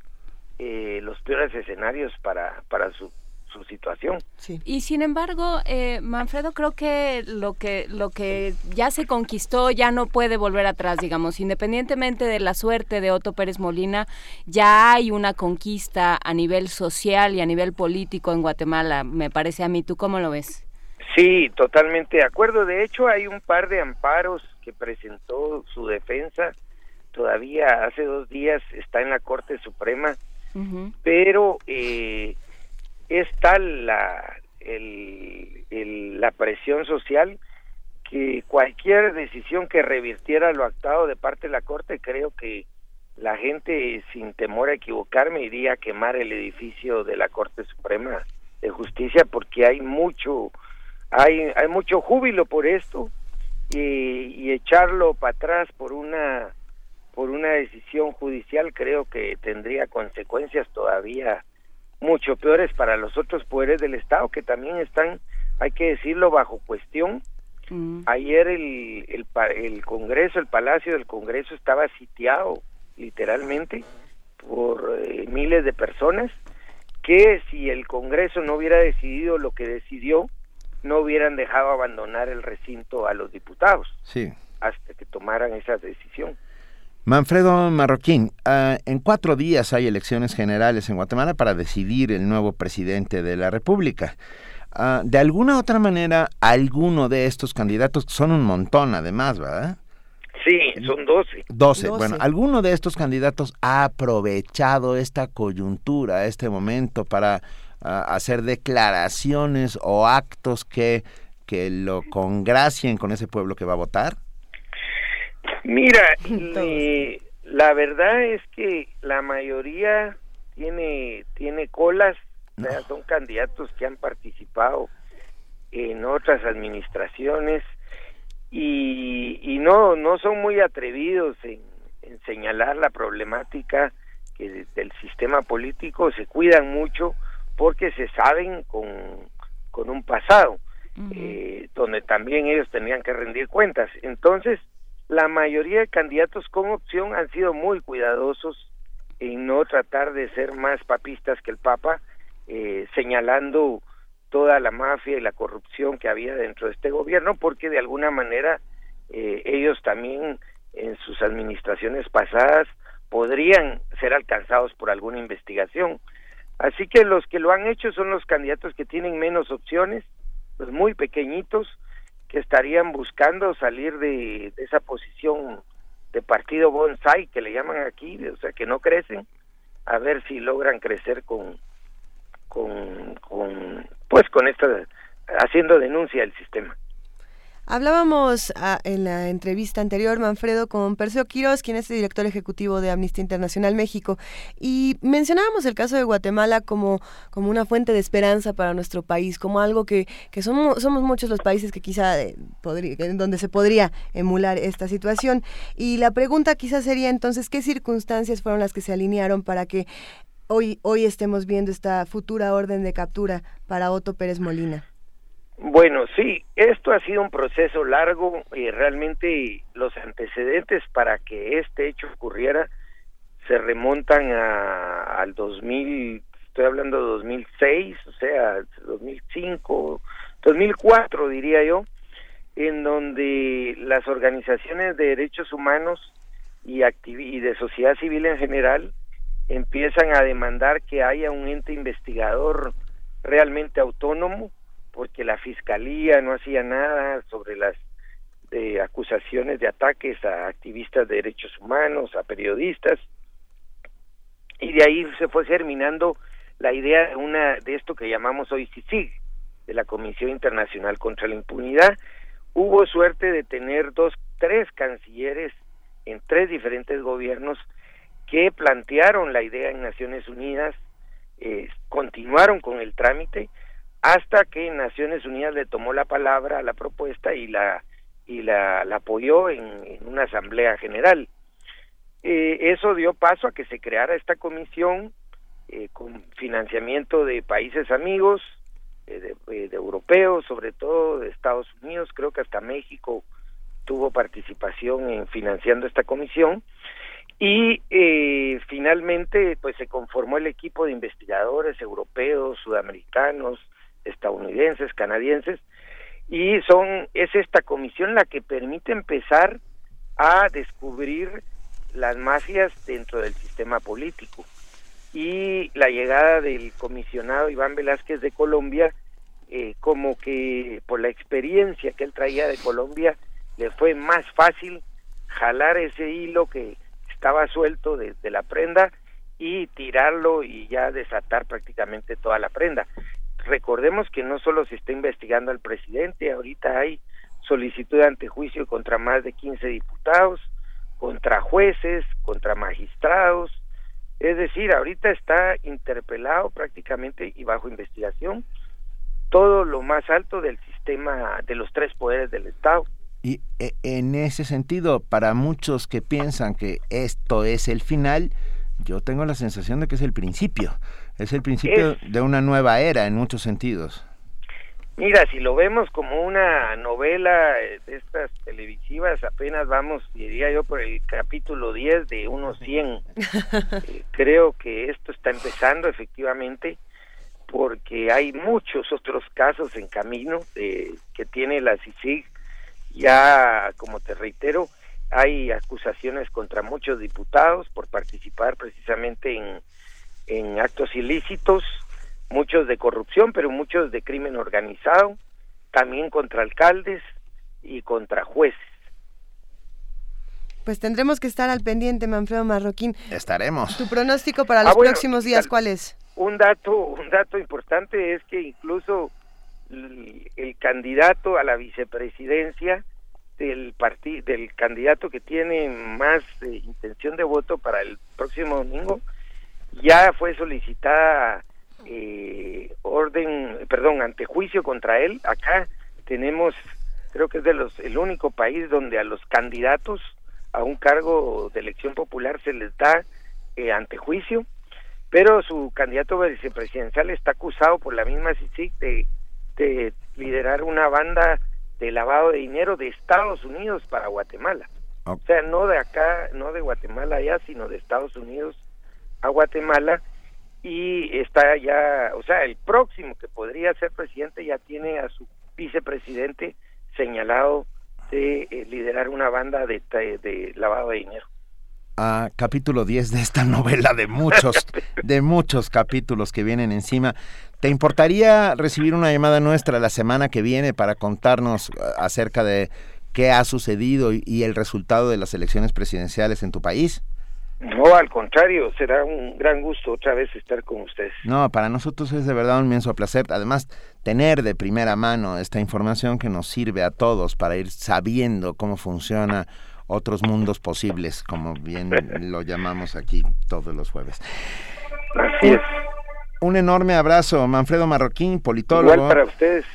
Speaker 26: eh, los peores escenarios para para su su situación
Speaker 4: Y sin embargo, eh, Manfredo, creo que lo que lo que ya se conquistó ya no puede volver atrás, digamos, independientemente de la suerte de Otto Pérez Molina, ya hay una conquista a nivel social y a nivel político en Guatemala, me parece a mí. ¿Tú cómo lo ves?
Speaker 26: Sí, totalmente de acuerdo. De hecho, hay un par de amparos que presentó su defensa. Todavía hace dos días está en la Corte Suprema, pero eh, es tal la, el- la presión social que cualquier decisión que revirtiera lo actuado de parte de la Corte, creo que la gente, sin temor a equivocarme, iría a quemar el edificio de la Corte Suprema de Justicia porque hay mucho hay, hay mucho júbilo por esto y, y echarlo para atrás por una por una decisión judicial creo que tendría consecuencias todavía mucho peores para los otros poderes del Estado que también están, hay que decirlo, bajo cuestión. Ayer el, el, pa- el Congreso, el Palacio del Congreso estaba sitiado literalmente por eh, miles de personas que si el Congreso no hubiera decidido lo que decidió, no hubieran dejado abandonar el recinto a los diputados
Speaker 2: Sí.
Speaker 26: hasta que tomaran esa decisión.
Speaker 2: Manfredo Marroquín, ah, en cuatro días hay elecciones generales en Guatemala para decidir el nuevo presidente de la República. Ah, de alguna otra manera, alguno de estos candidatos, son un montón además, ¿verdad?
Speaker 26: Sí, son 12.
Speaker 2: 12. Bueno, ¿alguno de estos candidatos ha aprovechado esta coyuntura, este momento para ah, hacer declaraciones o actos que, que lo congracien con ese pueblo que va a votar?
Speaker 26: Mira, eh, la verdad es que la mayoría tiene tiene colas, o sea, son candidatos que han participado en otras administraciones y, y no no son muy atrevidos en, en señalar la problemática que del sistema político se cuidan mucho porque se saben con, con un pasado eh, donde también ellos tenían que rendir cuentas. Entonces la mayoría de candidatos con opción han sido muy cuidadosos en no tratar de ser más papistas que el Papa, eh, señalando toda la mafia y la corrupción que había dentro de este gobierno, porque de alguna manera eh, ellos también en sus administraciones pasadas podrían ser alcanzados por alguna investigación. Así que los que lo han hecho son los candidatos que tienen menos opciones, los muy pequeñitos, estarían buscando salir de, esa posición de partido bonsai que le llaman aquí, o sea que no crecen, a ver si logran crecer con, con, pues con esta haciendo denuncia del sistema.
Speaker 3: Hablábamos ah, en la entrevista anterior, Manfredo, con Perseo Quiroz, quien es el director ejecutivo de Amnistía Internacional México, y mencionábamos el caso de Guatemala como, como una fuente de esperanza para nuestro país, como algo que, que somos, somos muchos los países que quizá eh, podría, en donde se podría emular esta situación. Y la pregunta quizás sería entonces, ¿qué circunstancias fueron las que se alinearon para que hoy, hoy estemos viendo esta futura orden de captura para Otto Pérez Molina?
Speaker 26: Bueno, sí, esto ha sido un proceso largo y realmente los antecedentes para que este hecho ocurriera se remontan a, al 2000, estoy hablando de 2006, o sea, 2005, 2004 diría yo, en donde las organizaciones de derechos humanos y, y de sociedad civil en general empiezan a demandar que haya un ente investigador realmente autónomo porque la fiscalía no hacía nada sobre las de acusaciones de ataques a activistas de derechos humanos, a periodistas, y de ahí se fue germinando la idea de una de esto que llamamos hoy CICIG, de la Comisión Internacional contra la Impunidad. Hubo suerte de tener dos, tres cancilleres en tres diferentes gobiernos que plantearon la idea en Naciones Unidas, eh, continuaron con el trámite, hasta que Naciones Unidas le tomó la palabra a la propuesta y la y la, apoyó en, una asamblea general. Eh, eso dio paso a que se creara esta comisión eh, con financiamiento de países amigos, eh, de, de, europeos, sobre todo de Estados Unidos, creo que hasta México tuvo participación en financiando esta comisión y finalmente pues se conformó el equipo de investigadores europeos, sudamericanos, estadounidenses, canadienses, y son es esta comisión la que permite empezar a descubrir las mafias dentro del sistema político. Y la llegada del comisionado Iván Velázquez de Colombia, eh, como que por la experiencia que él traía de Colombia, le fue más fácil jalar ese hilo que estaba suelto de, de la prenda y tirarlo y ya desatar prácticamente toda la prenda recordemos que no solo se está investigando al presidente, ahorita hay solicitud de antejuicio contra más de 15 diputados, contra jueces, contra magistrados, es decir, ahorita está interpelado prácticamente y bajo investigación todo lo más alto del sistema de los tres poderes del Estado.
Speaker 2: Y eh, en ese sentido, para muchos que piensan que esto es el final, yo tengo la sensación de que es el principio. Es el principio de una nueva era en muchos sentidos.
Speaker 26: Mira, si lo vemos como una novela eh, de estas televisivas, apenas vamos, diría yo, por el capítulo 10 de unos 100. Eh, creo que esto está empezando efectivamente porque hay muchos otros casos en camino eh, que tiene la CICIG. Ya, como te reitero, hay acusaciones contra muchos diputados por participar precisamente en en actos ilícitos, muchos de corrupción, pero muchos de crimen organizado, también contra alcaldes y contra jueces.
Speaker 3: Pues tendremos que estar al pendiente, Manfredo Marroquín.
Speaker 2: Estaremos.
Speaker 3: ¿Tu pronóstico para ah, los próximos días cuál es?
Speaker 26: Un dato, un dato importante es que incluso el, candidato a la vicepresidencia del partido, del candidato que tiene más eh, intención de voto para el próximo domingo ya fue solicitada eh, orden, perdón, antejuicio contra él. Acá tenemos, creo que es de los el único país donde a los candidatos a un cargo de elección popular se les da eh, antejuicio, pero su candidato vicepresidencial está acusado por la misma CICIC de, de liderar una banda de lavado de dinero de Estados Unidos para Guatemala. O sea, no de acá, no de Guatemala allá, sino de Estados Unidos a Guatemala y está ya, o sea, el próximo que podría ser presidente ya tiene a su vicepresidente señalado de eh, liderar una banda de, de, lavado de dinero.
Speaker 2: a capítulo 10 de esta novela de muchos, de muchos capítulos que vienen encima. ¿Te importaría recibir una llamada nuestra la semana que viene para contarnos eh, acerca de qué ha sucedido y el resultado de las elecciones presidenciales en tu país?
Speaker 26: No, al contrario, será un gran gusto otra vez estar con ustedes.
Speaker 2: No, para nosotros es de verdad un inmenso placer. Además, tener de primera mano esta información que nos sirve a todos para ir sabiendo cómo funciona otros mundos posibles, como bien lo llamamos aquí todos los jueves.
Speaker 26: Así es.
Speaker 2: Un enorme abrazo, Manfredo Marroquín, politólogo.
Speaker 26: Igual para ustedes.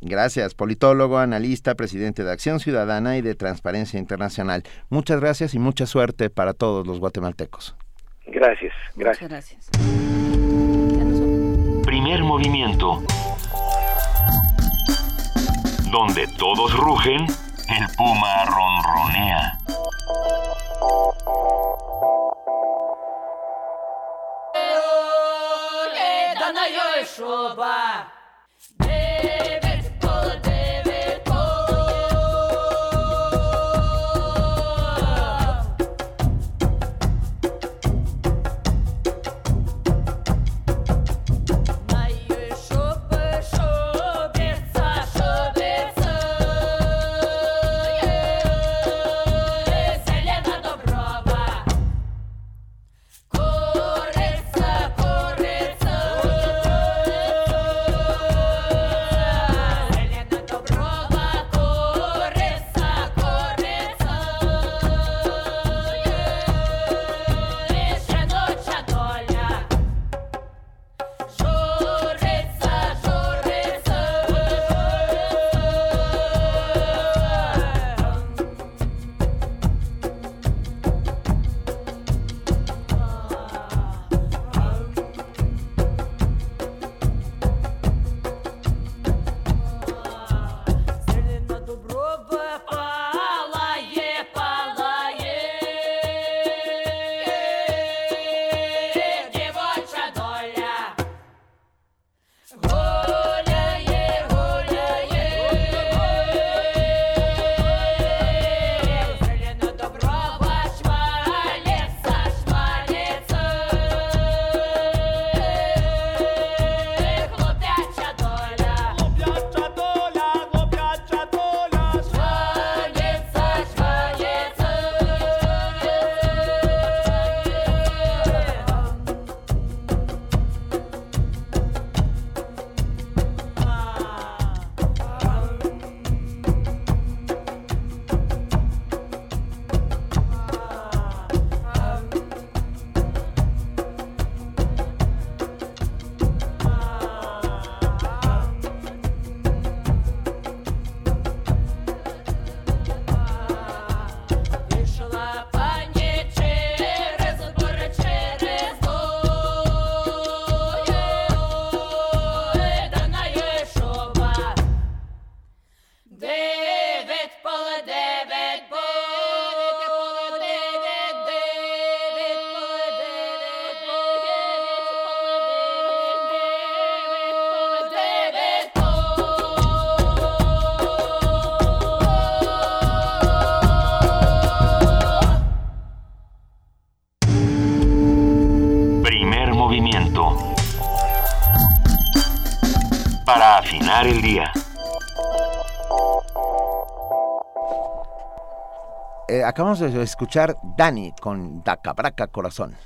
Speaker 2: Gracias, politólogo, analista, presidente de Acción Ciudadana y de Transparencia Internacional. Muchas gracias y mucha suerte para todos los guatemaltecos.
Speaker 26: Gracias, gracias.
Speaker 4: gracias.
Speaker 1: Primer movimiento. Donde todos rugen, el puma ronronea. Primer
Speaker 2: acabamos de escuchar Dani con Daca Braca Corazón.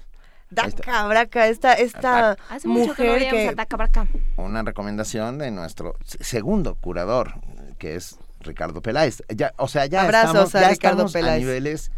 Speaker 3: Daca Braca, esta, esta
Speaker 4: Hace mucho que no
Speaker 3: mujer
Speaker 4: veíamos
Speaker 3: que...
Speaker 4: a Taca Braca.
Speaker 2: Una recomendación de nuestro segundo curador, que es Ricardo Peláez. Ya, o sea, ya
Speaker 3: Abrazos
Speaker 2: estamos,
Speaker 3: a
Speaker 2: ya
Speaker 3: Ricardo
Speaker 2: estamos a
Speaker 3: Peláez.
Speaker 2: niveles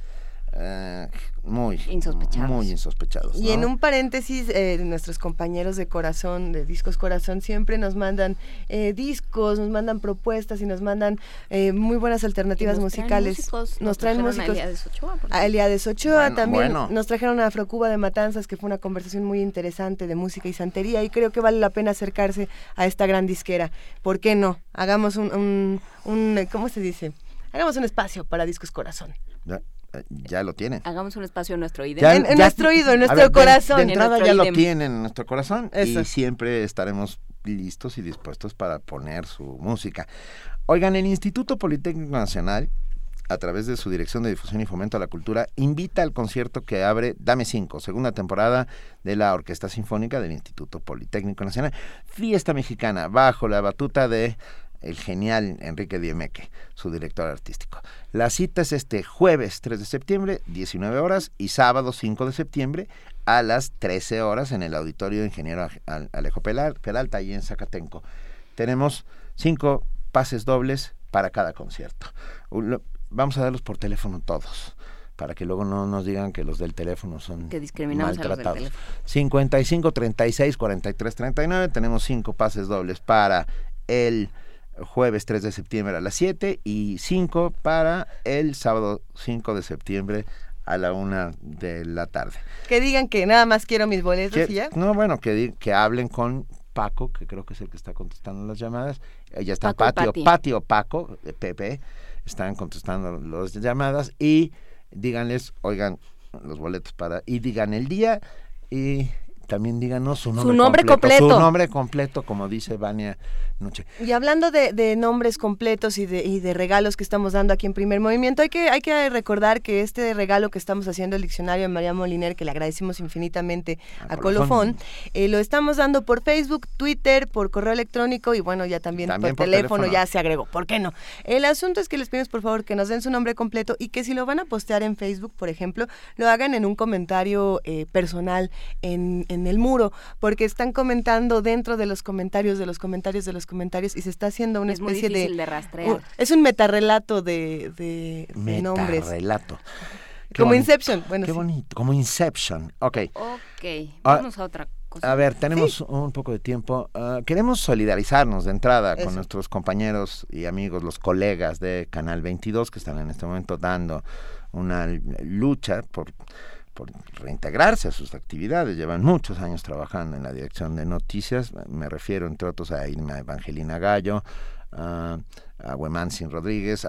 Speaker 2: eh, muy
Speaker 4: Insospechados.
Speaker 2: Muy insospechados.
Speaker 3: Y en un paréntesis, eh, nuestros compañeros de Corazón, de Discos Corazón, siempre nos mandan eh, discos, nos mandan propuestas y nos mandan eh, muy buenas alternativas
Speaker 4: Y nos traen
Speaker 3: musicales.
Speaker 4: músicos,
Speaker 3: nos traen
Speaker 4: trajeron a
Speaker 3: músicos. A Eliades Ochoa
Speaker 2: Bueno,
Speaker 3: también.
Speaker 2: bueno.
Speaker 3: Nos trajeron a Afrocuba de Matanzas, que fue una conversación muy interesante de música y santería. Y creo que vale la pena acercarse a esta gran disquera. ¿Por qué no? Hagamos un, un, un, ¿cómo se dice? Hagamos un espacio para Discos Corazón.
Speaker 2: Ya, ya lo tienen.
Speaker 4: Hagamos un espacio en nuestro ID.
Speaker 2: Ya-
Speaker 3: En- en
Speaker 2: ya-
Speaker 3: nuestro oído, en nuestro
Speaker 2: ver,
Speaker 3: corazón.
Speaker 2: De,
Speaker 3: En
Speaker 2: entrada ya lo
Speaker 3: idem.
Speaker 2: tienen en nuestro corazón
Speaker 3: Eso.
Speaker 2: y siempre estaremos listos y dispuestos para poner su música. Oigan, el Instituto Politécnico Nacional, a través de su Dirección de Difusión y Fomento a la Cultura, invita al concierto que abre Dame 5, segunda temporada de la Orquesta Sinfónica del Instituto Politécnico Nacional. Fiesta mexicana, bajo la batuta de el genial Enrique Diemeque, su director artístico. La cita es este jueves 3 de septiembre, 19 horas, y sábado 5 de septiembre a las 13 horas en el Auditorio Ingeniero Alejo Peralta, ahí en Zacatenco. Tenemos cinco pases dobles para cada concierto. Vamos a darlos por teléfono todos para que luego no nos digan que los del teléfono son
Speaker 4: que discriminamos
Speaker 2: maltratados.
Speaker 4: A los del teléfono.
Speaker 2: 55 36 43 39 tenemos cinco pases dobles para el jueves 3 de septiembre a las 7 y 5 para el sábado 5 de septiembre a la una de la tarde.
Speaker 3: Que digan que nada más quiero mis boletos y ya.
Speaker 2: No, bueno, que, que hablen con Paco, que creo que es el que está contestando las llamadas. Ya está Patio, Patio Paco, de Pepe, están contestando las llamadas y díganles, oigan, los boletos para, y digan el día y también díganos su nombre, completo, Su nombre completo, como dice Vania Noche.
Speaker 3: Y hablando de, nombres completos y de, y de, regalos que estamos dando aquí en Primer Movimiento, hay que, hay que recordar que este regalo que estamos haciendo el diccionario de María Moliner, que le agradecemos infinitamente a, Colofón, eh, lo estamos dando por Facebook, Twitter, por correo electrónico y bueno, ya también, por, teléfono, ya se agregó. ¿Por qué no? El asunto es que les pedimos por favor que nos den su nombre completo y que si lo van a postear en Facebook, por ejemplo, lo hagan en un comentario eh, personal en en el muro, porque están comentando dentro de los comentarios, de los comentarios, de los comentarios, y se está haciendo una especie
Speaker 4: de,
Speaker 3: de,
Speaker 4: rastrear.
Speaker 3: es un metarrelato de, de,
Speaker 2: de
Speaker 3: nombres.
Speaker 2: Metarrelato.
Speaker 3: como Inception. Bueno,
Speaker 2: Qué bonito, como Inception. Ok.
Speaker 4: Ok, ah, vamos a otra cosa.
Speaker 2: A ver, tenemos un poco de tiempo. Ah, queremos solidarizarnos de entrada con nuestros compañeros y amigos, los colegas de Canal 22 que están en este momento dando una lucha por por reintegrarse a sus actividades. Llevan muchos años trabajando en la dirección de noticias. Me refiero, entre otros, a Irma Evangelina Gallo, a, a Sin Rodríguez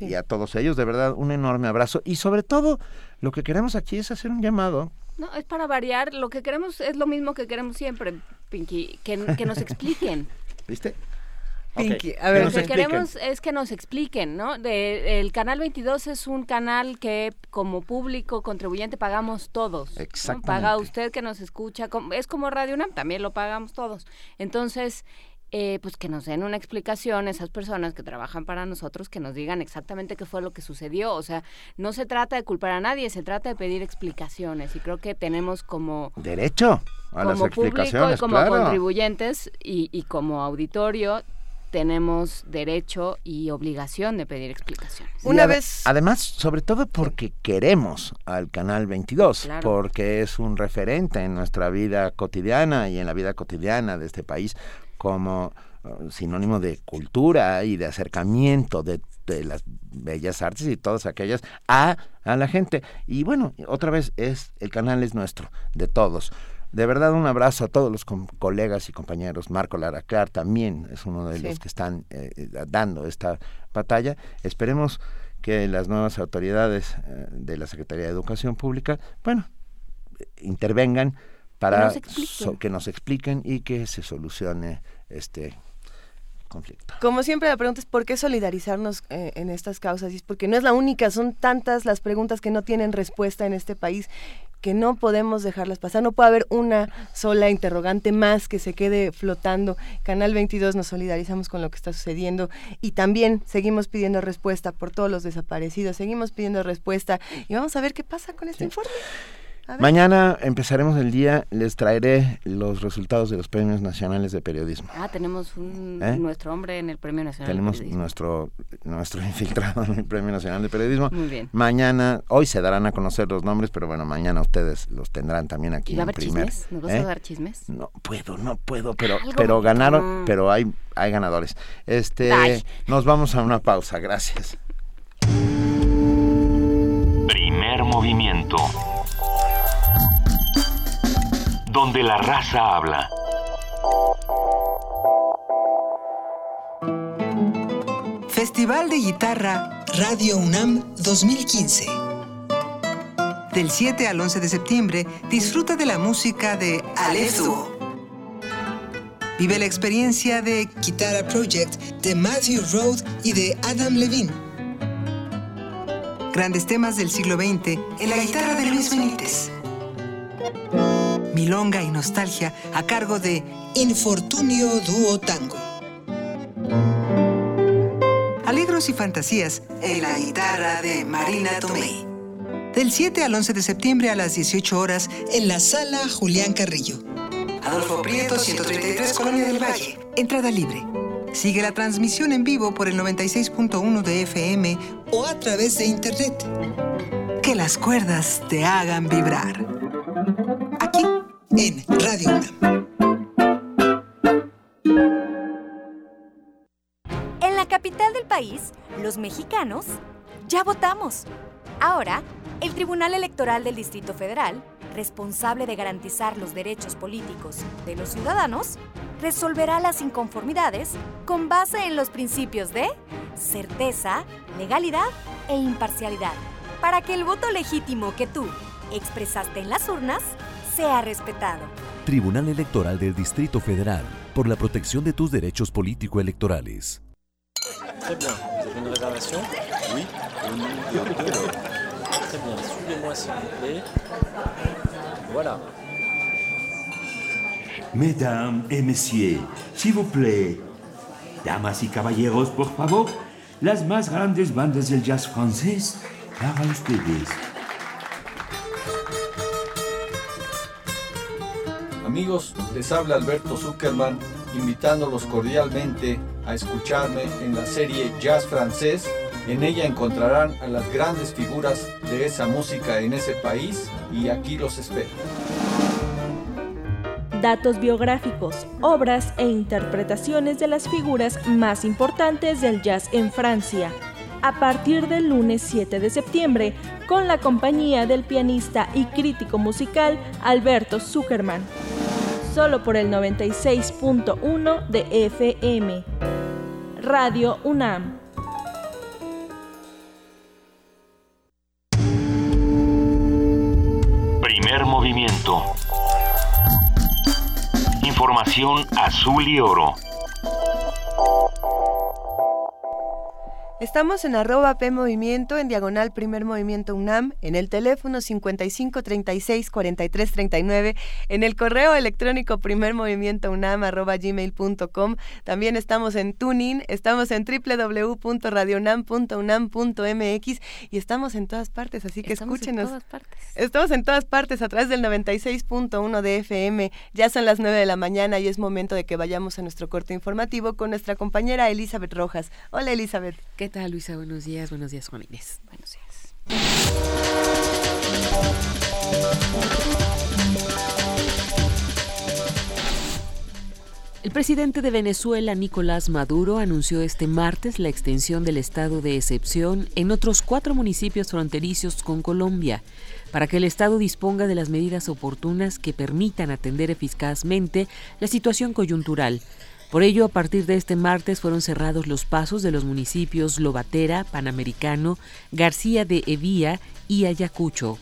Speaker 2: y, a todos ellos. De verdad, un enorme abrazo. Y sobre todo, lo que queremos aquí es hacer un llamado.
Speaker 4: No, es para variar. Lo que queremos es lo mismo que queremos siempre, Pinky, que, que nos expliquen.
Speaker 2: ¿Viste?
Speaker 4: A ver, lo que queremos es que nos expliquen, ¿no? De, el canal 22 es un canal que como público contribuyente pagamos todos.
Speaker 2: Exactamente.
Speaker 4: Paga usted que nos escucha, es como Radio UNAM, también lo pagamos todos. Entonces, eh, pues que nos den una explicación esas personas que trabajan para nosotros, que nos digan exactamente qué fue lo que sucedió. O sea, no se trata de culpar a nadie, se trata de pedir explicaciones. Y creo que tenemos como...
Speaker 2: Derecho a las explicaciones,
Speaker 4: público y como contribuyentes y, y como auditorio tenemos derecho y obligación de pedir explicaciones.
Speaker 2: Una vez. Además, sobre todo porque queremos al Canal 22, porque es un referente en nuestra vida cotidiana y en la vida cotidiana de este país como uh, sinónimo de cultura y de acercamiento de, de, las bellas artes y todas aquellas a, a la gente. Y bueno, otra vez es el canal es nuestro, de todos. De verdad, un abrazo a todos los colegas y compañeros. Marco Laracar también es uno de los que están eh, eh, dando esta batalla. Esperemos que las nuevas autoridades eh, de la Secretaría de Educación Pública, bueno, intervengan para que nos expliquen y que se solucione este conflicto.
Speaker 3: Como siempre la pregunta es por qué solidarizarnos en estas causas y es porque no es la única, son tantas las preguntas que no tienen respuesta en este país que no podemos dejarlas pasar, no puede haber una sola interrogante más que se quede flotando. Canal 22 nos solidarizamos con lo que está sucediendo y también seguimos pidiendo respuesta por todos los desaparecidos, seguimos pidiendo respuesta y vamos a ver qué pasa con este informe.
Speaker 2: Mañana empezaremos el día, les traeré los resultados de los premios nacionales de periodismo.
Speaker 4: Ah, tenemos un, ¿Eh? nuestro hombre en el Premio Nacional
Speaker 2: tenemos
Speaker 4: de Periodismo.
Speaker 2: nuestro nuestro infiltrado en el Premio Nacional de Periodismo.
Speaker 4: Muy bien.
Speaker 2: Mañana, hoy se darán a conocer los nombres, pero bueno, mañana ustedes los tendrán también aquí
Speaker 4: ¿Y va a haber
Speaker 2: primer.
Speaker 4: chismes? ¿Nos vas a
Speaker 2: ¿Eh?
Speaker 4: dar chismes?
Speaker 2: No puedo, no puedo, pero pero ganaron, pero hay hay ganadores. Este,
Speaker 4: Ay.
Speaker 2: nos vamos a una pausa, gracias.
Speaker 1: Primer movimiento. Donde la raza habla.
Speaker 27: Festival de Guitarra Radio UNAM 2015. Del 7 al 11 de septiembre, disfruta de la música de Aleph Duo. Vive la experiencia de Guitarra Project de Matthew Road y de Adam Levine. Grandes temas del siglo XX en la guitarra de Luis Benítez. Milonga y nostalgia a cargo de Infortunio Duo Tango. libros y fantasías en la guitarra de Marina Tomei. Del 7 al 11 de septiembre a las 18 horas en la sala Julián Carrillo. Adolfo Prieto, 133, Colonia del Valle. Entrada libre. Sigue la transmisión en vivo por el 96.1 de FM o a través de internet. Que las cuerdas te hagan vibrar. Aquí en Radio UNAM.
Speaker 28: En la capital del país, los mexicanos ya votamos. Ahora, el Tribunal Electoral del Distrito Federal, responsable de garantizar los derechos políticos de los ciudadanos, resolverá las inconformidades con base en los principios de certeza, legalidad e imparcialidad, para que el voto legítimo que tú expresaste en las urnas sea respetado.
Speaker 29: Tribunal Electoral del Distrito Federal, por la protección de tus derechos político-electorales.
Speaker 30: Très bien. Vous avez une réservation Oui. Au nom de. Très bien. Suivez-moi s'il vous plaît. Voilà.
Speaker 31: Mesdames et messieurs, s'il vous plaît. Damas y caballeros, por favor. Las más grandes bandas del jazz francés para ustedes.
Speaker 32: Amigos, les habla Alberto Zuckerman, invitándolos cordialmente a escucharme en la serie Jazz Francés. En ella encontrarán a las grandes figuras de esa música en ese país y aquí los espero.
Speaker 33: Datos biográficos, obras e interpretaciones de las figuras más importantes del jazz en Francia. A partir del lunes 7 de septiembre, con la compañía del pianista y crítico musical Alberto Zuckerman. Solo por el 96.1 de FM. Radio UNAM.
Speaker 1: Primer movimiento. Información azul y oro.
Speaker 3: Estamos en arroba P Movimiento, en diagonal Primer Movimiento UNAM, en el teléfono 55 36 43 39, en el correo electrónico Primer Movimiento UNAM arroba gmail.com. También estamos en Tuning, estamos en www.radionam.unam.mx y estamos en todas partes, así que
Speaker 4: Estamos
Speaker 3: escúchenos.
Speaker 4: en todas partes.
Speaker 3: Estamos en todas partes a través del 96.1 de FM. Ya son las 9 de la mañana y es momento de que vayamos a nuestro corte informativo con nuestra compañera Elizabeth Rojas. Hola Elizabeth.
Speaker 22: ¿Qué tal, Luisa? Buenos días. Buenos días, Juan Inés.
Speaker 4: Buenos días.
Speaker 22: El presidente de Venezuela, Nicolás Maduro, anunció este martes la extensión del estado de excepción en otros cuatro municipios fronterizos con Colombia, para que el Estado disponga de las medidas oportunas que permitan atender eficazmente la situación coyuntural. Por ello, a partir de este martes fueron cerrados los pasos de los municipios Lobatera, Panamericano, García de Evía y Ayacucho.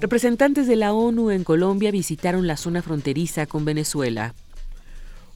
Speaker 22: Representantes de la ONU en Colombia visitaron la zona fronteriza con Venezuela.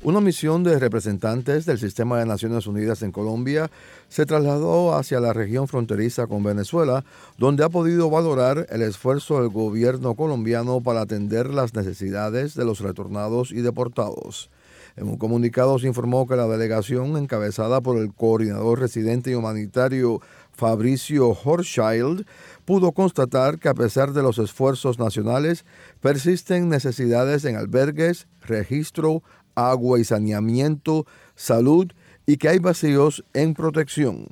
Speaker 34: Una misión de representantes del Sistema de Naciones Unidas en Colombia se trasladó hacia la región fronteriza con Venezuela, donde ha podido valorar el esfuerzo del gobierno colombiano para atender las necesidades de los retornados y deportados. En un comunicado se informó que la delegación, encabezada por el coordinador residente y humanitario Fabricio Horschild, pudo constatar que a pesar de los esfuerzos nacionales, persisten necesidades en albergues, registro, agua y saneamiento, salud y que hay vacíos en protección.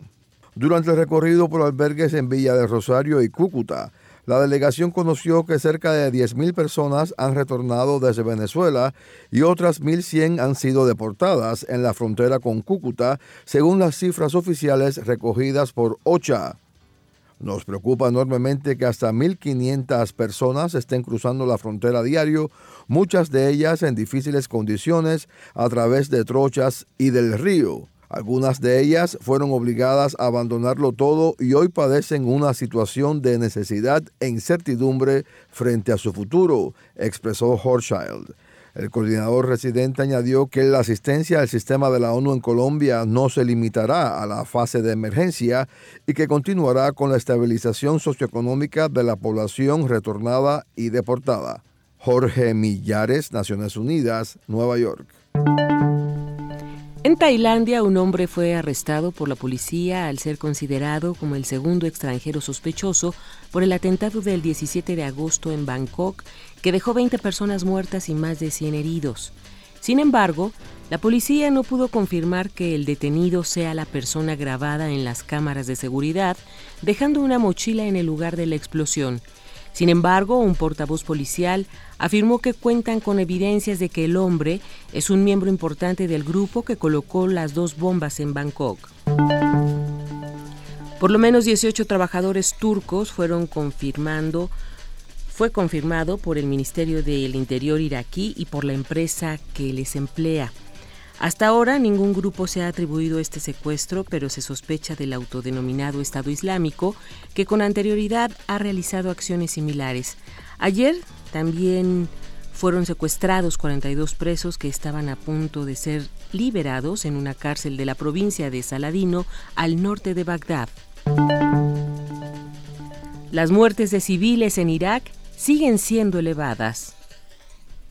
Speaker 34: Durante el recorrido por albergues en Villa de Rosario y Cúcuta, la delegación conoció que cerca de 10.000 personas han retornado desde Venezuela y otras 1.100 han sido deportadas en la frontera con Cúcuta, según las cifras oficiales recogidas por OCHA. Nos preocupa enormemente que hasta 1.500 personas estén cruzando la frontera diario, muchas de ellas en difíciles condiciones a través de trochas y del río. Algunas de ellas fueron obligadas a abandonarlo todo y hoy padecen una situación de necesidad e incertidumbre frente a su futuro, expresó Horschild. El coordinador residente añadió que la asistencia al sistema de la ONU en Colombia no se limitará a la fase de emergencia y que continuará con la estabilización socioeconómica de la población retornada y deportada. Jorge Millares, Naciones Unidas, Nueva York.
Speaker 13: En
Speaker 22: Tailandia, un hombre fue arrestado por la policía al ser considerado como el segundo extranjero sospechoso por el atentado del 17 de agosto en Bangkok, que dejó 20 personas muertas y más de 100 heridos. Sin embargo, la policía no pudo confirmar que el detenido sea la persona grabada en las cámaras de seguridad, dejando una mochila en el lugar de la explosión. Sin embargo, un portavoz policial afirmó que cuentan con evidencias de que el hombre es un miembro importante del grupo que colocó las dos bombas en Bangkok. Por lo menos 18 trabajadores turcos fueron confirmando fue confirmado por el Ministerio del Interior iraquí y por la empresa que les emplea. Hasta ahora ningún grupo se ha atribuido este secuestro, pero se sospecha del autodenominado Estado Islámico, que con anterioridad ha realizado acciones similares. Ayer también fueron secuestrados 42 presos que estaban a punto de ser liberados en una cárcel de la provincia de Saladino, al norte de Bagdad. Las muertes de civiles en Irak siguen siendo elevadas.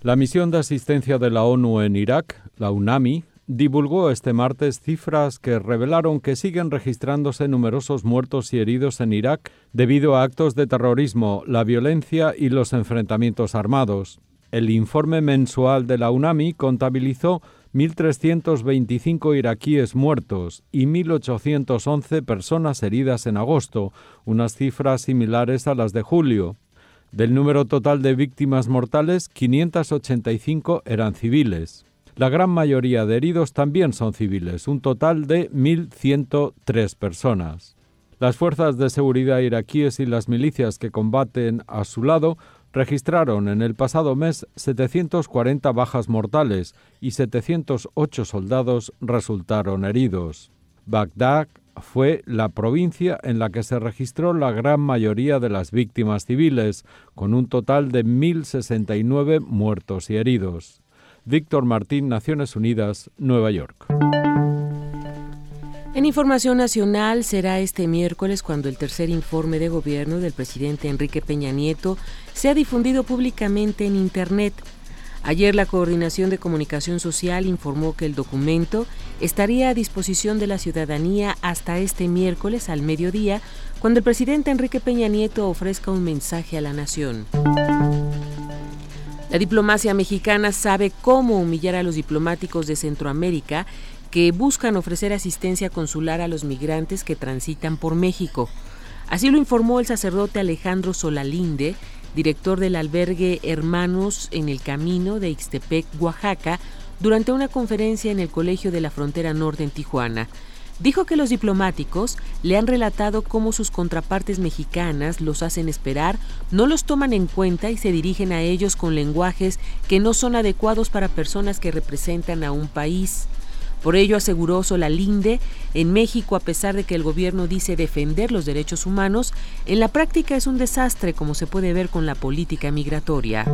Speaker 35: La misión de asistencia de la ONU en Irak, la UNAMI, divulgó este martes cifras que revelaron que siguen registrándose numerosos muertos y heridos en Irak debido a actos de terrorismo, la violencia y los enfrentamientos armados. El informe mensual de la UNAMI contabilizó 1.325 iraquíes muertos y 1.811 personas heridas en agosto, unas cifras similares a las de julio. Del número total de víctimas mortales, 585 eran civiles. La gran mayoría de heridos también son civiles, un total de 1.103 personas. Las fuerzas de seguridad iraquíes y las milicias que combaten a su lado registraron en el pasado mes 740 bajas mortales y 708 soldados resultaron heridos. Bagdad fue la provincia en la que se registró la gran mayoría de las víctimas civiles, con un total de 1.069 muertos y heridos. Víctor Martín, Naciones Unidas, Nueva York.
Speaker 22: En información nacional será este miércoles cuando el tercer informe de gobierno del presidente Enrique Peña Nieto sea difundido públicamente en Internet. Ayer la Coordinación de Comunicación Social informó que el documento estaría a disposición de la ciudadanía hasta este miércoles al mediodía, cuando el presidente Enrique Peña Nieto ofrezca un mensaje a la nación. La diplomacia mexicana sabe cómo humillar a los diplomáticos de Centroamérica que buscan ofrecer asistencia consular a los migrantes que transitan por México. Así lo informó el sacerdote Alejandro Solalinde, director del albergue Hermanos en el Camino de Ixtepec, Oaxaca, durante una conferencia en el Colegio de la Frontera Norte en Tijuana. Dijo que los diplomáticos le han relatado cómo sus contrapartes mexicanas los hacen esperar, no los toman en cuenta y se dirigen a ellos con lenguajes que no son adecuados para personas que representan a un país. Por ello, aseguró Solalinde, en México, a pesar de que el gobierno dice defender los derechos humanos, en la práctica es un desastre, como se puede ver con la política migratoria.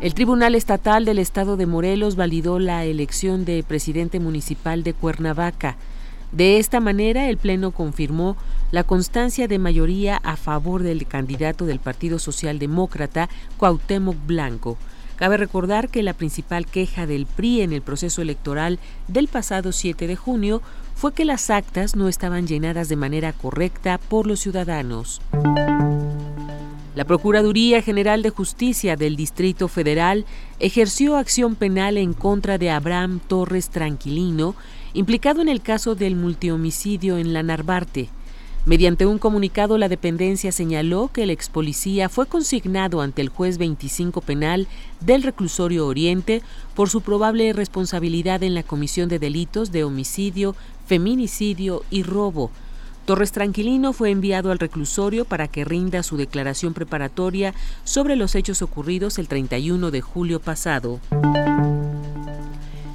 Speaker 22: El Tribunal Estatal del Estado de Morelos validó la elección de presidente municipal de Cuernavaca. De esta manera, el Pleno confirmó la constancia de mayoría a favor del candidato del Partido Socialdemócrata, Cuauhtémoc Blanco. Cabe recordar que la principal queja del PRI en el proceso electoral del pasado 7 de junio fue que las actas no estaban llenadas de manera correcta por los ciudadanos. La Procuraduría General de Justicia del Distrito Federal ejerció acción penal en contra de Abraham Torres Tranquilino, implicado en el caso del multihomicidio en la Narvarte. Mediante un comunicado, la dependencia señaló que el ex policía fue consignado ante el juez 25 penal del reclusorio Oriente por su probable responsabilidad en la comisión de delitos de homicidio, feminicidio y robo. Torres Tranquilino fue enviado al reclusorio para que rinda su declaración preparatoria sobre los hechos ocurridos el 31 de julio pasado.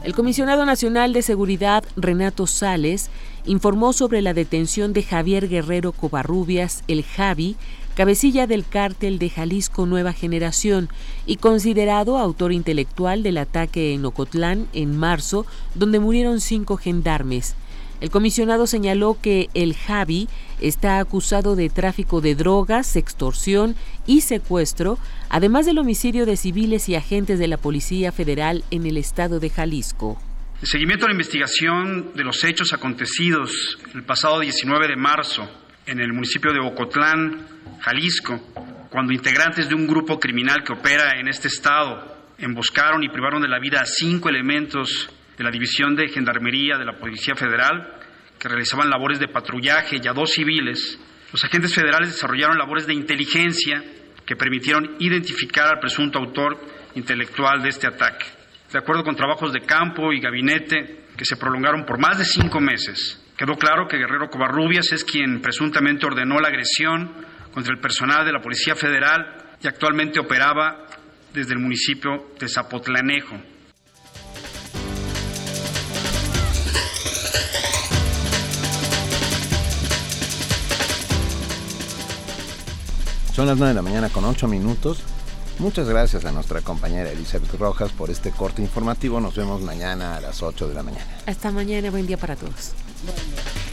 Speaker 22: El comisionado nacional de seguridad, Renato Sales, informó sobre la detención de Javier Guerrero Covarrubias, el Javi, cabecilla del cártel de Jalisco Nueva Generación y considerado autor intelectual del ataque en Ocotlán en marzo, donde murieron cinco gendarmes. El comisionado señaló que el Javi está acusado de tráfico de drogas, extorsión y secuestro, además del homicidio de civiles y agentes de la Policía Federal en el estado de Jalisco.
Speaker 36: El seguimiento a la investigación de los hechos acontecidos el pasado 19 de marzo en el municipio de Ocotlán, Jalisco, cuando integrantes de un grupo criminal que opera en este estado emboscaron y privaron de la vida a cinco elementos de la División de Gendarmería de la Policía Federal que realizaban labores de patrullaje y a dos civiles, los agentes federales desarrollaron labores de inteligencia que permitieron identificar al presunto autor intelectual de este ataque. De acuerdo con trabajos de campo y gabinete que se prolongaron por más de cinco meses, quedó claro que Guerrero Covarrubias es quien presuntamente ordenó la agresión contra el personal de la Policía Federal y actualmente operaba desde el municipio de Zapotlanejo.
Speaker 2: Son las 9 de la mañana con 8 minutos. Muchas gracias a nuestra compañera Elizabeth Rojas por este corte informativo. Nos vemos mañana a las 8 de la mañana.
Speaker 22: Hasta mañana, buen día para todos.
Speaker 1: Primer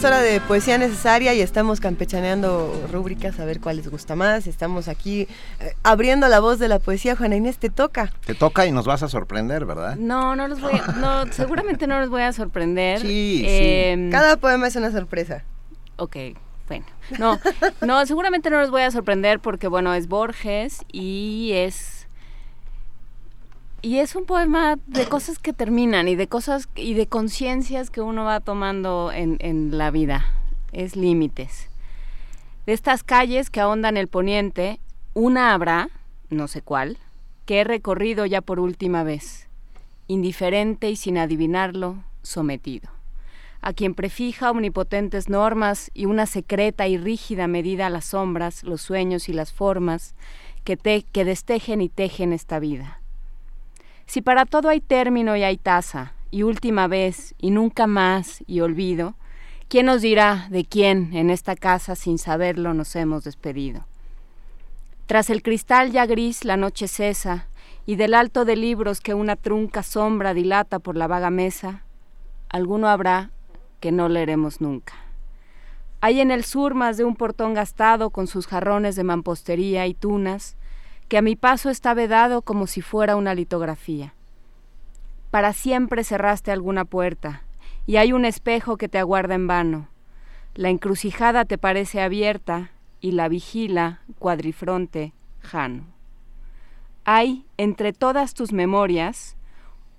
Speaker 3: Es hora de poesía necesaria y estamos campechaneando rúbricas a ver cuál les gusta más. Estamos aquí eh, abriendo la voz de la poesía. Juana Inés, te toca.
Speaker 2: Te toca y nos vas a sorprender, ¿verdad?
Speaker 4: No, no los voy a, no, seguramente no los voy a sorprender.
Speaker 2: Sí,
Speaker 4: Em,
Speaker 3: Cada poema es una sorpresa.
Speaker 4: Ok, bueno. No, no, seguramente no los voy a sorprender porque, bueno, es Borges y es... Y es un poema de cosas que terminan y de cosas y de conciencias que uno va tomando en, en la vida. Es límites. De estas calles que ahondan el poniente, una habrá, no sé cuál, que he recorrido ya por última vez, indiferente y sin adivinarlo, sometido a quien prefija omnipotentes normas y una secreta y rígida medida a las sombras, los sueños y las formas que, te, que destejen y tejen esta vida. Si para todo hay término y hay tasa, y última vez, y nunca más, y olvido, ¿quién nos dirá de quién en esta casa sin saberlo nos hemos despedido? Tras el cristal ya gris la noche cesa, y del alto de libros que una trunca sombra dilata por la vaga mesa, alguno habrá que no leeremos nunca. Hay en el sur más de un portón gastado con sus jarrones de mampostería y tunas, que a mi paso está vedado como si fuera una litografía. Para siempre cerraste alguna puerta, y hay un espejo que te aguarda en vano. La encrucijada te parece abierta, y la vigila, cuadrifronte, Jano. Hay, entre todas tus memorias,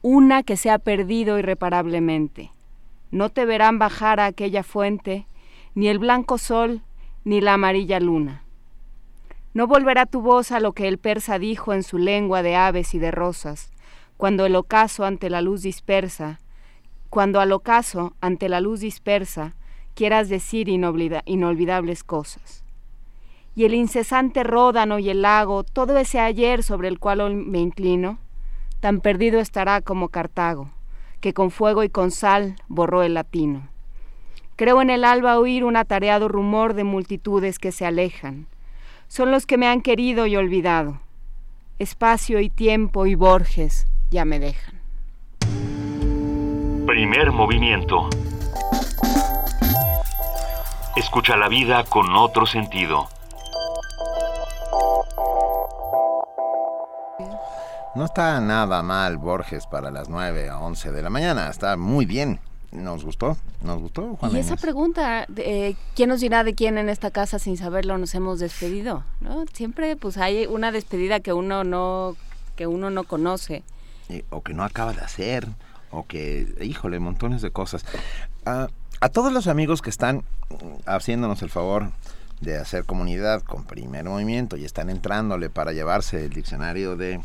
Speaker 4: una que se ha perdido irreparablemente no te verán bajar a aquella fuente, ni el blanco sol, ni la amarilla luna. No volverá tu voz a lo que el persa dijo en su lengua de aves y de rosas, cuando el ocaso ante la luz dispersa, cuando al ocaso ante la luz dispersa quieras decir inolvidables cosas. Y el incesante ródano y el lago, todo ese ayer sobre el cual me inclino, tan perdido estará como Cartago que con fuego y con sal borró el latino. Creo en el alba oír un atareado rumor de multitudes que se alejan. Son los que me han querido y olvidado. Espacio y tiempo y Borges ya me dejan.
Speaker 1: Primer movimiento. Escucha la vida con otro sentido.
Speaker 2: No está nada mal Borges para las 9 a 11 de la mañana. Está muy bien. ¿Nos gustó? ¿Nos gustó, Juan
Speaker 4: Y esa
Speaker 2: Inés?
Speaker 4: pregunta, de, eh, ¿quién nos dirá de quién en esta casa sin saberlo nos hemos despedido? ¿no? Siempre pues hay una despedida que uno no, que uno no conoce.
Speaker 2: O que no acaba de hacer, o que, híjole, montones de cosas. A todos los amigos que están haciéndonos el favor de hacer comunidad con primer movimiento y están entrándole para llevarse el diccionario de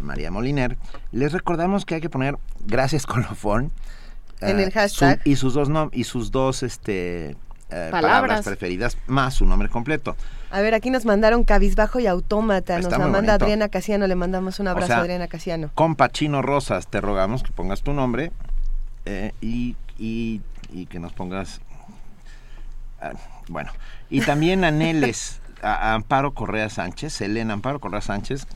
Speaker 2: María Moliner, les recordamos que hay que poner gracias colofón
Speaker 3: En el hashtag.
Speaker 2: su- y sus dos nom- y sus dos este eh, palabras.
Speaker 3: Palabras.
Speaker 2: preferidas más su nombre completo.
Speaker 3: A ver, aquí nos mandaron Cabizbajo y Autómata. Nos la manda
Speaker 2: bonito.
Speaker 3: Adriana Casiano. Le mandamos un abrazo
Speaker 2: sea,
Speaker 3: a Adriana Casiano.
Speaker 2: Compa Chino Rosas, te rogamos que pongas tu nombre eh, y, y- y que nos pongas. ah, bueno, y también Aneles, a, a Amparo Correa Sánchez, Elena Amparo Correa Sánchez.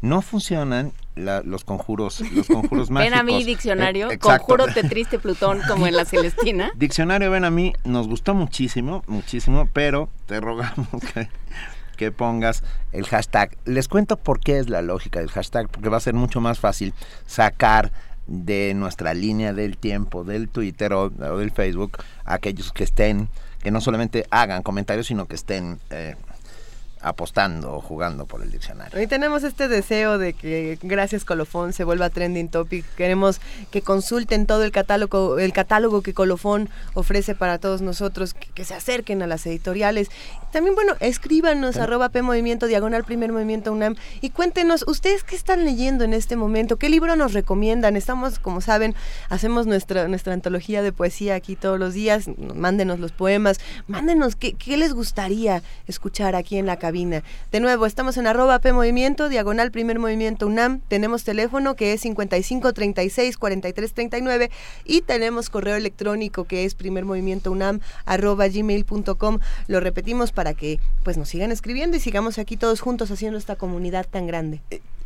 Speaker 2: No funcionan la- los conjuros, los conjuros mágicos.
Speaker 4: Ven a mí, diccionario.
Speaker 2: Eh.
Speaker 4: Conjúrote triste Plutón, como en la Celestina.
Speaker 2: Diccionario Ven a mí nos gustó muchísimo, muchísimo, pero te rogamos que, que pongas el hashtag. Les cuento por qué es la lógica del hashtag, porque va a ser mucho más fácil sacar de nuestra línea del tiempo, del Twitter o, o del Facebook, aquellos que estén, que no solamente hagan comentarios, sino que estén eh, apostando o jugando por el diccionario.
Speaker 3: Hoy tenemos este deseo de que gracias Colofón se vuelva trending topic. Queremos que consulten todo el catálogo, el catálogo que Colofón ofrece para todos nosotros, que, que se acerquen a las editoriales. También, bueno, escríbanos arroba P Movimiento, diagonal Primer Movimiento UNAM y cuéntenos, ¿ustedes qué están leyendo en este momento? ¿Qué libro nos recomiendan? Estamos, como saben, hacemos nuestra, nuestra antología de poesía aquí todos los días. Mándenos los poemas, mándenos qué, qué les gustaría escuchar aquí en la De nuevo, estamos en arroba P Movimiento, diagonal Primer Movimiento UNAM. Tenemos teléfono que es 55 36 43 39 y tenemos correo electrónico que es primer movimiento UNAM arroba gmail.com. Lo repetimos para que pues nos sigan escribiendo y sigamos aquí todos juntos haciendo esta comunidad tan grande.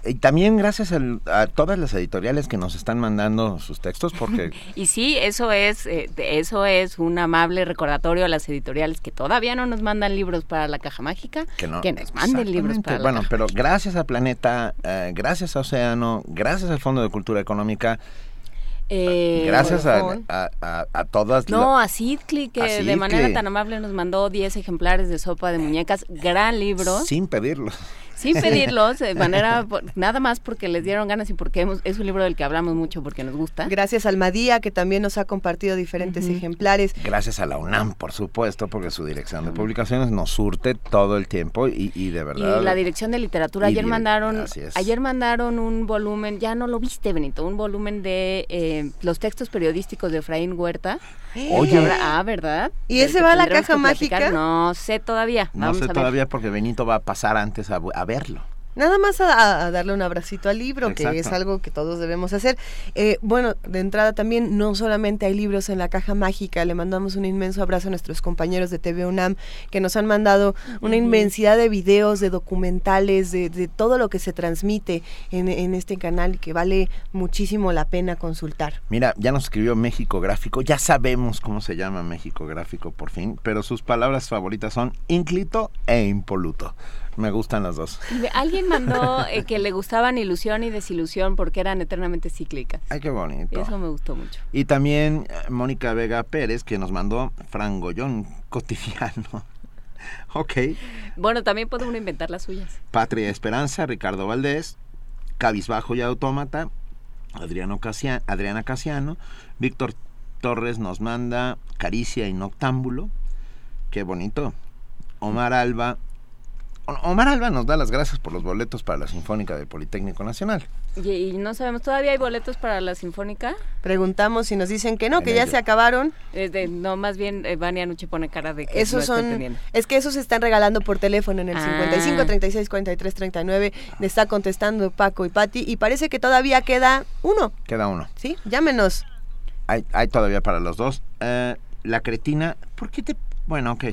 Speaker 2: Y también gracias al- a todas las editoriales que nos están mandando sus textos, porque
Speaker 4: Y sí, eso es, eh, eso es un amable recordatorio a las editoriales que todavía no nos mandan libros para la caja mágica,
Speaker 2: que, no,
Speaker 4: nos manden libros para la
Speaker 2: Bueno,
Speaker 4: caja.
Speaker 2: pero gracias a Planeta, eh, gracias a Océano, gracias al Fondo de Cultura Económica,
Speaker 4: Eh,
Speaker 2: gracias a, a, a- a todas
Speaker 4: No,
Speaker 2: la-
Speaker 4: a Sidcli, que
Speaker 2: A
Speaker 4: de manera tan amable nos mandó 10 ejemplares de sopa de muñecas, gran libro.
Speaker 2: sin pedirlos.
Speaker 4: Sin pedirlos, de manera, por- nada más porque les dieron ganas y porque hemos- es un libro del que hablamos mucho porque nos gusta.
Speaker 3: Gracias al Madía que también nos ha compartido diferentes ejemplares.
Speaker 2: Gracias a la UNAM, por supuesto, porque su dirección de publicaciones nos surte todo el tiempo y, y de
Speaker 4: Y
Speaker 2: verdad.
Speaker 4: la dirección de literatura,
Speaker 2: Y
Speaker 4: ayer mandaron, ayer mandaron un volumen, ya no lo viste Benito, un volumen de eh, los textos periodísticos de Efraín Huerta.
Speaker 2: Oye.
Speaker 4: Habrá- ah, ¿verdad?
Speaker 3: ¿Y
Speaker 4: Del
Speaker 3: ese va a la caja mágica?
Speaker 4: No sé todavía.
Speaker 2: no sé
Speaker 4: a ver.
Speaker 2: todavía porque Benito va a pasar antes a, a verlo.
Speaker 3: Nada más a, a darle un abracito al libro, que es algo que todos debemos hacer. Eh, bueno, de entrada también no solamente hay libros en la caja mágica, le mandamos un inmenso abrazo a nuestros compañeros de TV UNAM que nos han mandado una inmensidad de videos, de documentales, de, de todo lo que se transmite en, en este canal que vale muchísimo la pena consultar.
Speaker 2: Mira, ya nos escribió México Gráfico, ya sabemos cómo se llama México Gráfico por fin, pero sus palabras favoritas son ínclito e impoluto. Me gustan las dos.
Speaker 4: Alguien mandó eh, que le gustaban ilusión y desilusión porque eran eternamente cíclicas.
Speaker 2: Ay, qué bonito.
Speaker 4: Eso me gustó mucho.
Speaker 2: Y también eh, Mónica Vega Pérez, que nos mandó Frangollón cotidiano. ok.
Speaker 4: Bueno, también puede uno inventar las suyas.
Speaker 2: Patria Esperanza, Ricardo Valdés, Cabizbajo y Autómata, Adriano Adriana Casiano, Víctor Torres nos manda Caricia y Noctámbulo, qué bonito. Omar Alba, Omar Alba nos da las gracias por los boletos para la Sinfónica del Politécnico Nacional.
Speaker 4: Y, y no sabemos, ¿todavía hay boletos para la Sinfónica?
Speaker 3: Preguntamos y nos dicen que no,
Speaker 2: En
Speaker 3: que ya se acabaron.
Speaker 4: De- no, más bien eh, Vania Nuche pone cara de que
Speaker 3: Esos
Speaker 4: no
Speaker 3: son, es que esos se están regalando por teléfono en el
Speaker 4: Ah.
Speaker 3: 55 36 43 39. Le está contestando Paco y Patti y parece que todavía queda uno.
Speaker 2: Queda uno.
Speaker 3: Sí, llámenos.
Speaker 2: Hay, hay todavía para los dos. Eh, la cretina, ¿por qué te...? Bueno, ok,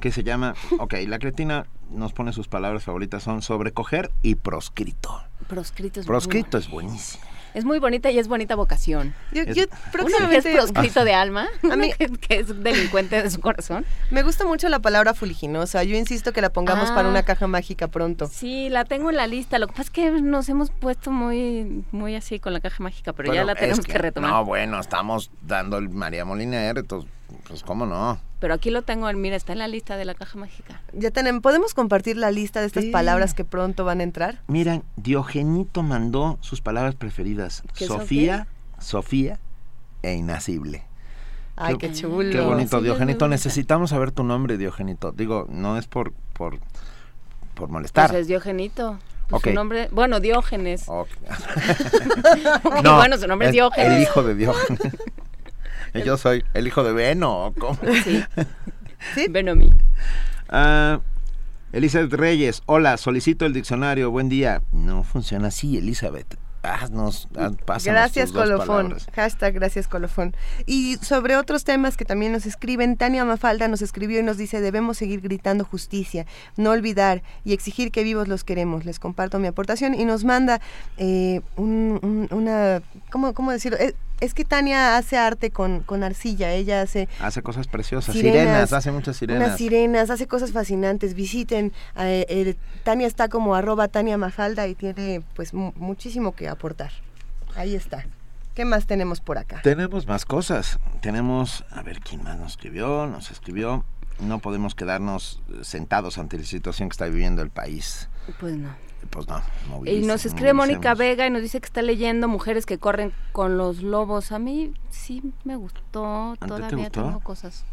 Speaker 2: que se llama... Ok, la cretina nos pone sus palabras favoritas, son sobrecoger y proscrito.
Speaker 4: Proscrito es muy
Speaker 2: Proscrito es buenísimo.
Speaker 4: Es muy bonita y es bonita vocación.
Speaker 3: Yo, yo
Speaker 4: Uno que es
Speaker 3: próximamente
Speaker 4: proscrito de alma,
Speaker 3: A mí-
Speaker 4: que, que es delincuente de su corazón.
Speaker 3: me gusta mucho la palabra fuliginosa. Yo insisto que la pongamos
Speaker 4: Ah.
Speaker 3: para una caja mágica pronto.
Speaker 4: Sí, la tengo en la lista. Lo que pasa es que nos hemos puesto muy, muy así con la caja mágica, pero, ya la
Speaker 2: es
Speaker 4: tenemos que, retomar.
Speaker 2: No, bueno, estamos dando el María Moliner, entonces, pues cómo no.
Speaker 4: Pero aquí lo tengo, mira, está en la lista de la caja mágica.
Speaker 3: Ya tenemos, podemos compartir la lista de estas
Speaker 2: Sí.
Speaker 3: palabras que pronto van a entrar.
Speaker 2: Miren, Diogenito mandó sus palabras preferidas.
Speaker 3: ¿Qué son
Speaker 2: Sofía, Sofía e Inacible.
Speaker 3: Ay, qué chulo.
Speaker 2: Qué bonito,
Speaker 4: Sí,
Speaker 2: Diogenito. Necesitamos saber tu nombre, Diogenito. Digo, no es por, por, por molestar.
Speaker 4: Pues es Diogenito. Pues. Su nombre, bueno, Diógenes.
Speaker 2: No,
Speaker 4: bueno, su nombre es,
Speaker 2: es
Speaker 4: Diógenes.
Speaker 2: El hijo de Diógenes. Yo soy el hijo de Beno. ¿o ¿Cómo?
Speaker 4: Sí. ¿Sí? Venomi.
Speaker 2: Ah, Elizabeth Reyes, hola, solicito el diccionario, buen día. No funciona así, Elizabeth. Haznos, ah, pásanos
Speaker 3: Gracias,
Speaker 2: tus dos
Speaker 3: Colofón. Hashtag gracias, Colofón. Y sobre otros temas que también nos escriben, Tania Mafalda nos escribió y nos dice, debemos seguir gritando justicia, no olvidar y exigir que vivos los queremos. Les comparto mi aportación y nos manda eh, un- un- una, ¿cómo, cómo decirlo? Es, es que Tania hace arte con, con arcilla, ella hace
Speaker 2: Hace cosas preciosas,
Speaker 3: Sirenas,
Speaker 2: sirenas, hace muchas sirenas.
Speaker 3: unas sirenas, hace cosas fascinantes. Visiten, eh, el- Tania está como arroba Tania Mafalda y tiene pues mu- muchísimo que aportar. Ahí está. ¿Qué más tenemos por acá?
Speaker 2: Tenemos más cosas. Tenemos, a ver quién más nos escribió, nos escribió. No podemos quedarnos eh, sentados ante la situación que está viviendo el país.
Speaker 4: Pues no.
Speaker 2: Pues no.
Speaker 4: Y nos escribe Mónica. Vega y nos dice que está leyendo Mujeres que corren con los lobos. A mí sí me gustó. Todavía
Speaker 2: gustó?
Speaker 4: tengo cosas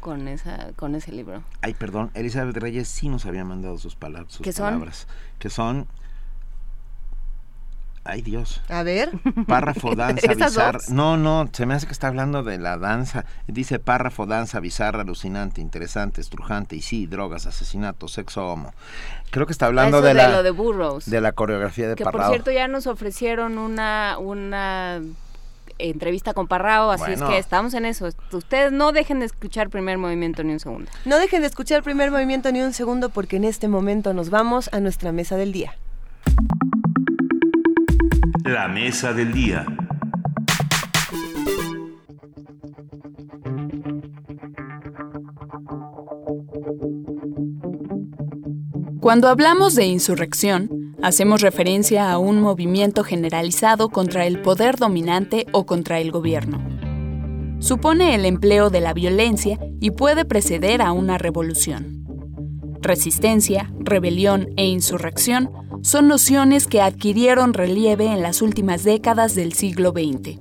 Speaker 4: con esa con ese libro.
Speaker 2: Ay, perdón, Elizabeth Reyes sí nos había mandado sus, pala- sus
Speaker 4: ¿Qué son?
Speaker 2: palabras. Que son. Ay, Dios.
Speaker 3: A ver.
Speaker 2: Párrafo, danza,
Speaker 3: ¿Esas
Speaker 2: bizarra.
Speaker 3: dos?
Speaker 2: No, no, se me hace que está hablando de la danza. Dice párrafo, danza, bizarra, alucinante, interesante, estrujante, y sí, drogas, asesinato, sexo homo. Creo que está hablando
Speaker 4: Eso
Speaker 2: de,
Speaker 4: de
Speaker 2: la,
Speaker 4: lo de Burroughs.
Speaker 2: de la coreografía de
Speaker 4: que por cierto ya nos ofrecieron una una entrevista con Parrao, así
Speaker 2: Bueno.
Speaker 4: es que estamos en eso. Ustedes no dejen de escuchar primer movimiento ni un segundo.
Speaker 3: No dejen de escuchar el primer movimiento ni un segundo porque en este momento nos vamos a nuestra mesa del día.
Speaker 1: La mesa del día.
Speaker 5: Cuando hablamos de insurrección, hacemos referencia a un movimiento generalizado contra el poder dominante o contra el gobierno. Supone el empleo de la violencia y puede preceder a una revolución. Resistencia, rebelión e insurrección son nociones que adquirieron relieve en las últimas décadas del siglo XX.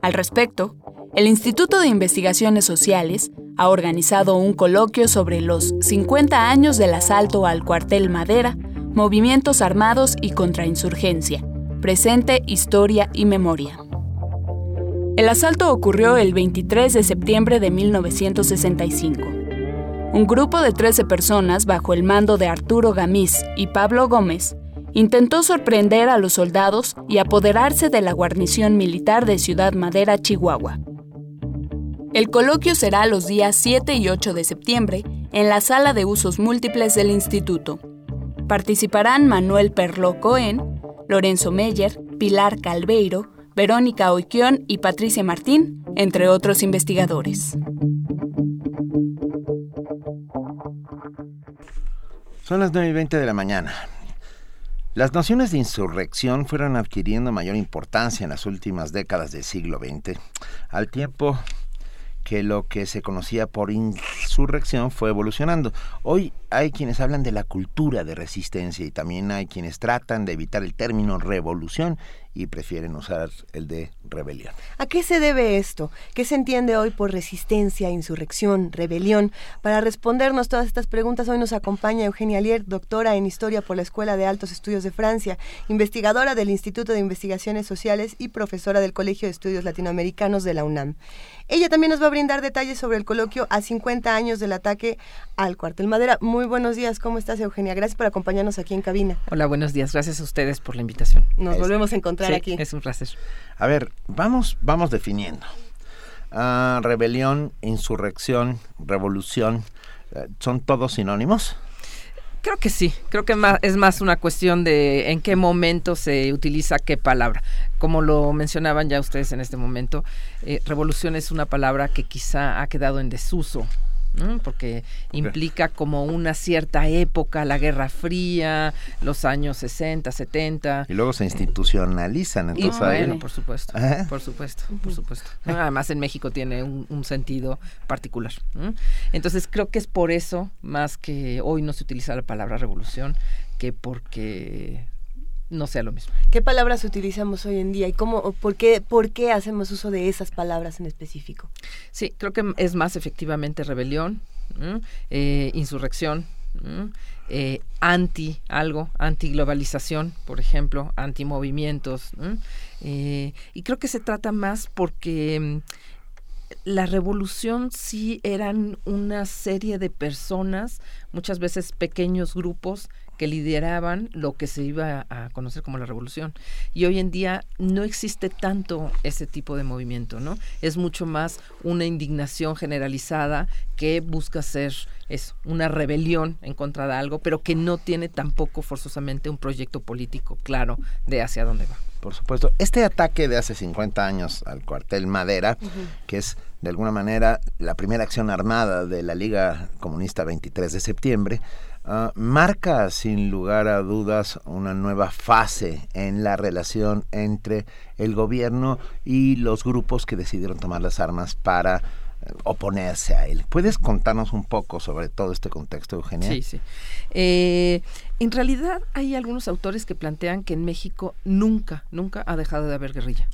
Speaker 5: Al respecto, el Instituto de Investigaciones Sociales ha organizado un coloquio sobre los 50 años del asalto al cuartel Madera, movimientos armados y contrainsurgencia, presente, historia y memoria. El asalto ocurrió el 23 de septiembre de 1965. Un grupo de 13 personas bajo el mando de Arturo Gamiz y Pablo Gómez intentó sorprender a los soldados y apoderarse de la guarnición militar de Ciudad Madera, Chihuahua. El coloquio será los días 7 y 8 de septiembre en la sala de usos múltiples del instituto. Participarán Manuel Perlo Cohen, Lorenzo Meyer, Pilar Calveiro, Verónica Oiquión y Patricia Martín, entre otros investigadores.
Speaker 2: Son las 9 y 20 de la mañana. Las nociones de insurrección fueron adquiriendo mayor importancia en las últimas décadas del siglo XX, al tiempo que lo que se conocía por insurrección fue evolucionando. Hoy hay quienes hablan de la cultura de resistencia y también hay quienes tratan de evitar el término revolución y prefieren usar el de rebelión.
Speaker 3: ¿A qué se debe esto? ¿Qué se entiende hoy por resistencia, insurrección, rebelión? Para respondernos todas estas preguntas, hoy nos acompaña Eugenia Lier, doctora en Historia por la Escuela de Altos Estudios de Francia, investigadora del Instituto de Investigaciones Sociales y profesora del Colegio de Estudios Latinoamericanos de la UNAM. Ella también nos va a brindar detalles sobre el coloquio a 50 años del ataque al cuartel Madera. Muy buenos días, ¿cómo estás Eugenia? Gracias por acompañarnos aquí en cabina.
Speaker 37: Hola, buenos días. Gracias a ustedes por la invitación.
Speaker 3: Nos volvemos a encontrar
Speaker 37: Sí,
Speaker 3: aquí.
Speaker 37: Es un placer.
Speaker 2: A ver, vamos, vamos definiendo. Ah, rebelión, insurrección, revolución, eh, ¿son todos sinónimos?
Speaker 37: Creo que sí, creo que es más una cuestión de en qué momento se utiliza qué palabra. Como lo mencionaban ya ustedes en este momento, eh, revolución es una palabra que quizá ha quedado en desuso. ¿No? porque implica como una cierta época, la Guerra Fría, los años 60, 70.
Speaker 2: Y luego se institucionalizan,
Speaker 37: Y
Speaker 2: entonces ahí-
Speaker 37: bueno, por supuesto, por supuesto, por supuesto. ¿no? Además en México tiene un, un sentido particular. ¿no? Entonces creo que es por eso, más que hoy no se utiliza la palabra revolución, que porque no sea lo mismo.
Speaker 3: ¿Qué palabras utilizamos hoy en día y cómo, por qué, por qué hacemos uso de esas palabras en específico?
Speaker 37: Sí, creo que es más efectivamente rebelión. Eh, insurrección, eh, anti algo, anti globalización, por ejemplo, anti movimientos. Eh, y creo que se trata más porque mm, la revolución sí eran una serie de personas, muchas veces pequeños grupos que lideraban lo que se iba a conocer como la revolución. Y hoy en día no existe tanto ese tipo de movimiento, ¿no? Es mucho más una indignación generalizada que busca ser eso, una rebelión en contra de algo, pero que no tiene tampoco forzosamente un proyecto político claro de hacia dónde va.
Speaker 2: Por supuesto, este ataque de hace 50 años al cuartel Madera, que es de alguna manera la primera acción armada de la Liga Comunista 23 de septiembre, Ah, marca sin lugar a dudas una nueva fase en la relación entre el gobierno y los grupos que decidieron tomar las armas para eh, oponerse a él. ¿Puedes contarnos un poco sobre todo este contexto, Eugenia?
Speaker 37: Sí, sí. Eh, en realidad hay algunos autores que plantean que en México nunca, nunca ha dejado de haber guerrilla.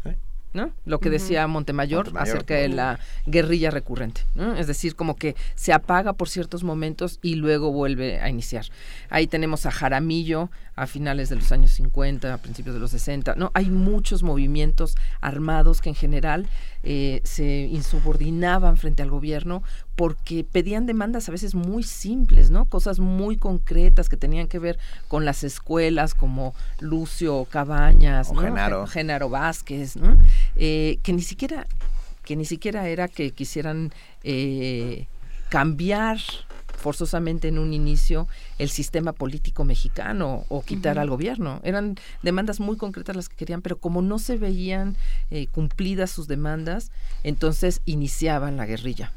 Speaker 37: ¿No? Lo que decía Montemayor, acerca de la guerrilla recurrente, Es decir, como que se apaga por ciertos momentos y luego vuelve a iniciar. Ahí tenemos a Jaramillo a finales de los años 50, a principios de los 60, ¿no? Hay muchos movimientos armados que en general eh, se insubordinaban frente al gobierno porque pedían demandas a veces muy simples, ¿no? Cosas muy concretas que tenían que ver con las escuelas como Lucio Cabañas, Genaro. Vázquez, ¿no? Eh, que ni siquiera que ni siquiera era que quisieran eh, cambiar forzosamente en un inicio el sistema político mexicano o quitar al gobierno. Eran demandas muy concretas las que querían, pero como no se veían eh, cumplidas sus demandas, entonces iniciaban la guerrilla.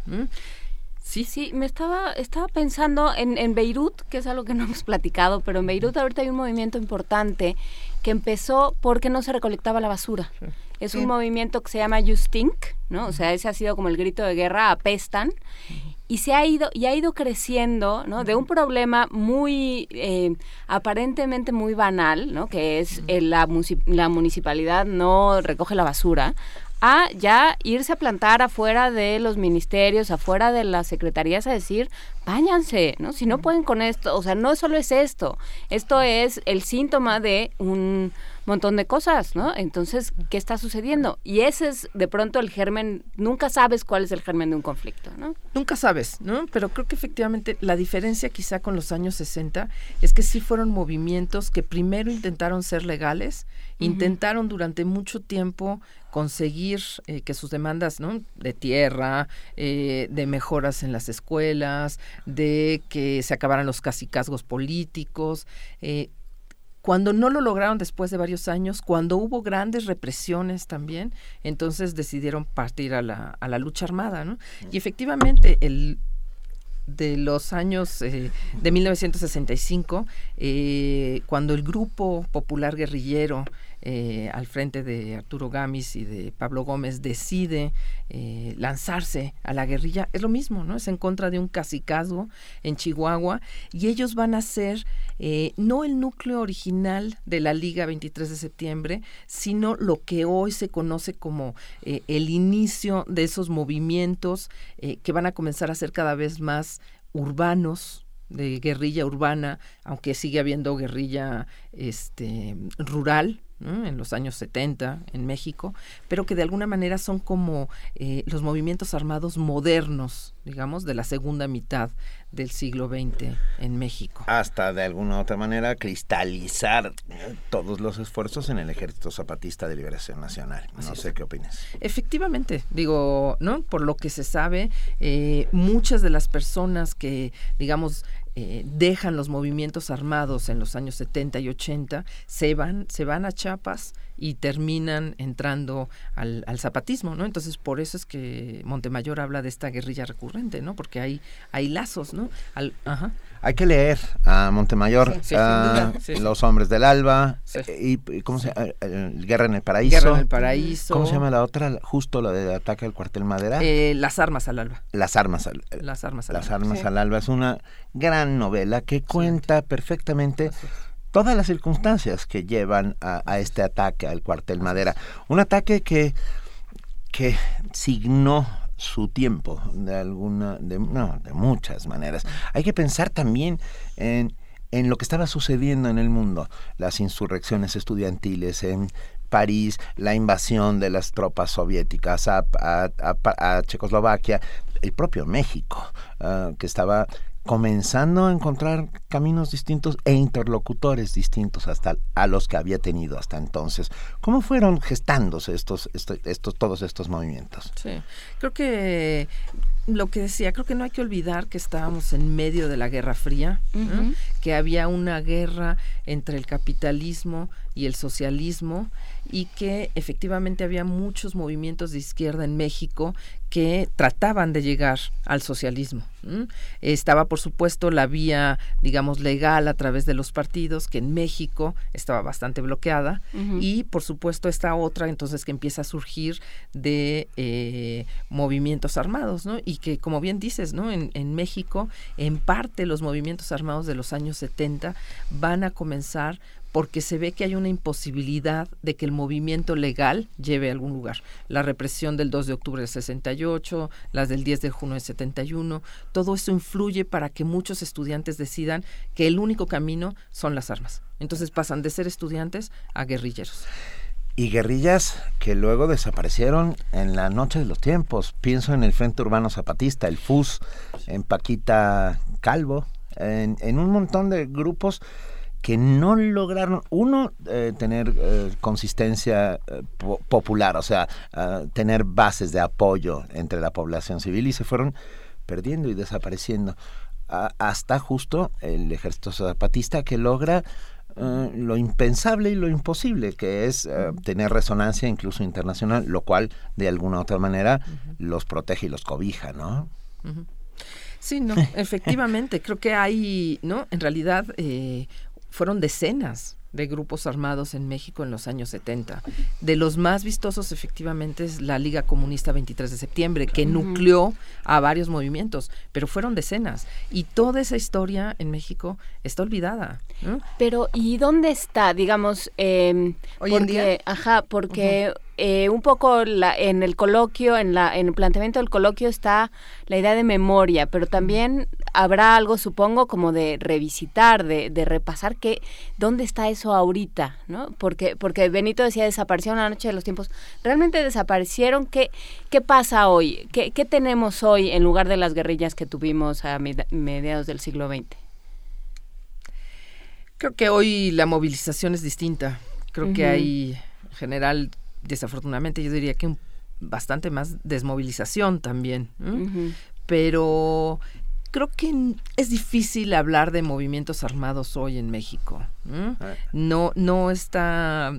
Speaker 4: Sí, sí, me estaba, estaba pensando en, en Beirut, que es algo que no hemos platicado, pero en Beirut ahorita hay un movimiento importante que empezó porque no se recolectaba la basura. Es un movimiento que se llama Justink, ¿no? O sea, ese ha sido como el grito de guerra, apestan. Y se ha ido y ha ido creciendo no de un problema muy eh, aparentemente muy banal no que es la, la municipalidad no recoge la basura a ya irse a plantar afuera de los ministerios, afuera de las secretarías a decir, váyanse, ¿no? Si no pueden con esto, o sea, no solo es esto, esto es el síntoma de un montón de cosas, ¿no? Entonces, ¿qué está sucediendo? Y ese es de pronto el germen, nunca sabes cuál es el germen de un conflicto, ¿no?
Speaker 37: Nunca sabes, ¿no? Pero creo que efectivamente la diferencia quizá con los años 60 es que sí fueron movimientos que primero intentaron ser legales, intentaron durante mucho tiempo conseguir eh, que sus demandas ¿no? de tierra, eh, de mejoras en las escuelas, de que se acabaran los casicazgos políticos, eh, cuando no lo lograron después de varios años, cuando hubo grandes represiones también, entonces decidieron partir a la, a la lucha armada, ¿no? Y efectivamente, el de los años eh, de 1965, eh, cuando el grupo popular guerrillero eh, al frente de Arturo Gamis y de Pablo Gómez decide eh, lanzarse a la guerrilla, es lo mismo, ¿no? Es en contra de un cacicazgo en Chihuahua. Y ellos van a ser eh, no el núcleo original de la Liga 23 de septiembre, sino lo que hoy se conoce como el inicio de esos movimientos que van a comenzar a ser cada vez más urbanos, de guerrilla urbana, aunque sigue habiendo guerrilla este, rural, en los años 70 en México, pero que de alguna manera son como eh, los movimientos armados modernos, digamos, de la segunda mitad del siglo XX en México.
Speaker 2: Hasta de alguna otra manera cristalizar todos los esfuerzos en el Ejército Zapatista de Liberación Nacional. No sé qué opinas.
Speaker 37: Efectivamente, digo, ¿no? Por lo que se sabe, eh, muchas de las personas que, digamos, eh, dejan los movimientos armados en los años 70 y 80, se van, se van a Chiapas y terminan entrando al, zapatismo, ¿no? Entonces, por eso es que Montemayor habla de esta guerrilla recurrente, ¿no? Porque hay, hay lazos, ¿no? ajá.
Speaker 2: Hay que leer a Montemayor, Los Hombres del Alba, y, ¿cómo se llama? Guerra en el Paraíso.
Speaker 37: Guerra en el Paraíso.
Speaker 2: ¿Cómo se llama la otra? Justo la de ataque al cuartel Madera.
Speaker 37: Eh, las Armas al Alba.
Speaker 2: Las Armas al,
Speaker 37: Las Armas al
Speaker 2: Las Armas al Alba. Es una gran novela que cuenta perfectamente todas las circunstancias que llevan a, este ataque al cuartel Madera. Un ataque que, que signó su tiempo de alguna, de, no, de muchas maneras. Hay que pensar también en, en lo que estaba sucediendo en el mundo, las insurrecciones estudiantiles en París, la invasión de las tropas soviéticas a, a- a- a Checoslovaquia, el propio México, ah, que estaba comenzando a encontrar caminos distintos e interlocutores distintos hasta a los que había tenido hasta entonces. ¿Cómo fueron gestándose estos, estos, estos todos estos movimientos?
Speaker 37: Sí, creo que lo que decía, creo que no hay que olvidar que estábamos en medio de la Guerra Fría, que había una guerra entre el capitalismo y el socialismo y que efectivamente había muchos movimientos de izquierda en México que trataban de llegar al socialismo. Estaba, por supuesto, la vía, digamos, legal a través de los partidos, que en México estaba bastante bloqueada, y, por supuesto, esta otra, entonces, que empieza a surgir de eh, movimientos armados, ¿no? Y que, como bien dices, ¿no? En, en México, en parte, los movimientos armados de los años 70 van a comenzar porque se ve que hay una imposibilidad de que el movimiento legal lleve a algún lugar. La represión del 2 de octubre del 68, las del 10 de junio del 71, todo eso influye para que muchos estudiantes decidan que el único camino son las armas. Entonces pasan de ser estudiantes a guerrilleros.
Speaker 2: Y guerrillas que luego desaparecieron en la noche de los tiempos. Pienso en el Frente Urbano Zapatista, el FUS, en Paquita Calvo, en, en un montón de grupos que no lograron, uno, eh, tener eh, consistencia eh, po- popular, o sea, ah, tener bases de apoyo entre la población civil y se fueron perdiendo y desapareciendo. A- hasta justo el ejército zapatista que logra lo impensable y lo imposible, que es tener resonancia incluso internacional, lo cual de alguna u otra manera los protege y los cobija, ¿no?
Speaker 37: Sí, no, efectivamente, creo que hay, ¿no? En realidad eh, fueron decenas de grupos armados en México en los años 70. De los más vistosos, efectivamente, es la Liga Comunista 23 de septiembre, que nucleó a varios movimientos, pero fueron decenas. Y toda esa historia en México está olvidada.
Speaker 4: Pero, ¿y dónde está, digamos, eh,
Speaker 37: Hoy en día.
Speaker 4: ajá, porque eh, un poco la, en el coloquio, en la, en el planteamiento del coloquio está la idea de memoria, pero también habrá algo, supongo, como de revisitar, de, de repasar que dónde está eso ahorita, ¿no? Porque, porque Benito decía desaparecieron la noche de los tiempos, realmente desaparecieron. ¿Qué, qué pasa hoy? ¿Qué, qué tenemos hoy en lugar de las guerrillas que tuvimos a med- mediados del siglo XX?
Speaker 37: Creo que hoy la movilización es distinta. Creo que hay, en general, desafortunadamente, yo diría que un- bastante más desmovilización también. Pero creo que es difícil hablar de movimientos armados hoy en México. ¿no? No, no está.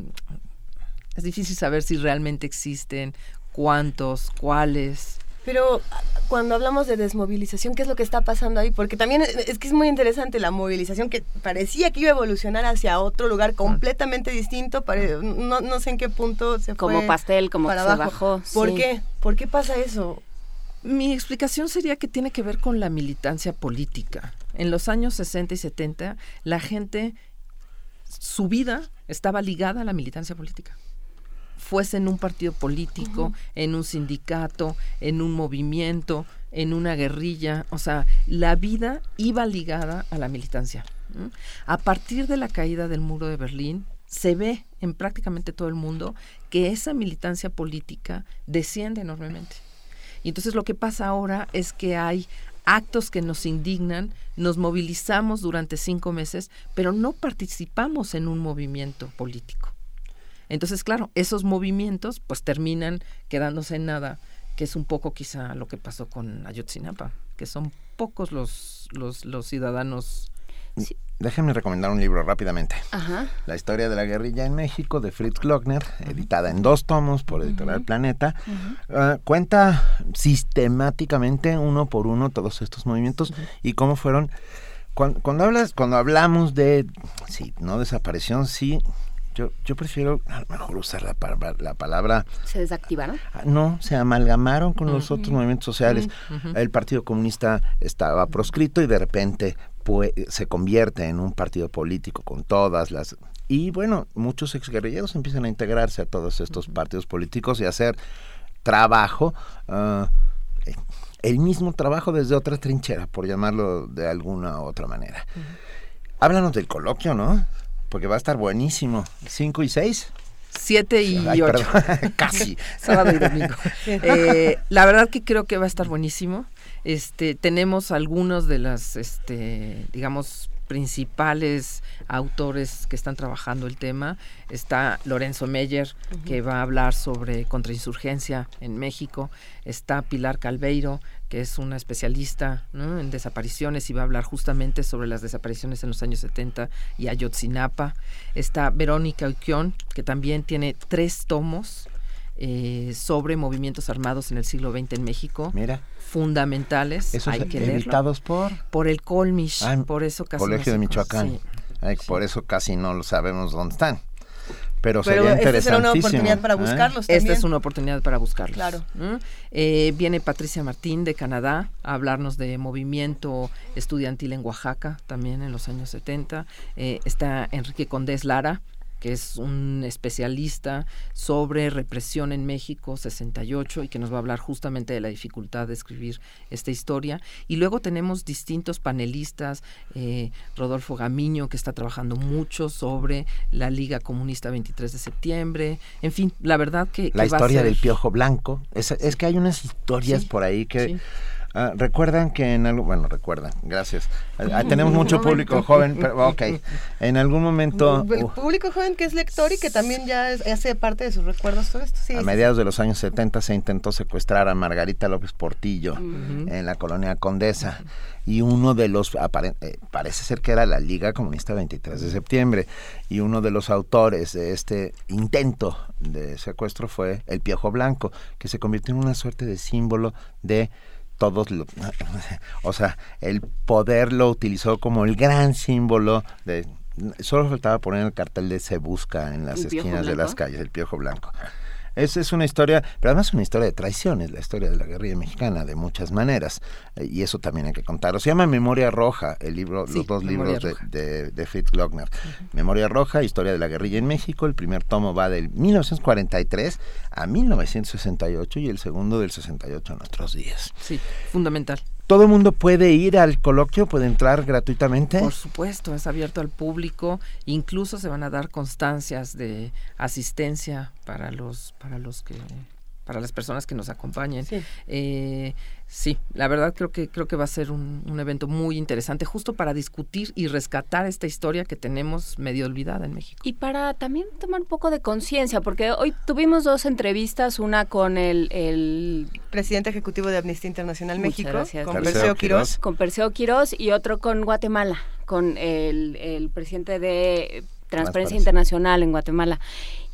Speaker 37: Es difícil saber si realmente existen, cuántos, cuáles.
Speaker 3: Pero cuando hablamos de desmovilización, ¿qué es lo que está pasando ahí? Porque también es, es que es muy interesante la movilización que parecía que iba a evolucionar hacia otro lugar completamente distinto. no, no sé en qué punto se
Speaker 4: Como
Speaker 3: fue
Speaker 4: pastel, como
Speaker 3: para
Speaker 4: que se bajó,
Speaker 3: ¿Por
Speaker 4: sí.
Speaker 3: qué? ¿Por qué pasa eso?
Speaker 37: Mi explicación sería que tiene que ver con la militancia política. En los años 60 y 70, la gente, su vida estaba ligada a la militancia política. Fuese en un partido político, en un sindicato, en un movimiento, en una guerrilla. O sea, la vida iba ligada a la militancia. A partir de la caída del muro de Berlín, se ve en prácticamente todo el mundo que esa militancia política desciende enormemente. Y entonces lo que pasa ahora es que hay actos que nos indignan, nos movilizamos durante cinco meses, pero no participamos en un movimiento político. Entonces, claro, esos movimientos pues terminan quedándose en nada, que es un poco quizá lo que pasó con Ayotzinapa, que son pocos los, los, los ciudadanos.
Speaker 2: Déjenme recomendar un libro rápidamente.
Speaker 4: Ajá.
Speaker 2: La historia de la guerrilla en México de Fritz Glockner, editada en dos tomos por Editorial Planeta, eh, cuenta sistemáticamente uno por uno todos estos movimientos y cómo fueron. Cuando, cuando hablas cuando hablamos de sí no desaparición sí yo yo prefiero a lo mejor usar la, palabra- la palabra
Speaker 4: ¿Se desactivaron?
Speaker 2: Ah, no, se amalgamaron con los otros movimientos sociales. El Partido Comunista estaba proscrito y de repente pues, se convierte en un partido político con todas las... Y bueno, muchos exguerrilleros empiezan a integrarse a todos estos partidos políticos y a hacer trabajo ah, el mismo trabajo desde otra trinchera, por llamarlo de alguna otra manera. Háblanos del coloquio, ¿no? Porque va a estar buenísimo. ¿Cinco y seis?
Speaker 37: Siete y
Speaker 2: Ay,
Speaker 37: ocho.
Speaker 2: perdón, casi.
Speaker 37: Sábado y domingo. Eh, la verdad que creo que va a estar buenísimo. Este, tenemos algunos de las, este, digamos, principales autores que están trabajando el tema. Está Lorenzo Meyer, que va a hablar sobre contrainsurgencia en México. Está Pilar Calveiro, que es una especialista ¿no? en desapariciones y va a hablar justamente sobre las desapariciones en los años 70 y Ayotzinapa. Está Verónica Uquión, que también tiene tres tomos eh, sobre movimientos armados en el siglo XX en México.
Speaker 2: Mira.
Speaker 37: Fundamentales.
Speaker 2: Esos
Speaker 37: hay que
Speaker 2: editados por...
Speaker 37: Por el Colmish,
Speaker 2: Ah,
Speaker 37: por eso casi
Speaker 2: Colegio de Michoacán.
Speaker 37: sí.
Speaker 2: Ay, Por eso casi no lo sabemos dónde están. Pero,
Speaker 3: Pero
Speaker 2: sería
Speaker 3: esta será una
Speaker 2: interesantísimo.
Speaker 3: oportunidad para
Speaker 2: ¿eh?
Speaker 3: buscarlos
Speaker 37: Esta es una oportunidad para buscarlos.
Speaker 3: Claro.
Speaker 37: ¿no? Eh, viene Patricia Martín de Canadá a hablarnos de movimiento estudiantil en Oaxaca, también en los años 70. Eh, está Enrique Condés Lara, que es un especialista sobre represión en México 68 y que nos va a hablar justamente de la dificultad de escribir esta historia. Y luego tenemos distintos panelistas, eh, Rodolfo Gamiño, que está trabajando mucho sobre la Liga Comunista 23 de septiembre. En fin, la verdad que...
Speaker 2: La
Speaker 37: que va a
Speaker 2: historia
Speaker 37: ser-
Speaker 2: del piojo blanco. Es, es que hay unas historias por ahí que... ah, recuerdan que en algo, bueno, recuerdan, gracias. Tenemos mucho público joven, pero ok. En algún momento,
Speaker 3: El
Speaker 2: uh,
Speaker 3: público joven que es lector y que también ya es- hace parte de sus recuerdos todo esto. Sí,
Speaker 2: a mediados de los años 70 se intentó secuestrar a Margarita López Portillo en la colonia Condesa y uno de los, apare- eh, parece ser que era la Liga Comunista 23 de septiembre, y uno de los autores de este intento de secuestro fue el Piojo Blanco, que se convirtió en una suerte de símbolo de todos lo- o sea, el poder lo utilizó como el gran símbolo de solo faltaba poner el cartel de se busca en las
Speaker 4: ¿El Piojo
Speaker 2: esquinas de las calles, el Piojo Blanco. Esa es una historia, pero además es una historia de traiciones, la historia de la guerrilla mexicana, de muchas maneras. eh, Y eso también hay que contarlo. Se llama Memoria Roja, el libro,
Speaker 37: Sí,
Speaker 2: los dos
Speaker 37: Memoria
Speaker 2: libros de,
Speaker 37: Roja.
Speaker 2: de, de Fritz Glockner. Memoria Roja, Historia de la guerrilla en México. El primer tomo va del 1943 a 1968 y el segundo del 68 a nuestros días.
Speaker 37: Sí, fundamental.
Speaker 2: ¿Todo el mundo puede ir al coloquio? ¿Puede entrar gratuitamente?
Speaker 37: Por supuesto, es abierto al público. Incluso se van a dar constancias de asistencia para los, para los que, para las personas que nos acompañen.
Speaker 3: Sí.
Speaker 37: Eh, sí, la verdad creo que creo que va a ser un, un evento muy interesante, justo para discutir y rescatar esta historia que tenemos medio olvidada en México.
Speaker 4: Y para también tomar un poco de conciencia, porque hoy tuvimos dos entrevistas, una con el, el
Speaker 3: Presidente Ejecutivo de Amnistía Internacional México,
Speaker 4: gracias.
Speaker 3: con
Speaker 2: Perseo
Speaker 3: Perseo
Speaker 2: Quirós.
Speaker 3: Quirós.
Speaker 4: con Perseo Quirós y otro con Guatemala, con el, el presidente de Transparencia
Speaker 2: Transparencia.
Speaker 4: Internacional en Guatemala.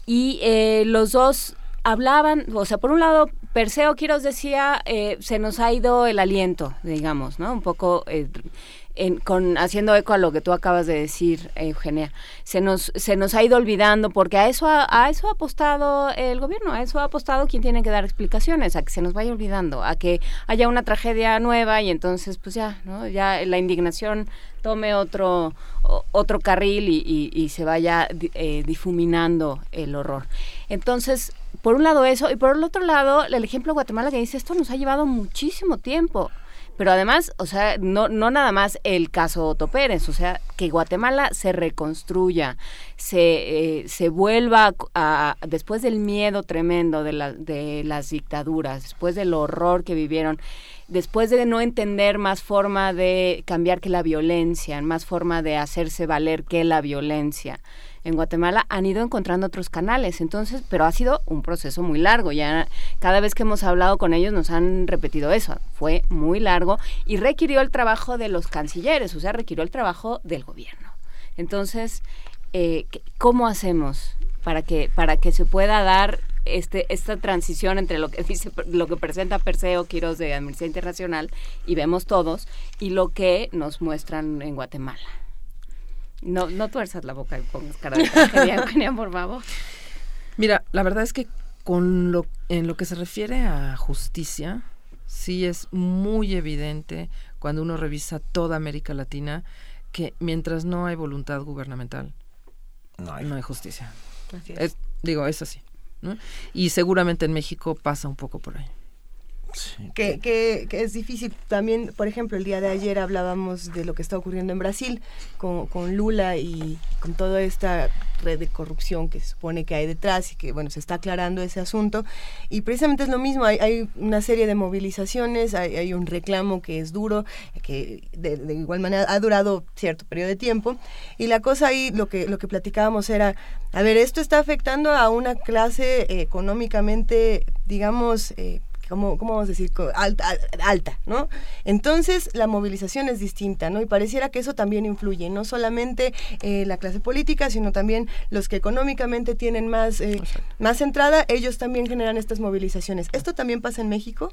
Speaker 4: Y eh, los dos hablaban, o sea, por un lado, Perseo Quirós decía, eh, se nos ha ido el aliento, digamos, ¿no? Un poco eh, en- con, haciendo eco a lo que tú acabas de decir, Eugenia. Se nos, se nos ha ido olvidando, porque a eso ha, a eso ha apostado el gobierno, a eso ha apostado quien tiene que dar explicaciones, a que se nos vaya olvidando, a que haya una tragedia nueva y entonces, pues ya, ¿no? Ya la indignación tome otro, otro carril y, y- y se vaya eh, difuminando el horror. Entonces, por un lado eso, y por el otro lado, el ejemplo de Guatemala que dice, esto nos ha llevado muchísimo tiempo. Pero además, o sea, no, no nada más el caso Otto Pérez, o sea, que Guatemala se reconstruya, se, eh, se vuelva a, después del miedo tremendo de, la, de las dictaduras, después del horror que vivieron, después de no entender más forma de cambiar que la violencia, más forma de hacerse valer que la violencia. En Guatemala han ido encontrando otros canales, entonces, pero ha sido un proceso muy largo. Ya cada vez que hemos hablado con ellos nos han repetido eso. Fue muy largo y requirió el trabajo de los cancilleres, o sea, requirió el trabajo del gobierno. Entonces, eh, ¿qué- ¿cómo hacemos para que para que se pueda dar este esta transición entre lo que dice lo que presenta Perseo Quiroz de Amnistía Internacional y vemos todos y lo que nos muestran en Guatemala? No, no tuerzas la boca y pongas cara de tragedia, Eugenia, por favor.
Speaker 37: Mira, la verdad es que con lo, en lo que se refiere a justicia, sí es muy evidente cuando uno revisa toda América Latina que mientras no hay voluntad gubernamental,
Speaker 2: No hay.
Speaker 37: no hay justicia.
Speaker 3: Así es.
Speaker 37: Es- digo, es así. ¿no? Y seguramente en México pasa un poco por ahí.
Speaker 3: Que, que, que, es difícil. También, por ejemplo, el día de ayer hablábamos de lo que está ocurriendo en Brasil con, con Lula y con toda esta red de corrupción que se supone que hay detrás y que, bueno, se está aclarando ese asunto. Y precisamente es lo mismo, hay, hay una serie de movilizaciones, hay, hay, un reclamo que es duro, que de, de, igual manera ha durado cierto periodo de tiempo. Y la cosa ahí, lo que, lo que platicábamos era, a ver, esto está afectando a una clase eh, económicamente, digamos, eh, ¿cómo, ¿cómo, vamos a decir? Alta, alta, ¿no? Entonces la movilización es distinta, ¿no? Y pareciera que eso también influye, no solamente eh, la clase política, sino también los que económicamente tienen más, eh, más entrada, ellos también generan estas movilizaciones. ¿Esto también pasa en México?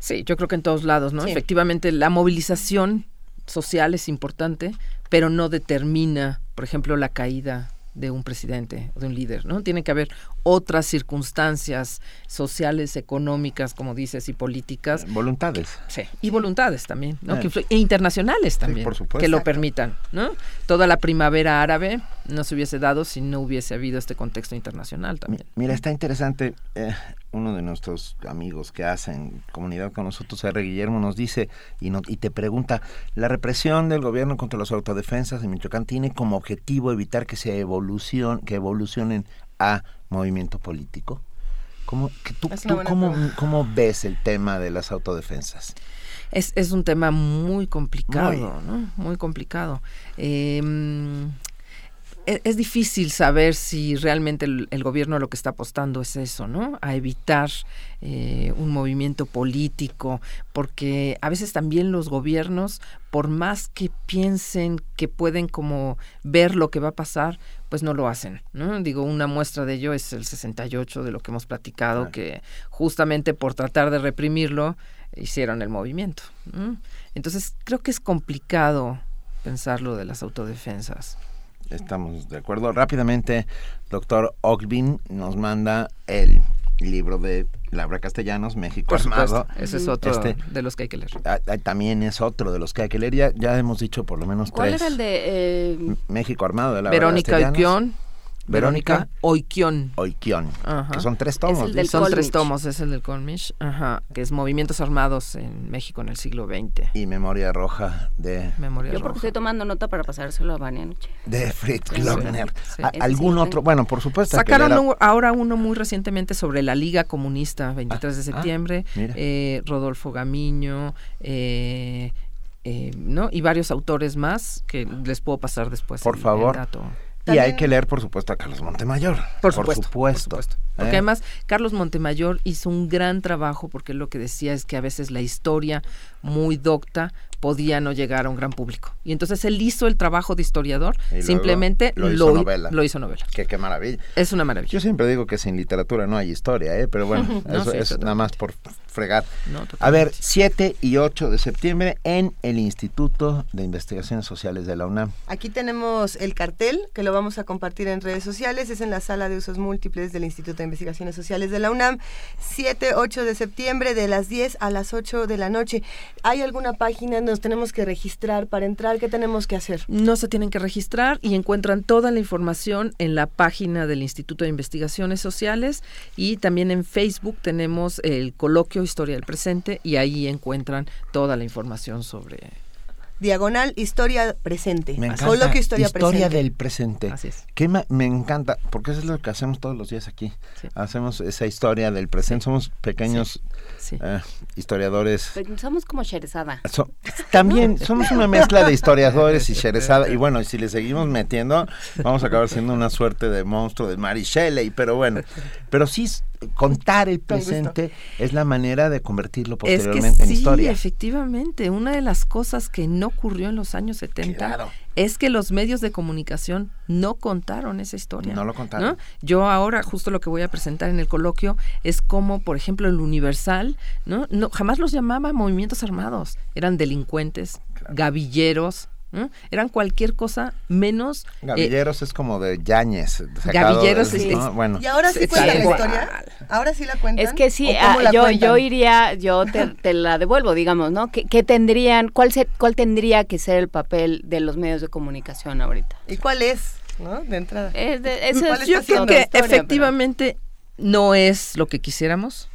Speaker 37: Sí, yo creo que en todos lados, ¿no? Sí. Efectivamente, la movilización social es importante, pero no determina, por ejemplo, la caída de un presidente o de un líder, ¿no? Tiene que haber otras circunstancias sociales, económicas, como dices, y políticas.
Speaker 2: Voluntades.
Speaker 37: Sí, y voluntades también, ¿no? Eh. Que, e internacionales también,
Speaker 2: sí,
Speaker 37: que lo permitan, ¿no? Toda la primavera árabe no se hubiese dado si no hubiese habido este contexto internacional también.
Speaker 2: Mira, está interesante, eh, uno de nuestros amigos que hacen comunidad con nosotros, R. Guillermo, nos dice y, no, y te pregunta, ¿la represión del gobierno contra las autodefensas en Michoacán tiene como objetivo evitar que se evolucion, que evolucionen a movimiento político? ¿Cómo, que tú, tú cómo, ¿Cómo ves el tema de las autodefensas?
Speaker 37: Es, es un tema muy complicado, muy, ¿no? Muy complicado. Eh, es, es, difícil saber si realmente el, el, gobierno lo que está apostando es eso, ¿no? A evitar eh, un movimiento político, porque a veces también los gobiernos, por más que piensen que pueden como ver lo que va a pasar, pues no lo hacen, ¿no? Digo, una muestra de ello es el 68 de lo que hemos platicado, claro. que justamente por tratar de reprimirlo hicieron el movimiento. ¿no? Entonces creo que es complicado pensar lo de las autodefensas.
Speaker 2: Estamos de acuerdo. Rápidamente, doctor Ogbin nos manda el libro de Laura Castellanos, México
Speaker 37: Por
Speaker 2: Armado.
Speaker 37: Ese es otro este, de los que hay que leer.
Speaker 2: A, a, también es otro de los que hay que leer. Ya, ya hemos dicho por lo menos
Speaker 4: ¿Cuál
Speaker 2: tres.
Speaker 4: era el de...? Eh...
Speaker 2: México Armado de Laura
Speaker 37: Verónica Oiquión. Verónica Oiquión.
Speaker 2: Oiquión. Ajá. Que son tres tomos.
Speaker 37: Es son tres tomos, es el del Colmich. Ajá. Que es Movimientos Armados en México en el siglo XX.
Speaker 2: Y Memoria Roja de...
Speaker 37: Memoria
Speaker 4: Yo
Speaker 37: Roja.
Speaker 4: porque estoy tomando nota para pasárselo a Vania anoche.
Speaker 2: De Fritz Glockner. Sí, sí. ¿Algún sí, otro? Bueno, por supuesto.
Speaker 37: Sacaron un, ahora uno muy recientemente sobre la Liga Comunista, 23 ah, de septiembre. Ah, eh, Rodolfo Gamiño, eh, eh, ¿no? Y varios autores más que les puedo pasar después.
Speaker 2: Por
Speaker 37: el,
Speaker 2: favor.
Speaker 37: El dato.
Speaker 2: Y hay que leer, por supuesto, a Carlos Montemayor.
Speaker 37: Por supuesto.
Speaker 2: Por supuesto.
Speaker 37: Por supuesto. Porque ¿eh? además, Carlos Montemayor hizo un gran trabajo porque lo que decía es que a veces la historia muy docta podía no llegar a un gran público. Y entonces él hizo el trabajo de historiador, simplemente
Speaker 2: lo hizo,
Speaker 37: lo,
Speaker 2: novela.
Speaker 37: lo hizo novela.
Speaker 2: Qué, qué, maravilla.
Speaker 37: Es una maravilla.
Speaker 2: Yo siempre digo que sin literatura no hay historia, ¿eh? pero bueno, no, eso sí, es nada más por fregar. No, a ver, 7 y 8 de septiembre en el Instituto de Investigaciones Sociales de la UNAM.
Speaker 3: Aquí tenemos el cartel que lo vamos a compartir en redes sociales, es en la sala de usos múltiples del Instituto de Investigaciones Sociales de la UNAM, 7, 8 de septiembre de las 10 a las 8 de la noche. ¿Hay alguna página nos tenemos que registrar para entrar? ¿Qué tenemos que hacer?
Speaker 37: No se tienen que registrar y encuentran toda la información en la página del Instituto de Investigaciones Sociales y también en Facebook tenemos el coloquio Historia del Presente y ahí encuentran toda la información sobre
Speaker 3: diagonal historia presente.
Speaker 2: Me encanta.
Speaker 3: Solo que historia,
Speaker 2: historia
Speaker 3: presente.
Speaker 2: del presente.
Speaker 37: Así es.
Speaker 2: Que me, me, encanta, porque eso es lo que hacemos todos los días aquí. Sí. Hacemos esa historia del presente. Sí. Somos pequeños sí. uh, historiadores.
Speaker 4: Pero somos como Sherezada.
Speaker 2: So, también somos una mezcla de historiadores y Sherezada. Y bueno, y si le seguimos metiendo, vamos a acabar siendo una suerte de monstruo de Mary Shelley. Pero bueno, pero sí contar el presente es la manera de convertirlo posteriormente
Speaker 37: es que
Speaker 2: en historia.
Speaker 37: Sí, efectivamente. Una de las cosas que no ocurrió en los años 70
Speaker 2: claro.
Speaker 37: es que los medios de comunicación no contaron esa historia.
Speaker 2: No lo contaron.
Speaker 37: ¿no? Yo ahora, justo lo que voy a presentar en el coloquio es como, por ejemplo, el Universal, ¿no? no jamás los llamaba movimientos armados. Eran delincuentes, claro. gavilleros, Eran cualquier cosa menos.
Speaker 2: Gavilleros eh, es como de Yañez.
Speaker 37: Gavilleros
Speaker 2: es, ¿no? bueno.
Speaker 3: ¿Y ahora sí cuenta la historia? ¿Ahora sí la cuentan?
Speaker 4: Es que sí, ah, yo, yo iría, yo te, te, la devuelvo, digamos, ¿no? ¿Qué, qué tendrían, cuál, se, cuál tendría que ser el papel de los medios de comunicación ahorita?
Speaker 3: ¿Y cuál es, no? De entrada.
Speaker 37: Es de, eso es yo creo que historia, efectivamente pero... no es lo que quisiéramos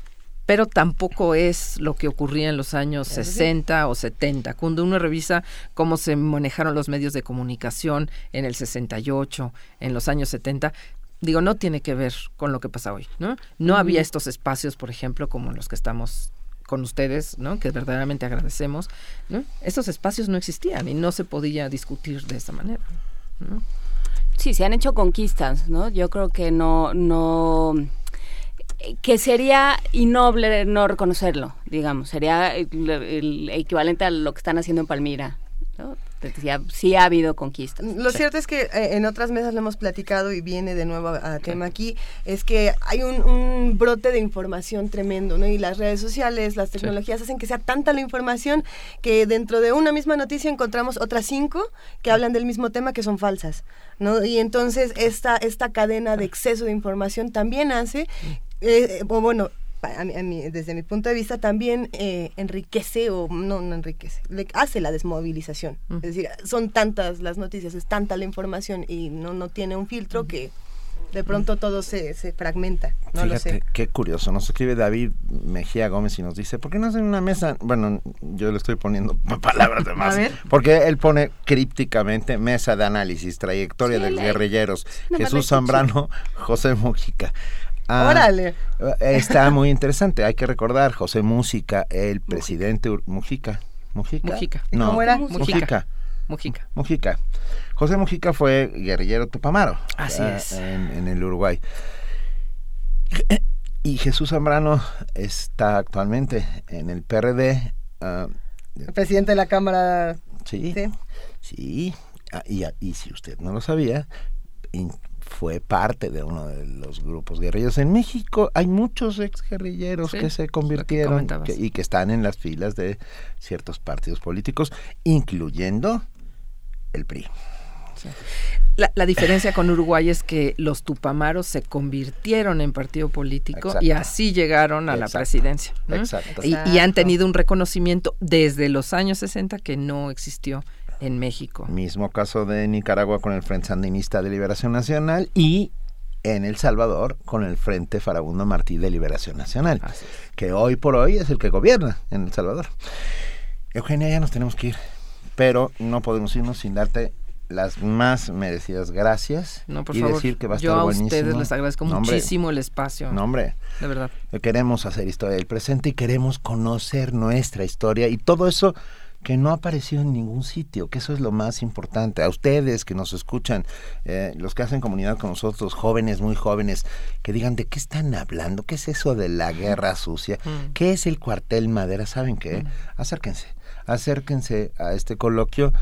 Speaker 37: pero tampoco es lo que ocurría en los años 60 o 70. Cuando uno revisa cómo se manejaron los medios de comunicación en el 68, en los años 70, digo, no tiene que ver con lo que pasa hoy, ¿no? No había estos espacios, por ejemplo, como los que estamos con ustedes, ¿no? Que verdaderamente agradecemos, ¿no? Estos espacios no existían y no se podía discutir de esa manera, ¿no?
Speaker 4: Sí, se han hecho conquistas, ¿no? Yo creo que no, no, que sería innoble no reconocerlo, digamos, sería el, el equivalente a lo que están haciendo en Palmira, ¿no? Sí ha habido conquistas.
Speaker 3: Lo cierto es que eh, en otras mesas lo hemos platicado y viene de nuevo a, a tema aquí, es que hay un, un brote de información tremendo, ¿no? Y las redes sociales, las tecnologías hacen que sea tanta la información que dentro de una misma noticia encontramos otras cinco que hablan del mismo tema que son falsas, ¿no? Y entonces esta, esta cadena de exceso de información también hace, eh, o bueno, a mí- a mí- desde mi punto de vista también eh, enriquece o no, no enriquece, le hace la desmovilización. Es decir, son tantas las noticias, es tanta la información y no, no tiene un filtro que de pronto todo se, se fragmenta. No lo
Speaker 2: Fíjate,
Speaker 3: sé.
Speaker 2: qué curioso. Nos escribe David Mejía Gómez y nos dice, ¿por qué no hacen una mesa? Bueno, yo le estoy poniendo palabras de más.
Speaker 3: A ver.
Speaker 2: Porque él pone crípticamente mesa de análisis, trayectoria
Speaker 3: Sí,
Speaker 2: de
Speaker 3: le-
Speaker 2: guerrilleros, Jesús Zambrano, José Mujica. Ah,
Speaker 3: Órale.
Speaker 2: Está muy interesante. Hay que recordar, José Música, el presidente Mujica. Mujica.
Speaker 37: Mujica.
Speaker 2: No,
Speaker 37: ¿Cómo era?
Speaker 2: Mujica.
Speaker 37: Mujica. Mujica.
Speaker 2: Mujica. José Mujica fue guerrillero tupamaro.
Speaker 37: Así es.
Speaker 2: En, en el Uruguay. Y Jesús Zambrano está actualmente en el PRD. ah,
Speaker 3: El presidente de la Cámara.
Speaker 2: sí. Sí. Ah, y, y si usted no lo sabía, fue parte de uno de los grupos guerrilleros. En México hay muchos exguerrilleros
Speaker 37: Sí,
Speaker 2: que se
Speaker 37: que
Speaker 2: convirtieron que- y que están en las filas de ciertos partidos políticos, incluyendo el PRI.
Speaker 37: La, la diferencia con Uruguay es que los tupamaros se convirtieron en partido político y así llegaron a la presidencia. ¿no?
Speaker 2: Exacto.
Speaker 37: Y, y han tenido un reconocimiento desde los años 60 que no existió en México.
Speaker 2: Mismo caso de Nicaragua con el Frente Sandinista de Liberación Nacional y en El Salvador con el Frente Farabundo Martí de Liberación Nacional, que hoy por hoy es el que gobierna en El Salvador. Eugenia, ya nos tenemos que ir, pero no podemos irnos sin darte las más merecidas gracias
Speaker 37: No, por
Speaker 2: y
Speaker 37: favor.
Speaker 2: decir que va a
Speaker 37: Yo
Speaker 2: estar
Speaker 37: a
Speaker 2: buenísimo.
Speaker 37: ustedes les agradezco
Speaker 2: No,
Speaker 37: muchísimo el espacio.
Speaker 2: No, hombre.
Speaker 37: De verdad.
Speaker 2: Queremos hacer historia del presente y queremos conocer nuestra historia y todo eso que no ha aparecido en ningún sitio, que eso es lo más importante. A ustedes que nos escuchan, eh, los que hacen comunidad con nosotros, jóvenes, muy jóvenes, que digan de qué están hablando, qué es eso de la guerra sucia,
Speaker 38: Mm.
Speaker 2: qué es el cuartel madera, ¿saben qué? Acérquense, acérquense a este coloquio,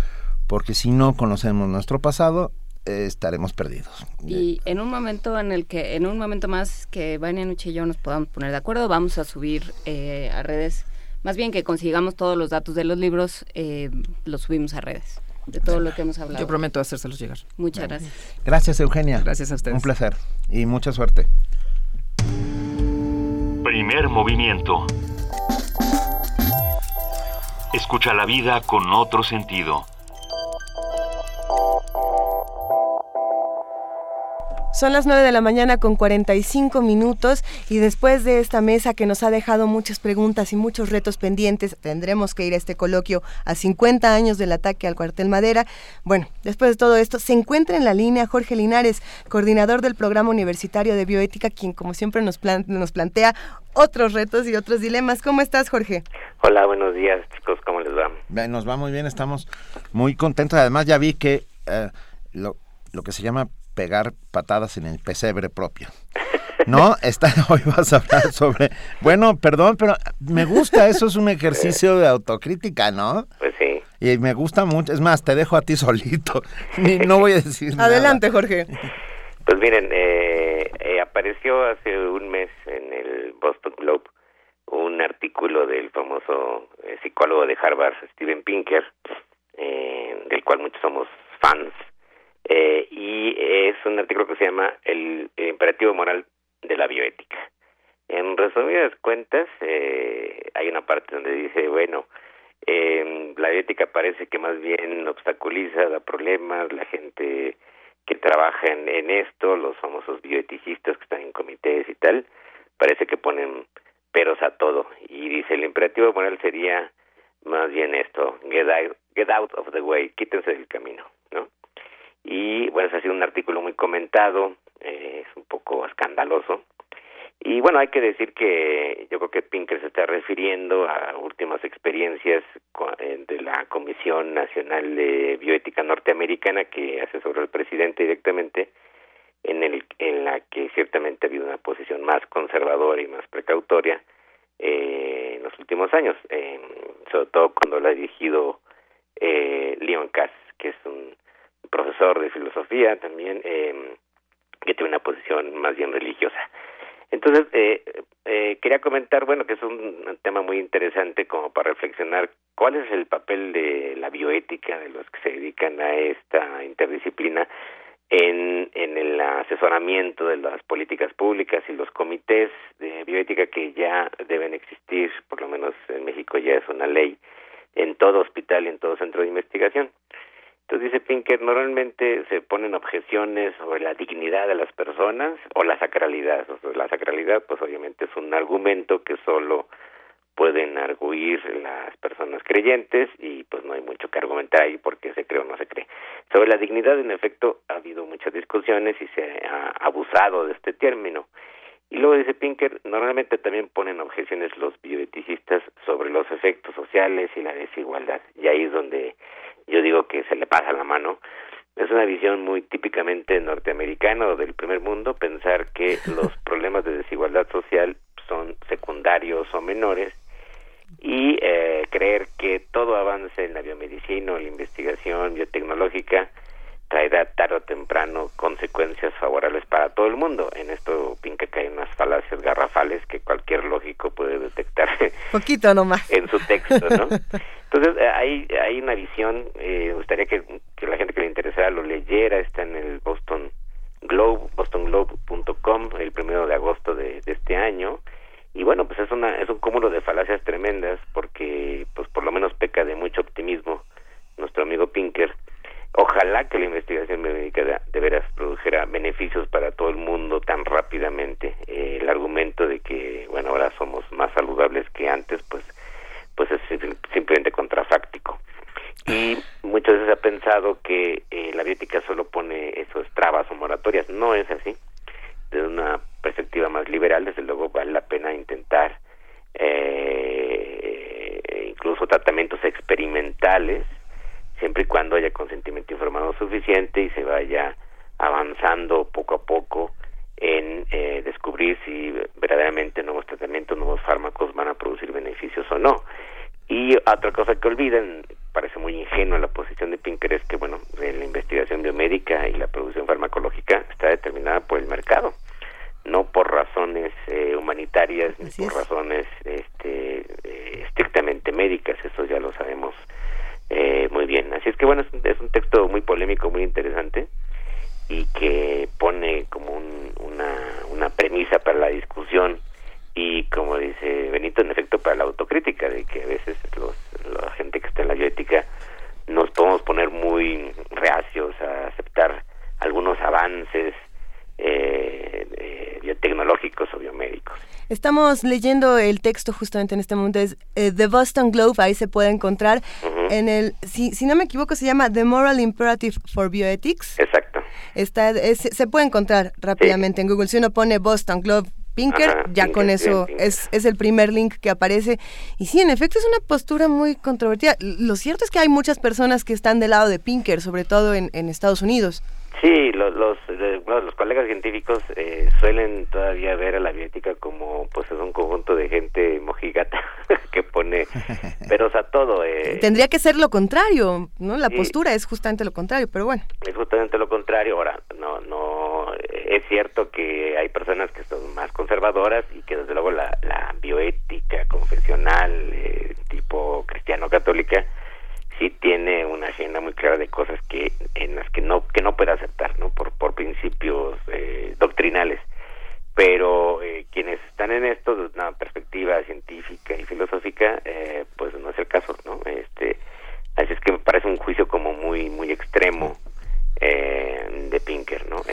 Speaker 2: porque si no conocemos nuestro pasado, eh, estaremos perdidos.
Speaker 4: Y en un momento en el que, en un momento más que Vania Nuche y yo nos podamos poner de acuerdo, vamos a subir eh, a redes, más bien que consigamos todos los datos de los libros, eh, los subimos a redes, de todo lo que hemos hablado.
Speaker 37: Yo prometo hacérselos llegar.
Speaker 4: Muchas gracias.
Speaker 2: Gracias, Eugenia.
Speaker 37: Gracias a ustedes.
Speaker 2: Un placer y mucha suerte.
Speaker 1: Primer movimiento. Escucha la vida con otro sentido.
Speaker 3: Son las 9 de la mañana con 45 minutos y después de esta mesa que nos ha dejado muchas preguntas y muchos retos pendientes, tendremos que ir a este coloquio a 50 años del ataque al cuartel Madera. Bueno, después de todo esto, se encuentra en la línea Jorge Linares, coordinador del programa universitario de bioética, quien como siempre nos, plan- nos plantea otros retos y otros dilemas. ¿Cómo estás, Jorge?
Speaker 38: Hola, buenos días, chicos, ¿cómo les va?
Speaker 2: Bien, Nos va muy bien, estamos muy contentos. Además, ya vi que eh, lo, lo que se llama pegar patadas en el pesebre propio. No, está, hoy vas a hablar sobre. Bueno, perdón, pero me gusta, eso es un ejercicio de autocrítica, ¿no?
Speaker 38: Pues sí.
Speaker 2: Y me gusta mucho. Es más, te dejo a ti solito. Ni, no voy a decir nada.
Speaker 3: Adelante, Jorge.
Speaker 38: Pues miren, eh, eh, apareció hace un mes en el Boston Globe un artículo del famoso eh, psicólogo de Harvard, Steven Pinker, eh, del cual muchos somos fans, eh, y es un artículo que se llama El, el imperativo moral de la bioética. En resumidas cuentas, eh, hay una parte donde dice, bueno, eh, la bioética parece que más bien obstaculiza, da problemas, la gente que trabaja en, en esto, los famosos bioeticistas que están en comités y tal, parece que ponen peros a todo. Y dice, el imperativo moral sería más bien esto, get out, get out of the way, quítense del camino, ¿no? Y bueno, ese ha sido un artículo muy comentado, eh, es un poco escandaloso. Y bueno, hay que decir que yo creo que Pinker se está refiriendo a últimas experiencias eh, de la Comisión Nacional de Bioética Norteamericana que asesoró al presidente directamente, en, el, en la que ciertamente ha habido una posición más conservadora y más precautoria eh, en los últimos años, eh, sobre todo cuando lo ha dirigido eh, Leon Cass, que es un profesor de filosofía también, eh, que tiene una posición más bien religiosa. Entonces, eh, eh, quería comentar, bueno, que es un tema muy interesante como para reflexionar cuál es el papel de la bioética, de los que se dedican a esta interdisciplina, en, en el asesoramiento de las políticas públicas y los comités de bioética que ya deben existir, por lo menos en México ya es una ley, en todo hospital y en todo centro de investigación. Entonces dice Pinker, normalmente se ponen objeciones sobre la dignidad de las personas o la sacralidad. La sacralidad, pues obviamente es un argumento que solo pueden arguir las personas creyentes y pues no hay mucho que argumentar ahí porque se cree o no se cree. Sobre la dignidad, en efecto, ha habido muchas discusiones y se ha abusado de este término. Y luego dice Pinker, normalmente también ponen objeciones los bioeticistas sobre los efectos sociales y la desigualdad. Y ahí es donde yo digo que se le pasa la mano. Es una visión muy típicamente norteamericana o del primer mundo pensar que los problemas de desigualdad social son secundarios o menores y eh, creer que todo avance en la biomedicina o la investigación biotecnológica traerá tarde o temprano consecuencias favorables para todo el mundo. En esto pinca que hay unas falacias garrafales que cualquier lógico puede detectar.
Speaker 3: Poquito nomás.
Speaker 38: En su texto, ¿no? Entonces, eh, hay, hay una visión, eh, gustaría que, la gente que le interesara lo leyera, está en el Boston Globe, bostonglobe.com, el primero de agosto de, de este año, y bueno pues es una es un cúmulo de falacias tremendas porque pues por lo menos peca de mucho optimismo nuestro amigo Pinker. Ojalá que la investigación médica de, de veras produjera beneficios para todo el mundo tan rápidamente. Eh, el argumento de que bueno ahora somos más saludables que antes pues pues es simplemente contrafáctico. Y muchas veces ha pensado que eh, la biótica solo pone esos trabas o moratorias. No es así. Desde una perspectiva más liberal, desde luego vale la pena intentar eh, incluso tratamientos experimentales, siempre y cuando haya consentimiento informado suficiente y se vaya avanzando poco a poco en eh, descubrir si verdaderamente nuevos tratamientos, nuevos fármacos van a producir beneficios o no. Y otra cosa que olviden, parece muy ingenua la posición de Pinker, es que, bueno, la investigación biomédica y la producción farmacológica está determinada por el mercado, no por razones eh, humanitarias ni por razones este, eh, estrictamente médicas, eso ya lo sabemos eh, muy bien. Así es que, bueno, es un, es un, texto muy polémico, muy interesante y que pone como un, una, una premisa para la discusión y como dice Benito, en efecto para la autocrítica, de que a veces los, la gente que está en la bioética nos podemos poner muy reacios a aceptar algunos avances eh, eh, biotecnológicos o biomédicos.
Speaker 3: Estamos leyendo el texto justamente en este momento, es eh, The Boston Globe, ahí se puede encontrar. Uh -huh. En el, si, si, no me equivoco, se llama The Moral Imperative for Bioethics.
Speaker 38: Exacto.
Speaker 3: Está, es, se puede encontrar rápidamente sí. en Google. Si uno pone Boston Globe Pinker, Ajá, ya Pinker, con eso bien, es, es el primer link que aparece. Y sí, en efecto es una postura muy controvertida. Lo cierto es que hay muchas personas que están del lado de Pinker, sobre todo en, en Estados Unidos.
Speaker 38: Sí, los, los, los colegas científicos eh, suelen todavía ver a la bioética como pues es un conjunto de gente mojigata que pone peros a todo. Eh.
Speaker 3: Tendría que ser lo contrario, ¿no? La sí. postura es justamente lo contrario, pero bueno.
Speaker 38: Es justamente lo contrario. Ahora, no, no, es cierto que hay personas que son más conservadoras y que desde luego la, la bioética confesional eh, tipo cristiano-católica sí tiene una agenda muy clara de cosas que en las que no que no puede aceptar no por por principios eh, doctrinales. Pero eh, quienes están en esto desde una perspectiva científica y filosófica eh, pues no es el caso no este así es que me parece un juicio como muy muy extremo eh, de Pinker no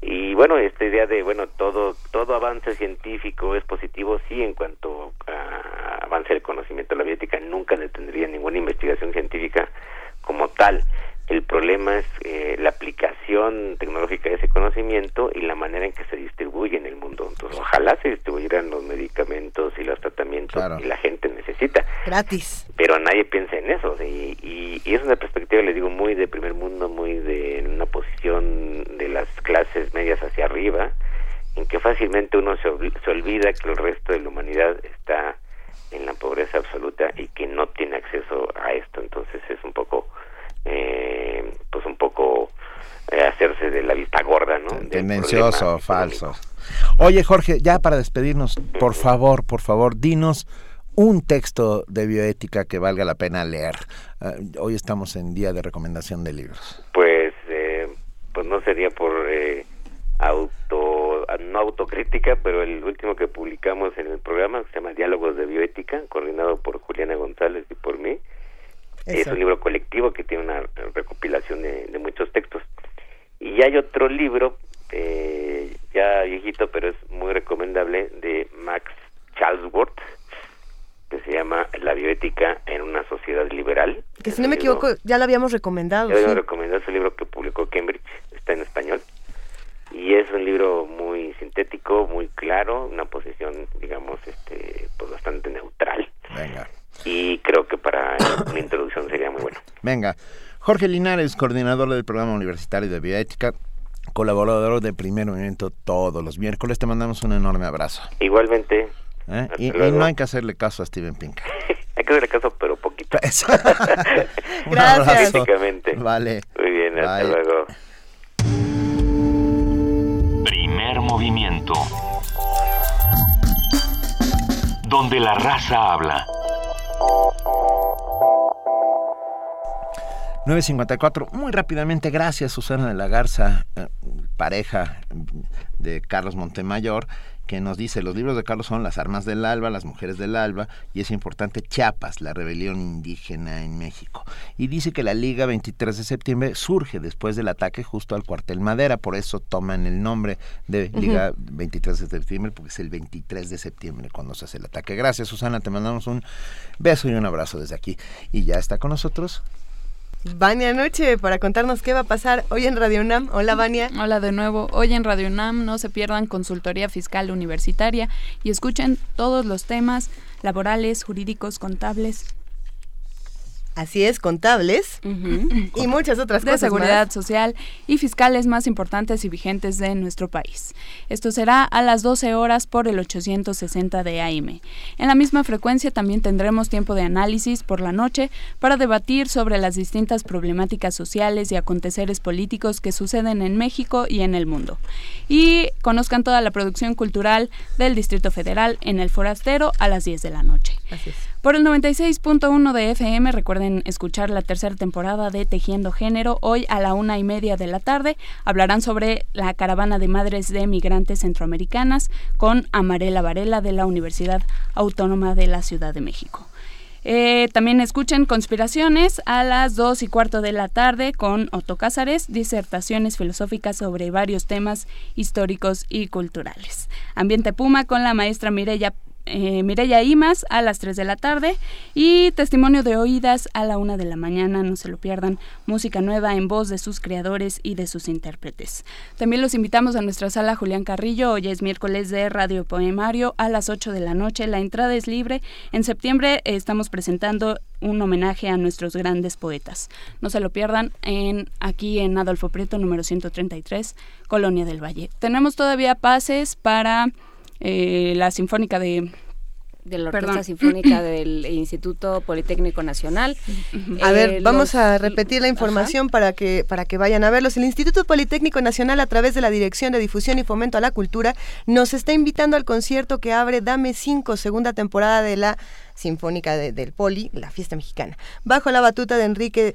Speaker 38: y bueno esta idea de bueno todo todo avance científico es positivo sí, en cuanto a avance del conocimiento de la bioética, nunca detendría ninguna investigación científica como tal. El problema es eh, la aplicación tecnológica de ese conocimiento y la manera en que se distribuye en el mundo. Entonces, ojalá se distribuyeran los medicamentos y los tratamientos que la gente necesita.
Speaker 3: Gratis.
Speaker 38: Pero nadie piensa en eso. Y, y, y es una perspectiva, le digo, muy de primer mundo, muy de una posición de las clases medias hacia arriba, en que fácilmente uno se, se olvida que el resto de la humanidad está en la pobreza absoluta y que no tiene acceso a esto. Entonces es un poco, eh, pues un poco eh, hacerse de la vista gorda, ¿no?
Speaker 2: Tendencioso, falso. Oye, Jorge, ya para despedirnos, por favor, por favor, dinos un texto de bioética que valga la pena leer. Ah, hoy estamos en día de recomendación de libros.
Speaker 38: Pues, eh, pues no sería por eh, auto, no autocrítica, pero el último que publicamos en el programa se llama Diálogos de Bioética, coordinado por Juliana González y por mí, es un libro colectivo que tiene una recopilación de, de muchos textos. Y hay otro libro, eh, ya viejito, pero es muy recomendable, de Max Charlesworth, que se llama La bioética en una sociedad liberal.
Speaker 3: Que si no me equivoco, ya lo habíamos recomendado.
Speaker 38: Yo
Speaker 3: sí.
Speaker 38: le recomiendo ese libro que publicó Cambridge, está en español. Y es un libro muy sintético, muy claro, una posición, digamos, este, pues bastante neutral.
Speaker 2: Venga.
Speaker 38: Y creo que para una introducción sería muy bueno.
Speaker 2: Venga, Jorge Linares, coordinador del programa universitario de bioética, colaborador de Primer Movimiento todos los miércoles. Te mandamos un enorme abrazo.
Speaker 38: Igualmente,
Speaker 2: ¿eh? Y, no hay que hacerle caso a Steven Pink.
Speaker 38: hay que hacerle caso, pero poquito.
Speaker 2: Un abrazo.
Speaker 38: Físicamente.
Speaker 2: Vale.
Speaker 38: Muy bien, hasta
Speaker 2: Bye.
Speaker 38: luego.
Speaker 1: Primer movimiento. Donde la raza habla.
Speaker 2: 954, muy rápidamente, gracias Susana de la Garza, eh, pareja de Carlos Montemayor, que nos dice, los libros de Carlos son Las Armas del Alba, Las Mujeres del Alba, y es importante Chiapas, la rebelión indígena en México. Y dice que la Liga 23 de septiembre surge después del ataque justo al cuartel Madera, por eso toman el nombre de. Liga 23 de septiembre, porque es el 23 de septiembre cuando se hace el ataque. Gracias Susana, te mandamos un beso y un abrazo desde aquí. Y ya está con nosotros
Speaker 3: Vania Noche para contarnos qué va a pasar hoy en Radio UNAM. Hola, Vania.
Speaker 5: Hola de nuevo. Hoy en Radio UNAM no se pierdan consultoría fiscal universitaria y escuchen todos los temas laborales, jurídicos, contables.
Speaker 3: Así es, contables y muchas otras
Speaker 5: de
Speaker 3: cosas
Speaker 5: seguridad
Speaker 3: más.
Speaker 5: social y fiscales más importantes y vigentes de nuestro país. Esto será a las 12 horas por el 860 de AM. En la misma frecuencia también tendremos tiempo de análisis por la noche para debatir sobre las distintas problemáticas sociales y aconteceres políticos que suceden en México y en el mundo. Y conozcan toda la producción cultural del Distrito Federal en el Forastero a las 10 de la noche.
Speaker 3: Así es.
Speaker 5: Por el 96.1 de FM, recuerden escuchar la tercera temporada de Tejiendo Género. Hoy a la una y media de la tarde hablarán sobre la caravana de madres de migrantes centroamericanas con Amarela Varela de la Universidad Autónoma de la Ciudad de México. Eh, también escuchen Conspiraciones a las 2 y cuarto de la tarde con Otto Cázares, disertaciones filosóficas sobre varios temas históricos y culturales. Ambiente Puma con la maestra Mireya eh, Mireya Imas a las 3 de la tarde y Testimonio de Oídas a la 1 de la mañana, no se lo pierdan, música nueva en voz de sus creadores y de sus intérpretes. También los invitamos a nuestra sala Julián Carrillo, hoy es miércoles de Radio Poemario a las 8 de la noche, la entrada es libre, en septiembre eh, estamos presentando un homenaje a nuestros grandes poetas. No se lo pierdan en aquí en Adolfo Prieto número 133, Colonia del Valle. Tenemos todavía pases para eh, la Sinfónica de...
Speaker 4: De la Orquesta
Speaker 5: Perdón.
Speaker 4: Sinfónica del Instituto Politécnico Nacional.
Speaker 3: A
Speaker 4: Eh,
Speaker 3: ver, vamos
Speaker 4: los-
Speaker 3: a repetir la información para que para que vayan a verlos. El Instituto Politécnico Nacional, a través de la Dirección de Difusión y Fomento a la Cultura, nos está invitando al concierto que abre Dame 5, segunda temporada de la Sinfónica de- del Poli, la fiesta mexicana, bajo la batuta de Enrique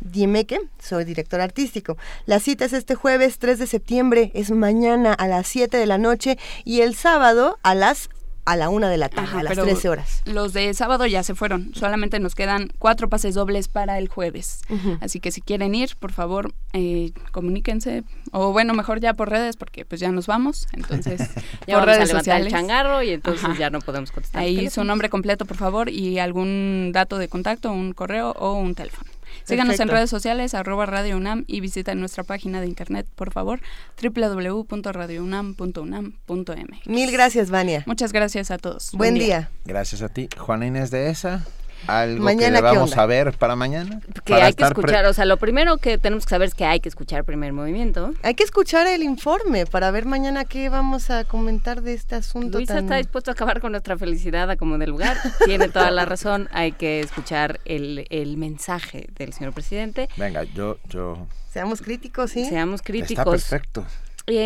Speaker 3: Diemeque, soy director artístico. La cita es este jueves 3 de septiembre, es mañana a las 7 de la noche y el sábado a las a la una de la tarde,
Speaker 39: Ajá,
Speaker 3: a las
Speaker 39: pero
Speaker 3: 13 horas.
Speaker 39: Los de sábado ya se fueron. Solamente nos quedan cuatro pases dobles para el jueves. Así que si quieren ir, por favor, eh, comuníquense. O bueno, mejor ya por redes, porque pues ya nos vamos. Entonces,
Speaker 4: Ya
Speaker 39: por
Speaker 4: vamos a
Speaker 39: redes
Speaker 4: levantar el
Speaker 39: sociales.
Speaker 4: changarro y entonces
Speaker 39: Ajá.
Speaker 4: ya no podemos contestar.
Speaker 39: Ahí su nombre completo, por favor, y algún dato de contacto, un correo o un teléfono. Síganos en redes sociales, arroba Radio UNAM y visiten nuestra página de internet, por favor, www.radiounam.unam.mx.
Speaker 3: Mil gracias, Vania.
Speaker 39: Muchas gracias a todos.
Speaker 3: Buen día.
Speaker 2: Gracias a ti. Juana Inés de esa. ¿Algo
Speaker 3: Mañana,
Speaker 2: que
Speaker 3: ¿qué
Speaker 2: vamos a ver para mañana?
Speaker 4: Que
Speaker 2: Para
Speaker 4: hay que escuchar, o sea, lo primero que tenemos que saber es que hay que escuchar primer movimiento.
Speaker 3: Hay que escuchar el informe para ver mañana qué vamos a comentar de este asunto
Speaker 4: Luisa
Speaker 3: tan...
Speaker 4: está dispuesto a acabar con nuestra felicidad a como del lugar. Tiene toda la razón. Hay que escuchar el, el mensaje del señor presidente.
Speaker 2: Venga, yo, yo...
Speaker 3: Seamos críticos, ¿sí?
Speaker 4: Seamos críticos.
Speaker 2: Está perfecto.
Speaker 4: Y,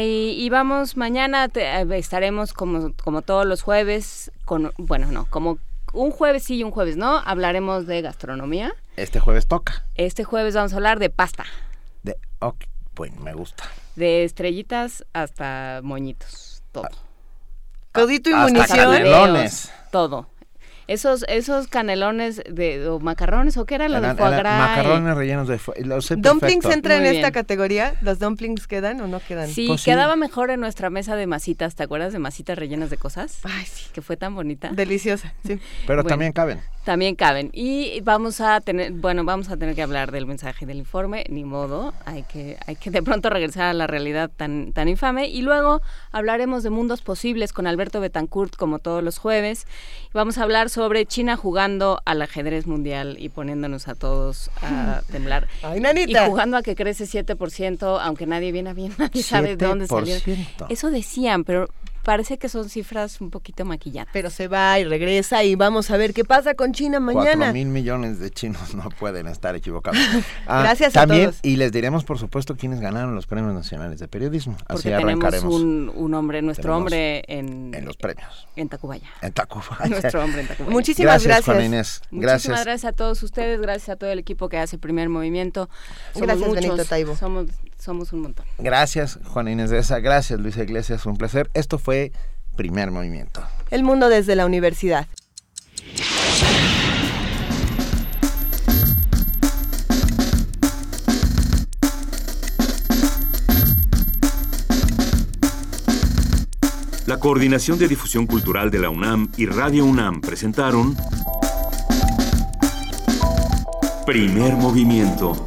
Speaker 4: y vamos, mañana te- eh, estaremos como, como todos los jueves, con, bueno, no, como un jueves sí y un jueves no, hablaremos de gastronomía.
Speaker 2: Este jueves toca.
Speaker 4: Este jueves vamos a hablar de pasta,
Speaker 2: De, ok, bueno, me gusta.
Speaker 4: de estrellitas hasta moñitos, todo.
Speaker 3: Codito y
Speaker 2: Hasta
Speaker 3: munición.
Speaker 2: canelones.
Speaker 4: Todo. Esos, esos canelones de o macarrones o qué era lo de foie gras. y-
Speaker 2: macarrones rellenos de... fue- Lo sé
Speaker 3: ¿Dumplings
Speaker 2: perfecto.
Speaker 3: entra en esta categoría? ¿Los dumplings quedan o no quedan?
Speaker 4: Sí,
Speaker 2: Pues sí.
Speaker 4: quedaba mejor en nuestra mesa de masitas, ¿te acuerdas de masitas rellenas de cosas?
Speaker 3: Ay, sí.
Speaker 4: Que fue tan bonita.
Speaker 3: Deliciosa, sí.
Speaker 2: Pero
Speaker 4: Bueno.
Speaker 2: también caben.
Speaker 4: También caben. Y vamos a tener, bueno, vamos a tener que hablar del mensaje del informe, ni modo, hay que, hay que de pronto regresar a la realidad tan, tan infame. Y luego hablaremos de mundos posibles con Alberto Betancourt, como todos los jueves. Vamos a hablar sobre China jugando al ajedrez mundial y poniéndonos a todos a temblar.
Speaker 3: Ay,
Speaker 4: Y jugando a que crece 7%, aunque nadie viene bien, nadie sabe de dónde salió.
Speaker 2: 7%.
Speaker 4: Eso decían, pero parece que son cifras un poquito maquilladas.
Speaker 3: Pero se va y regresa y vamos a ver qué pasa con China mañana.
Speaker 2: Cuatro mil millones de chinos no pueden estar equivocados. Ah,
Speaker 3: Gracias a
Speaker 2: también,
Speaker 3: todos.
Speaker 2: Y les diremos, por supuesto, quiénes ganaron los premios nacionales de periodismo. Así
Speaker 4: Porque tenemos
Speaker 2: arrancaremos
Speaker 4: un, un hombre, nuestro
Speaker 2: Tenemos
Speaker 4: hombre en,
Speaker 2: en los premios.
Speaker 4: en Tacubaya.
Speaker 2: En Tacubaya.
Speaker 4: Nuestro hombre en Tacubaya.
Speaker 3: Muchísimas
Speaker 2: gracias. Juana
Speaker 3: gracias.
Speaker 2: Inés.
Speaker 4: Muchísimas
Speaker 2: Gracias.
Speaker 4: gracias a todos ustedes, gracias a todo el equipo que hace Primer Movimiento. Somos
Speaker 3: Gracias,
Speaker 4: muchos,
Speaker 3: Benito Taibo.
Speaker 4: Somos, somos un montón.
Speaker 2: Gracias, Juana Inés de esa. Gracias, Luisa Iglesias. Un placer. Esto fue Primer Movimiento.
Speaker 3: El mundo desde la universidad.
Speaker 1: La Coordinación de Difusión Cultural de la UNAM y Radio UNAM presentaron Primer Movimiento.